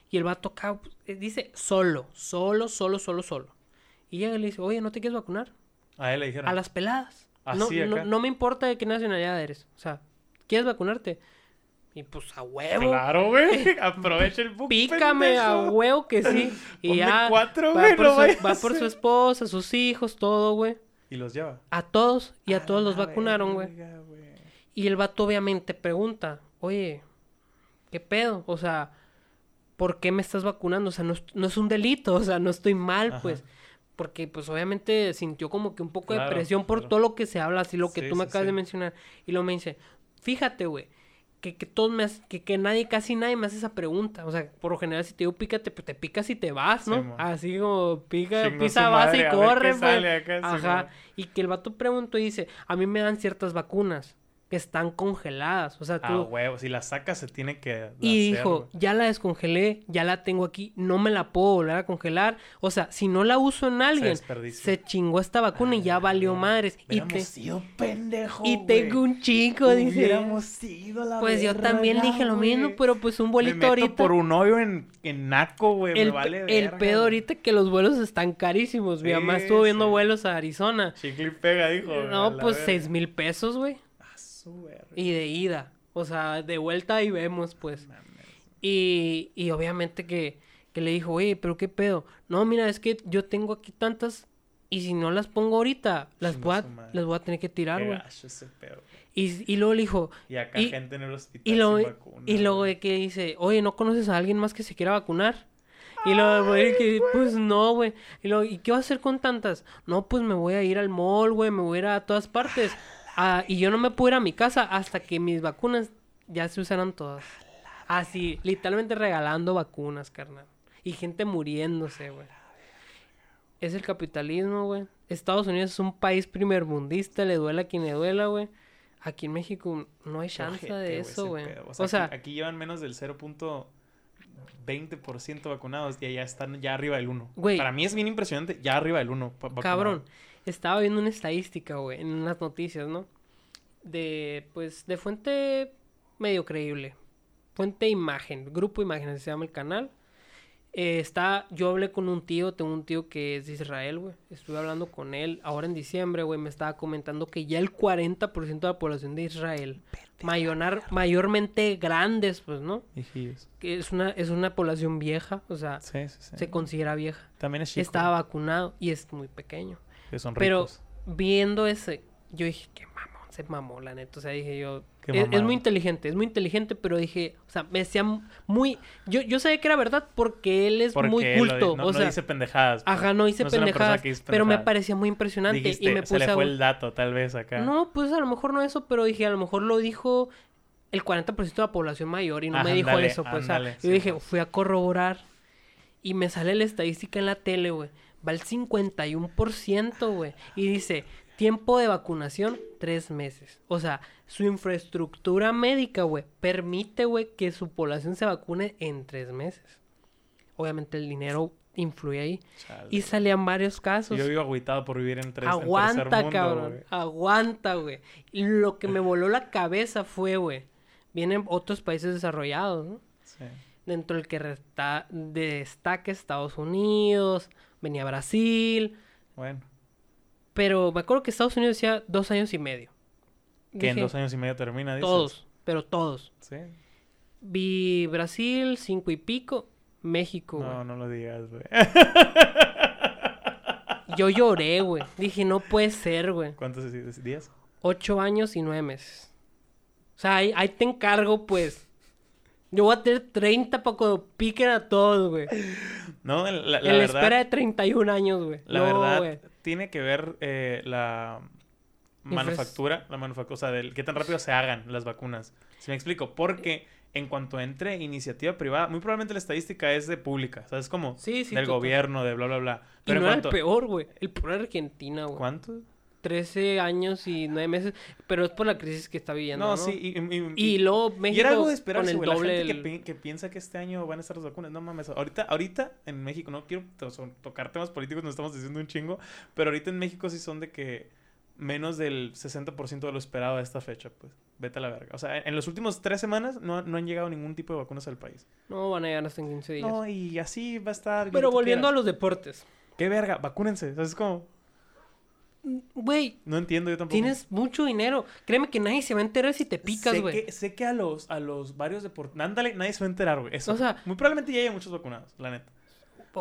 Y el vato acá pues, eh, dice solo, solo, solo, solo, solo. Y llega y le dice, oye, ¿no te quieres vacunar? A él le dijeron. A las peladas. no, Así no, acá. no me importa de qué nacionalidad eres. O sea, ¿quieres vacunarte? Y pues a huevo. Claro, güey. Aprovecha el book, Pícame a huevo que sí. Y Ponme ya cuatro, va, güey, por no su, va por su esposa, sus hijos, todo, güey. Y los lleva. A todos y a A todos los vacunaron, güey. Y el vato obviamente pregunta, oye, ¿qué pedo? O sea, ¿por qué me estás vacunando? O sea, no, es- no es un delito, o sea, no estoy mal, Ajá. pues. Porque pues obviamente sintió como que un poco Claro, de presión por claro. todo lo que se habla, así lo que Sí, tú me sí, acabas de mencionar. Y luego me dice, fíjate, güey, que, que todos me hace- que, que nadie, casi nadie me hace esa pregunta. O sea, por lo general si te digo pícate, pues te picas y te vas, ¿no? Así como pica, pisa, vas y corre, pues. acá, Ajá. Y que el vato preguntó y dice, a mí me dan ciertas vacunas que están congeladas. O sea, Ah, tú... huevo. Si la sacas, se tiene que. y hacer, dijo, ya la descongelé, ya la tengo aquí, no me la puedo volver a congelar. O sea, si no la uso en alguien, se, desperdicia. chingó esta vacuna y ya valió verga. madres. Y, te, sido pendejo. y tengo un chico, dice. Sido la Pues yo también dije lo mismo, pero pues un Me bolito meto ahorita. por un hoyo en, en Naco, güey. el, me vale el verga, pedo ahorita que los vuelos están carísimos. Mi Sí, mamá estuvo viendo sí. vuelos a Arizona. Chicle y pega, dijo. No, pues seis mil pesos, güey. A su verga. Y de ida. O sea, de vuelta y vemos, pues. Mames. Y, y obviamente que, que le dijo, oye, pero qué pedo. No, mira, es que yo tengo aquí tantas. Y si no las pongo ahorita, las voy a, las voy a tener que tirar, güey. Y, y luego le dijo, Y acá Y- gente en el hospital y luego, sin vacuna. y luego de que dice, oye, ¿no conoces a alguien más que se quiera vacunar? Y luego, güey, que, pues no, güey. Y luego, ¿y qué vas a hacer con tantas? No, pues me voy a ir al mall, güey, me voy a ir a todas partes. Ah, y yo no me puedo ir a mi casa hasta que mis vacunas ya se usaran todas. Así, literalmente regalando vacunas, carnal. Y gente muriéndose, güey. Es el capitalismo, güey. Estados Unidos es un país primermundista, le duela a quien le duela, güey. Aquí en México no hay chance de eso, güey. O sea, aquí, aquí llevan menos del 0.20% vacunados y allá están ya arriba del 1. Güey. Para mí es bien impresionante, ya arriba del 1. pa- vacunado. cabrón, estaba viendo una estadística, güey, en unas noticias, ¿no? De, pues, de fuente medio creíble. Fuente imagen, grupo imágenes se llama el canal. Eh, está, yo hablé con un tío, tengo un tío que es de Israel, güey. Estuve hablando con él ahora en diciembre, güey. Me estaba comentando que ya el 40% de la población de Israel, mayonar, mayormente grandes, pues, ¿no? Que es una, es una población vieja, o sea, Sí, sí, sí. se considera vieja. También es chico. Estaba vacunado y es muy pequeño. Que son Pero viendo ese, yo dije, qué mamón, se mamó, la neta. O sea, dije yo, es, muy inteligente, es muy inteligente, pero dije, o sea, me decía muy, yo, yo sabía que era verdad porque él es Porque muy lo- culto, no, o no sea, dice pendejadas. pues. ajá, no hice No pendejadas, pero me parecía muy impresionante Dijiste, y me se le puse a... fue el dato, tal vez, acá. No, pues a lo mejor no eso, pero dije, a lo mejor lo dijo el 40% de la población mayor y no me dijo eso, pues. o sea, ándale, yo dije, fui a corroborar y me sale la estadística en la tele, güey. Va al 51%, güey. Y dice, tiempo de vacunación, tres meses. O sea, su infraestructura médica, güey, permite, güey, que su población se vacune en tres meses. Obviamente el dinero influye ahí. Chale. Y salían varios casos. Yo vivo agüitado por vivir en tres en Aguanta, mundo, cabrón. Aguanta, güey. Y lo que me voló la cabeza fue, güey. Vienen otros países desarrollados, ¿no? Sí. Dentro del que resta- destaca Estados Unidos, venía Brasil. Bueno, Pero me acuerdo que Estados Unidos decía dos años y medio. que en dos años y medio termina, dices. Todos, pero todos. Sí. Vi Brasil, cinco y pico. México, güey. No, no lo digas, güey. Yo lloré, güey. Dije, no puede ser, güey. ¿Cuántos días? Ocho años y nueve meses. O sea, ahí, ahí te encargo, pues. Yo voy a tener 30 para cuando piquen a todos, güey. No, la, la verdad, espera de 31 años, güey. la No, verdad tiene que ver eh, la manufactura, la manufactura, o sea, del qué tan rápido se hagan las vacunas. Si me explico, porque en cuanto entre iniciativa privada, muy probablemente la estadística es de pública, ¿sabes cómo? Sí, sí, Del total. gobierno, de bla, bla, bla. Y Pero no en era el peor, güey. El peor Argentina, güey. ¿Cuánto? 13 años y 9 meses. Pero es por la crisis que está viviendo, No, ¿no? sí, y, y- Y y- luego y México era algo de con esperarse, el güey. La doble gente que, del- pi- que piensa que este año van a estar las vacunas. No mames. Ahorita, ahorita en México, no quiero tocar temas políticos, nos estamos diciendo un chingo. Pero ahorita en México sí son de que menos del 60% de lo esperado a esta fecha, pues. Vete a la verga. O sea, en los últimos tres semanas no, no han llegado ningún tipo de vacunas al país. No, van a llegar hasta en 15 días. No, y así va a estar. Pero volviendo a los deportes. ¿Qué verga? Vacúnense. ¿Sabes cómo? Güey, No entiendo yo tampoco. tienes mucho dinero. Créeme que nadie se va a enterar si te picas, sé güey. que, sé que a los, a los varios deportistas... Ándale, nadie se va a enterar, güey. Eso. O sea- muy probablemente ya haya muchos vacunados, la neta.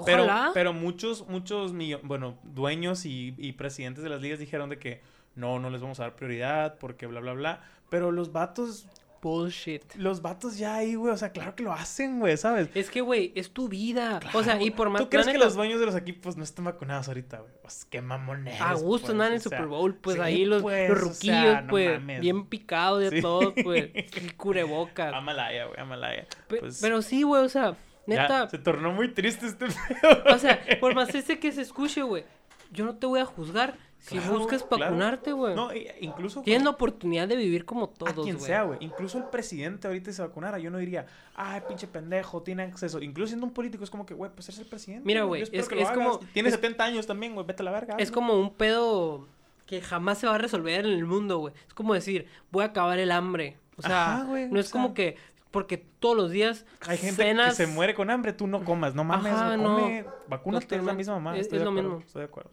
Pero, Ojalá. pero muchos, muchos, millo- bueno, dueños y, y presidentes de las ligas dijeron de que no, no les vamos a dar prioridad porque bla, bla, bla. Pero los vatos, Bullshit. los vatos ya ahí, güey, o sea, claro que lo hacen, güey, ¿sabes? Es que, güey, es tu vida. o sea, y por más ¿Tú crees que los dueños de los equipos no están vacunados ahorita, güey? Pues qué mamoneros. A gusto pues, andan en sea, Super Bowl, pues sí, ahí los, pues, los o ruquillos, sea, no pues, mames. bien picados de Sí. todos, pues, y cubrebocas. Amalaya, güey, Amalaya. Pe- Pues, Pero sí, güey, o sea, ya, neta, se tornó muy triste este pedo. o sea, por más ese que se escuche, güey, yo no te voy a juzgar si Claro, buscas claro. vacunarte, güey. No, i- incluso... Tienes la oportunidad de vivir como A todos, quien güey. sea, güey. Incluso el presidente ahorita se vacunara. Yo no diría, ay, pinche pendejo, tiene acceso. Incluso siendo un político es como que, güey, pues eres el presidente. Mira, güey, es- es como-. Tiene es- 70 años también, güey, vete a la verga. Es como un pedo que jamás se va a resolver en el mundo, güey. Es como decir, voy a acabar el hambre. O sea, Ajá, no es o como que porque todos los días Hay gente cenas... que se muere con hambre, tú no comas. No mames, Ajá, no. come. Vacúnate, es la misma mamá. Es- estoy es de lo acuerdo, mismo. Estoy de acuerdo.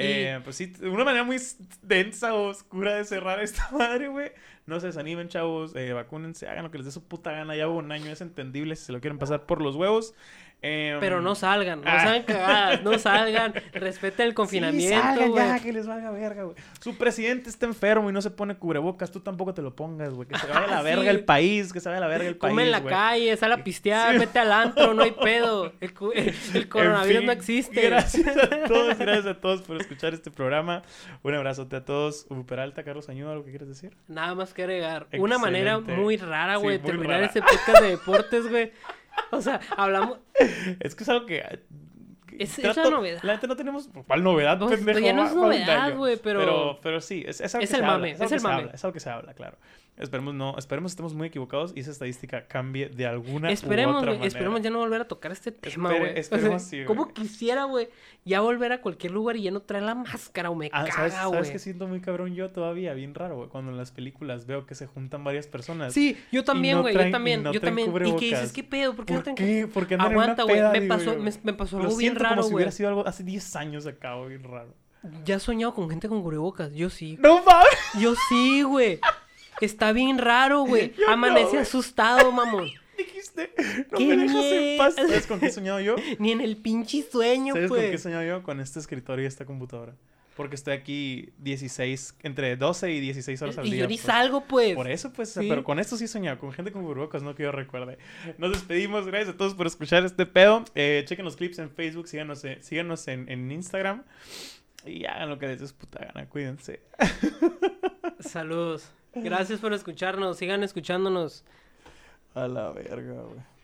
Eh, pues sí, una manera muy densa o oscura de cerrar esta madre, güey. No se desanimen, chavos. Eh, vacúnense, hagan lo que les dé su puta gana. Ya hubo un año, es entendible si se lo quieren pasar por los huevos. Em, Pero no salgan, no ah. sean cagadas, no salgan, respeten el Sí, confinamiento, salgan güey. ya, que les valga verga, güey. Su presidente está enfermo y no se pone cubrebocas, tú tampoco te lo pongas, güey. Que se vaya a la Sí. verga el país, que se vaya a la verga el país, Come en la calle, sal a pistear, Sí. vete al antro, no hay pedo. El, el- el coronavirus En fin, no existe. Gracias a todos, gracias a todos por escuchar este programa. Un abrazote a todos. Hugo Peralta, Carlos Añudo, ¿algo que quieres decir? Nada más que agregar. Una manera muy rara, Sí, güey, terminar rara. este podcast de deportes, güey. O sea, hablamos. Es que es algo que... que Es- es la novedad. La neta no tenemos... ¿Cuál novedad, Pues, pendejo? ya no es un novedad, güey, pero- pero... Pero sí, es, es algo Es que el se mame, habla, es algo el mame. habla, es algo que se habla, claro. Esperemos no, esperemos estemos muy equivocados y esa estadística cambie de alguna u Esperemos, otra güey, manera. esperemos ya no volver a tocar este tema, Espere- güey. O sea, esperemos sí, güey. ¿Cómo quisiera, güey, ya volver a cualquier lugar y ya no traer la máscara o me Ah, ¿sabes, caga, ¿Sabes güey? qué siento muy cabrón yo todavía? Bien raro, güey. Cuando en las películas veo que se juntan varias personas. Sí, yo también, no güey, yo también, no yo también. Y que dices. ¿qué pedo? ¿Por qué no ¿Por traen qué? Porque Aguanta, güey, me pasó, me, me pasó algo bien raro, como si güey. hubiera sido algo hace 10 años acá, bien raro. Ya has soñado con gente con cubrebocas, yo sí. ¡No mames! Yo sí, güey. Está bien raro, güey. No, Amanecí güey. asustado, mamón. Dijiste, no ¡Qué me dejas en paz. miedo! ¿Sabes con qué he soñado yo? Ni en el pinche sueño, ¿Sabes con qué he pues. soñado yo? Con este escritorio y esta computadora. Porque estoy aquí 16, entre 12 y 16 horas al Y día. yo ni pues. salgo, pues. Por eso, pues, Sí. pero con esto sí he soñado, con gente con burbujas, no que yo recuerde. Nos despedimos, gracias a todos por escuchar este pedo. Eh, chequen los clips en Facebook, síganos, eh, síganos en, en Instagram. Y hagan lo que les dé su puta gana, cuídense. Saludos. Gracias por escucharnos. Sigan escuchándonos. A la verga, güey.